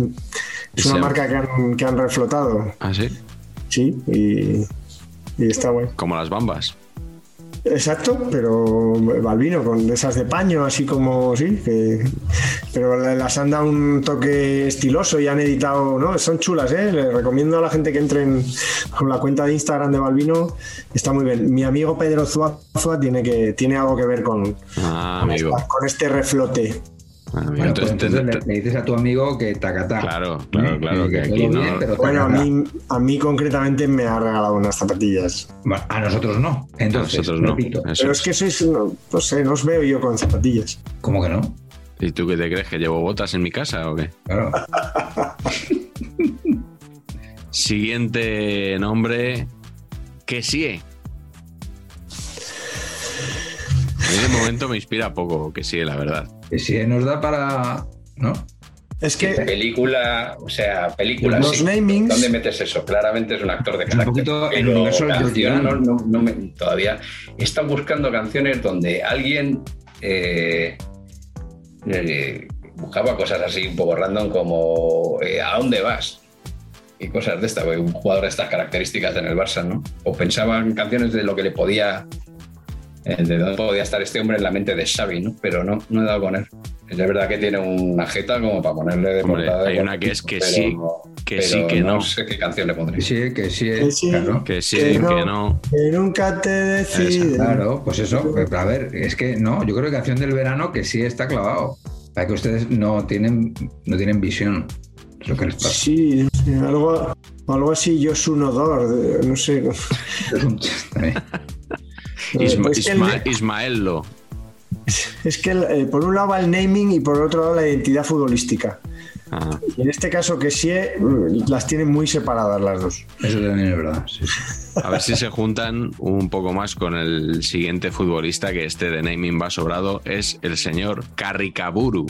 Es una Sí. marca que han, que han reflotado, ¿Ah, sí? sí, y, y está bueno. Como las bambas. Exacto, pero Balbino con esas de paño, así como sí, que, pero las han dado un toque estiloso y han editado, ¿no? Son chulas, ¿eh? Les recomiendo a la gente que entren con la cuenta de Instagram de Balbino, está muy bien. Mi amigo Pedro Zuazua tiene que tiene algo que ver con, Ah, con, amigo. esta- con este reflote. Ah. Bueno, pues Entonces, entonces te- le, te- le dices a tu amigo que tacatá. Claro, claro, ¿Eh? claro, que todo aquí no- bien, pero Bueno, a mí, a mí concretamente me ha regalado unas zapatillas. A nosotros no. Entonces, nosotros no. repito, Pero es. es que sois, no, no sé, no os veo yo con zapatillas. ¿cómo que no? ¿Y tú qué te crees? ¿Que llevo botas en mi casa o qué? Claro. Siguiente nombre, Kessie. A mí de momento me inspira poco Kessie, la verdad. Si nos da para. ¿No? Es que Película, o sea, película. Los sí. namings- ¿Dónde metes eso? Claramente es un actor de Es un carácter. poquito el universo de canción, no, no- no me- todavía están buscando canciones donde alguien eh, eh, buscaba cosas así un poco random como eh, ¿a dónde vas? Y cosas de esta, un jugador de estas características en el Barça, ¿no? O pensaban canciones de lo que le podía de dónde podía estar este hombre en la mente de Xavi, ¿no? Pero no, no he dado con él. Es verdad que tiene una jeta como para ponerle de Hombre, portada hay una que es que pero sí, no- que pero sí, que no. sé qué canción le pondré. Sí, que sí. Que sí. Claro. Que sí, Que que no. no. que nunca te decides. Claro, pues eso. pues, a ver, es que no, yo creo que canción del verano que sí está clavado. Para que ustedes no tienen, no tienen visión. Es lo que les pasa. Sí, no sé, algo, algo así, yo soy un odor, no sé. Es un chiste. Isma- Es que el- Isma- Ismaello. Es que el- eh, por un lado va el naming y por otro lado la identidad futbolística. Ah, Y en este caso que sí, eh, las tienen muy separadas las dos. Eso también es verdad. sí, sí. a ver si se juntan un poco más con el siguiente futbolista que este de naming va sobrado, es el señor Carricaburu.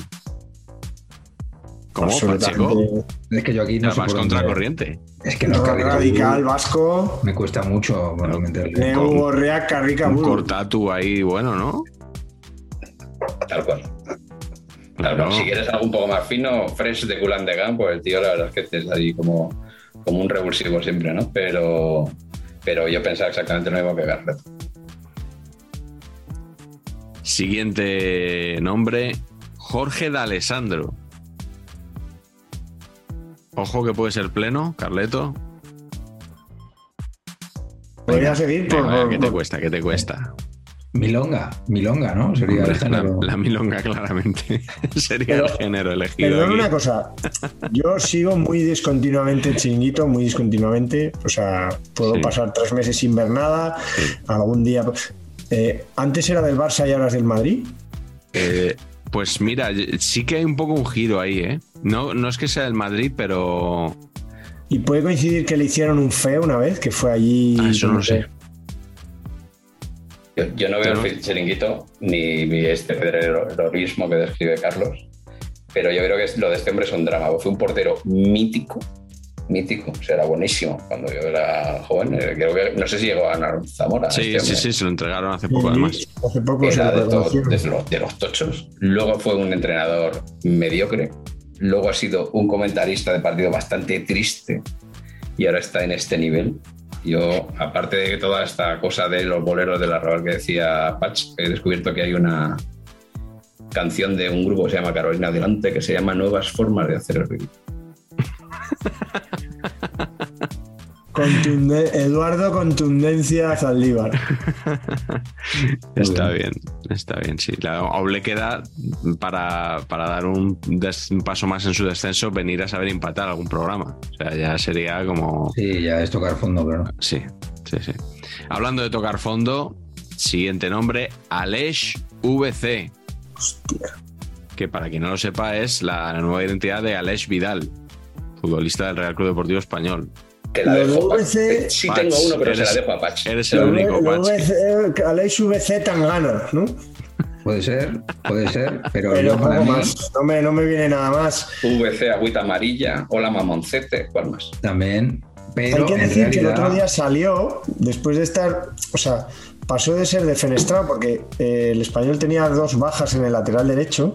¿Cómo, Pacheco? Absolutamente. Es que yo aquí no sé Vas por contra dónde- corriente. Es que no Radical, vasco, Me cuesta mucho bueno, meterle. Neu Gorrea, Carrica, Un Buru. cortatu ahí, bueno, ¿no? Tal cual. Claro, Claro. Si quieres algo un poco más fino, Fresh de Gulan de Gan, pues el tío la verdad es que es ahí como, como un revulsivo siempre, ¿no? Pero, pero yo pensaba exactamente lo mismo que Garrett. Siguiente nombre, Jorge D'Alessandro. Ojo que puede ser pleno, Carleto. Podría seguir por, Venga, ¿Qué te cuesta? ¿Qué te cuesta? Milonga, milonga, ¿no? Sería Hombre, el género. la, la milonga, claramente. Sería Pero- el género elegido. Perdón aquí. una cosa, yo sigo muy discontinuamente el chiringuito, muy discontinuamente, o sea, puedo Sí. pasar tres meses sin ver nada, algún día... Eh, antes era del Barça y ahora es del Madrid. Eh, pues mira, sí que hay un poco un giro ahí, ¿eh? No, no es que sea del Madrid, pero. Y puede coincidir que le hicieron un feo una vez, que fue allí... Ah, eso no sé. Yo, yo no veo el chiringuito ni vi este terrorismo que describe Carlos, pero yo creo que es- lo de este hombre es un drama. Fue un portero mítico, mítico, o sea, era buenísimo cuando yo era joven. eh, Creo que, no sé si llegó a ganar Zamora. Sí, este sí, sí, se lo entregaron hace poco, además. Hace poco se Era todo- de los, de los tochos. Luego fue un entrenador mediocre. Luego ha sido un comentarista de partido bastante triste. Y ahora está en este nivel. Yo, aparte de toda esta cosa de los boleros de la Raval que decía Patch, he descubierto que hay una canción de un grupo que se llama Carolina Adelante que se llama Nuevas Formas de Hacer el Ridículo. Contunde- Eduardo Contundencia Zaldívar. Está bien, está bien, sí. La aún le queda para, para dar un, des- un paso más en su descenso, venir a saber empatar algún programa. O sea, ya sería como. Sí, ya es tocar fondo, pero no. Sí, sí, sí. Hablando de tocar fondo, siguiente nombre, Aleix VC. Que para quien no lo sepa es la nueva identidad de Aleix Vidal, futbolista del Real Club Deportivo Español. Que la Lo de dejo. VC, sí Patch, tengo uno, pero eres- se la dejo a Patch. Eres el único, lo Patch. VC, Aleix VC Tangana, ¿no? Puede ser, puede ser, pero, Pero yo para poco mí más. No me, no me viene nada más. VC Agüita Amarilla, Hola Mamoncete, ¿cuál más? también. Pero Hay que decir que el otro día salió, después de estar, o sea, pasó de ser defenestrado porque eh, el español tenía dos bajas en el lateral derecho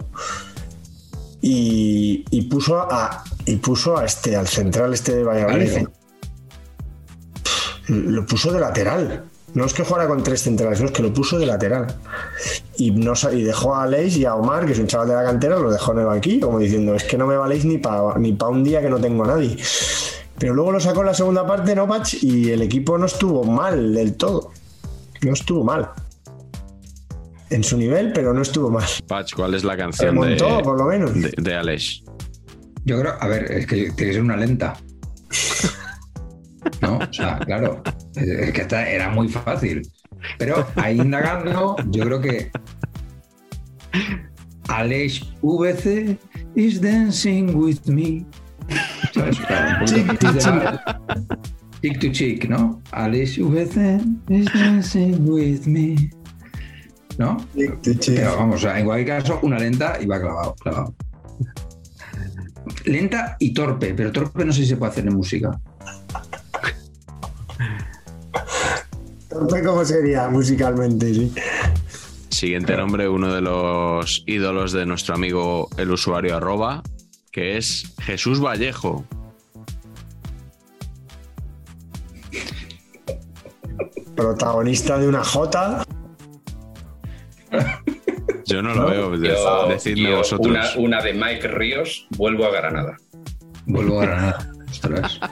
y, y puso a y puso a este, al central este de Valladolid. Lo puso de lateral. No es que jugara con tres centrales, no es que lo puso de lateral. Y, no, y dejó a Aleix y a Omar, que es un chaval de la cantera, lo dejó en el banquillo, como diciendo, es que no me valéis ni para ni pa un día que no tengo a nadie. Pero luego lo sacó en la segunda parte, ¿no, Pach? Y el equipo no estuvo mal del todo. No estuvo mal. En su nivel, pero no estuvo mal. Patch, ¿cuál es la canción de, Remontó, por lo menos. de, de Aleix? Yo creo, a ver, es que tiene que ser una lenta. ¿No? O sea, claro, es que esta era muy fácil. Pero ahí indagando, yo creo que Aleix VC is dancing with me. ¿Sabes? Claro, un poquito Chick to chick, ¿no? Aleix VC is dancing with me. ¿No? Pero vamos, o sea, en cualquier caso, una lenta y va clavado, clavado. Lenta y torpe, pero torpe no sé si se puede hacer en música. No sé cómo sería musicalmente, sí. Siguiente nombre, uno de los ídolos de nuestro amigo el usuario arroba, que es Jesús Vallejo. Protagonista de una J. Yo no lo veo, de- Yo- decidme yo vosotros. Una, una de Mike Ríos, vuelvo a Granada. Vuelvo a Granada. Ostras.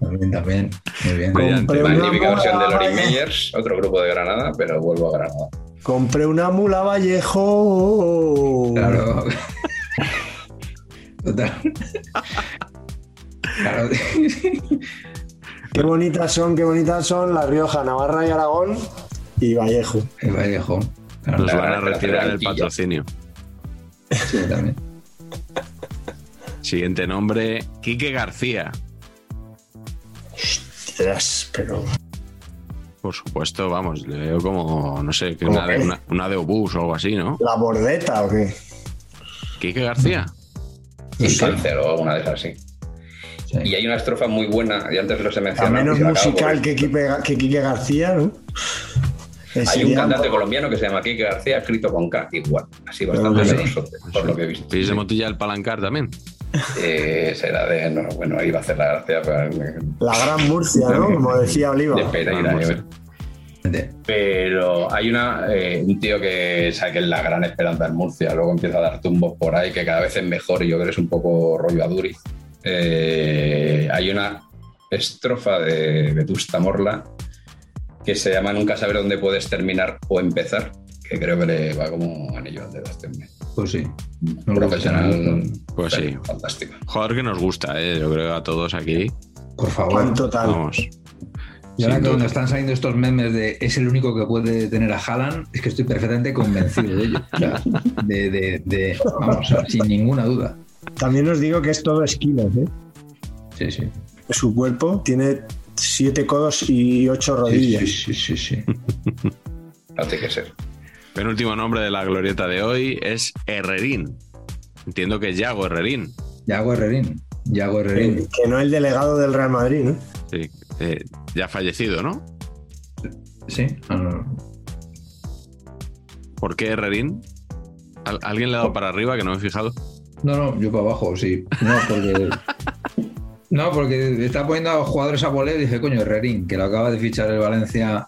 También, también. Muy bien. Compré una Magnífica versión de mula, Lori Meyers, otro grupo de Granada, pero vuelvo a Granada. Compré una mula Vallejo. Claro. Total. Claro. Qué bonitas son, qué bonitas son La Rioja, Navarra y Aragón y Vallejo. El Vallejo. Claro, Nos La- van a retirar el patrocinio. sí, también. Siguiente nombre, Quique García. Yes, pero Por supuesto, vamos, le veo como, no sé, que ¿Cómo una de, qué? una, una de obús o algo así, ¿no? ¿La bordeta o qué? Quique García. Y Sí. cáncer o alguna de esas, sí. Sí. Y hay una estrofa muy buena, y antes los he A mencionado. menos y se musical que Quique, que Quique García, ¿no? Hay un cantante colombiano que se llama Kike García, escrito con K, igual. Así bastante menos, por lo que he visto. ¿Pis de Motilla del Palancar también? Eh, será de. No, bueno, iba a hacer la gracia, pero. La Gran Murcia, ¿no? Como decía Oliva. De Pereira. Pero hay una, eh, un tío que sabe que es la gran esperanza en Murcia, luego empieza a dar tumbos por ahí que cada vez es mejor y yo creo que es un poco rollo a Duri. Eh, hay una estrofa de Vetusta Morla que se llama Nunca saber dónde puedes terminar o empezar, que creo que le va como anillo al dedo a este hombre. Pues sí. Un No profesional Pues sí. fantástico. Jugador que nos gusta, ¿eh? yo creo a todos aquí. Por favor. ¿Cuánto tal? Vamos. Y ahora que cuando están saliendo estos memes de es el único que puede tener a Haaland, es que estoy perfectamente convencido de ello. O sea, de, de- de- vamos, sin ninguna duda. También os digo que es todo esquinas, ¿eh? Sí, sí. Su cuerpo tiene siete codos y ocho Sí, rodillas. sí, sí, sí, sí. No tiene que ser. Penúltimo nombre de la glorieta de hoy es Herrerín. Entiendo que es Yago Herrerín. Yago Herrerín. Yago Herrerín. Eh, Que no el delegado del Real Madrid, ¿no? Sí. Eh, ya fallecido, ¿no? Sí. No, no, no. ¿Por qué Herrerín? ¿Al- ¿Alguien le ha dado para arriba que no me he fijado? No, no, yo para abajo, sí. No, porque. No, porque está poniendo a jugadores a voleo y dice, coño, Herrerín, que lo acaba de fichar el Valencia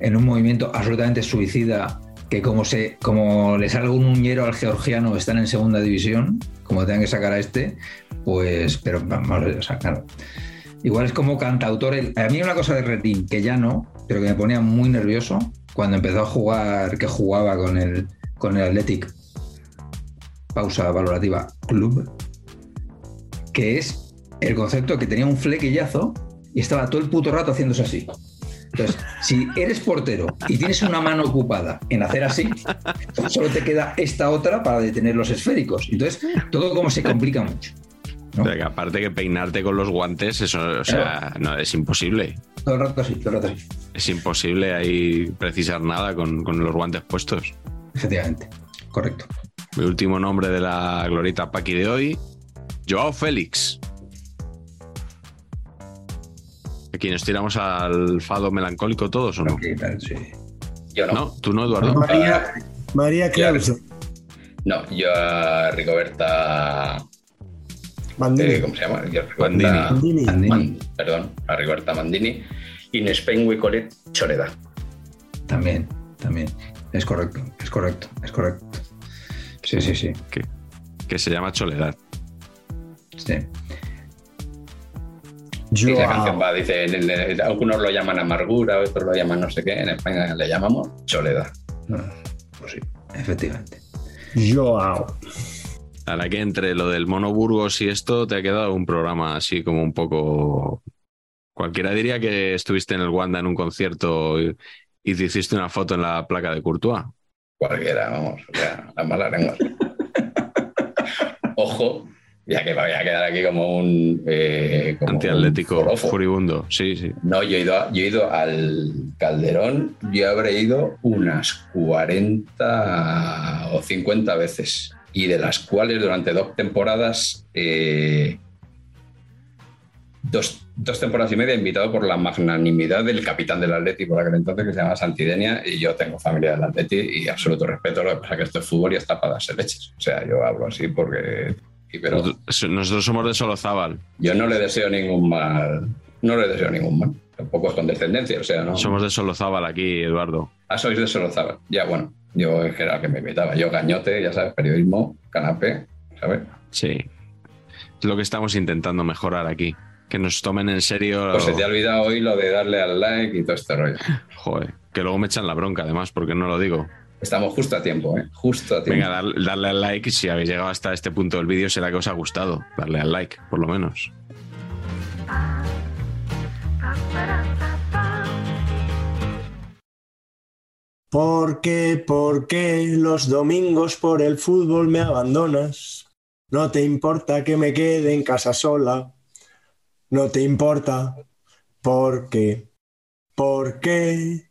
en un movimiento absolutamente suicida, que como se, como le salga un uñero al georgiano, están en segunda división, como tengan que sacar a este, pues, pero vamos, o sea. Igual es como cantautor. A mí una cosa de Herrerín, que ya no, pero que me ponía muy nervioso, cuando empezó a jugar, que jugaba con el, con el Athletic, pausa valorativa, club, que es el concepto que tenía un flequillazo y estaba todo el puto rato haciéndose así. Entonces, si eres portero y tienes una mano ocupada en hacer así, solo te queda esta otra para detener los esféricos. Entonces, todo como se complica mucho. ¿no? O sea, que aparte que peinarte con los guantes, eso, o sea, no, es imposible. Todo el rato así, todo el rato así. Es imposible ahí precisar nada con, con los guantes puestos. Efectivamente. Correcto. Mi último nombre de la glorita Paqui de hoy, Joao Félix. Aquí nos tiramos al fado melancólico todos o no? Ok, tal, sí. Yo no. No, tú no, Eduardo. María, María Clauso. No, yo a Rigoberta. Bandini. eh, ¿Cómo se llama? Yo Rigoberta- Bandini. Bandini. Andini, Man- perdón, a Rigoberta Mandini. Y Nespengue Colet Choreda. También, también. Es correcto, es correcto, es correcto. Sí, sí, sí. Que, que se llama Choledad. sí. Y la canción va, dice, algunos lo llaman amargura, otros lo llaman no sé qué. En España le llamamos Choleda. No, pues sí, efectivamente. Joao. Ahora que entre lo del Mono Burgos y esto, te ha quedado un programa así como un poco. Cualquiera diría que estuviste en el Wanda en un concierto y, y te hiciste una foto en la placa de Courtois. Cualquiera, vamos. O sea, las malas lenguas. Ojo, ya que me voy a quedar aquí como un. Eh, como Antiatlético, un furibundo. Sí, sí. No, yo he, ido a- yo he ido al Calderón, yo habré ido unas 40 o 50 veces, y de las cuales durante dos temporadas, eh, dos, dos temporadas y media, invitado por la magnanimidad del capitán del Atleti por aquel entonces, que se llama Santidenia, y yo tengo familia del Atleti y absoluto respeto, lo que pasa es que esto es fútbol y está para darse leches. O sea, yo hablo así porque... y Pero Nosotros, nosotros somos de Solozábal. yo no le deseo ningún mal, no le deseo ningún mal, tampoco es condescendencia, o sea, no... Somos de Solozábal aquí, Eduardo. Ah, sois de Solozábal. Ya, bueno, yo era el que me invitaba. Yo, gañote, ya sabes, periodismo, canapé, ¿sabes? Sí. Es lo que estamos intentando mejorar aquí. Que nos tomen en serio. Pues se te ha olvidado hoy lo de darle al like y todo este rollo. Joder, que luego me echan la bronca, además, porque no lo digo. Estamos justo a tiempo, ¿eh? Justo a tiempo. Venga, dar- darle al like. Si habéis llegado hasta este punto del vídeo, será que os ha gustado. Darle al like, por lo menos. ¿Por qué, por qué los domingos por el fútbol me abandonas? No te importa que me quede en casa sola. No te importa. ¿Por qué? ¿Por qué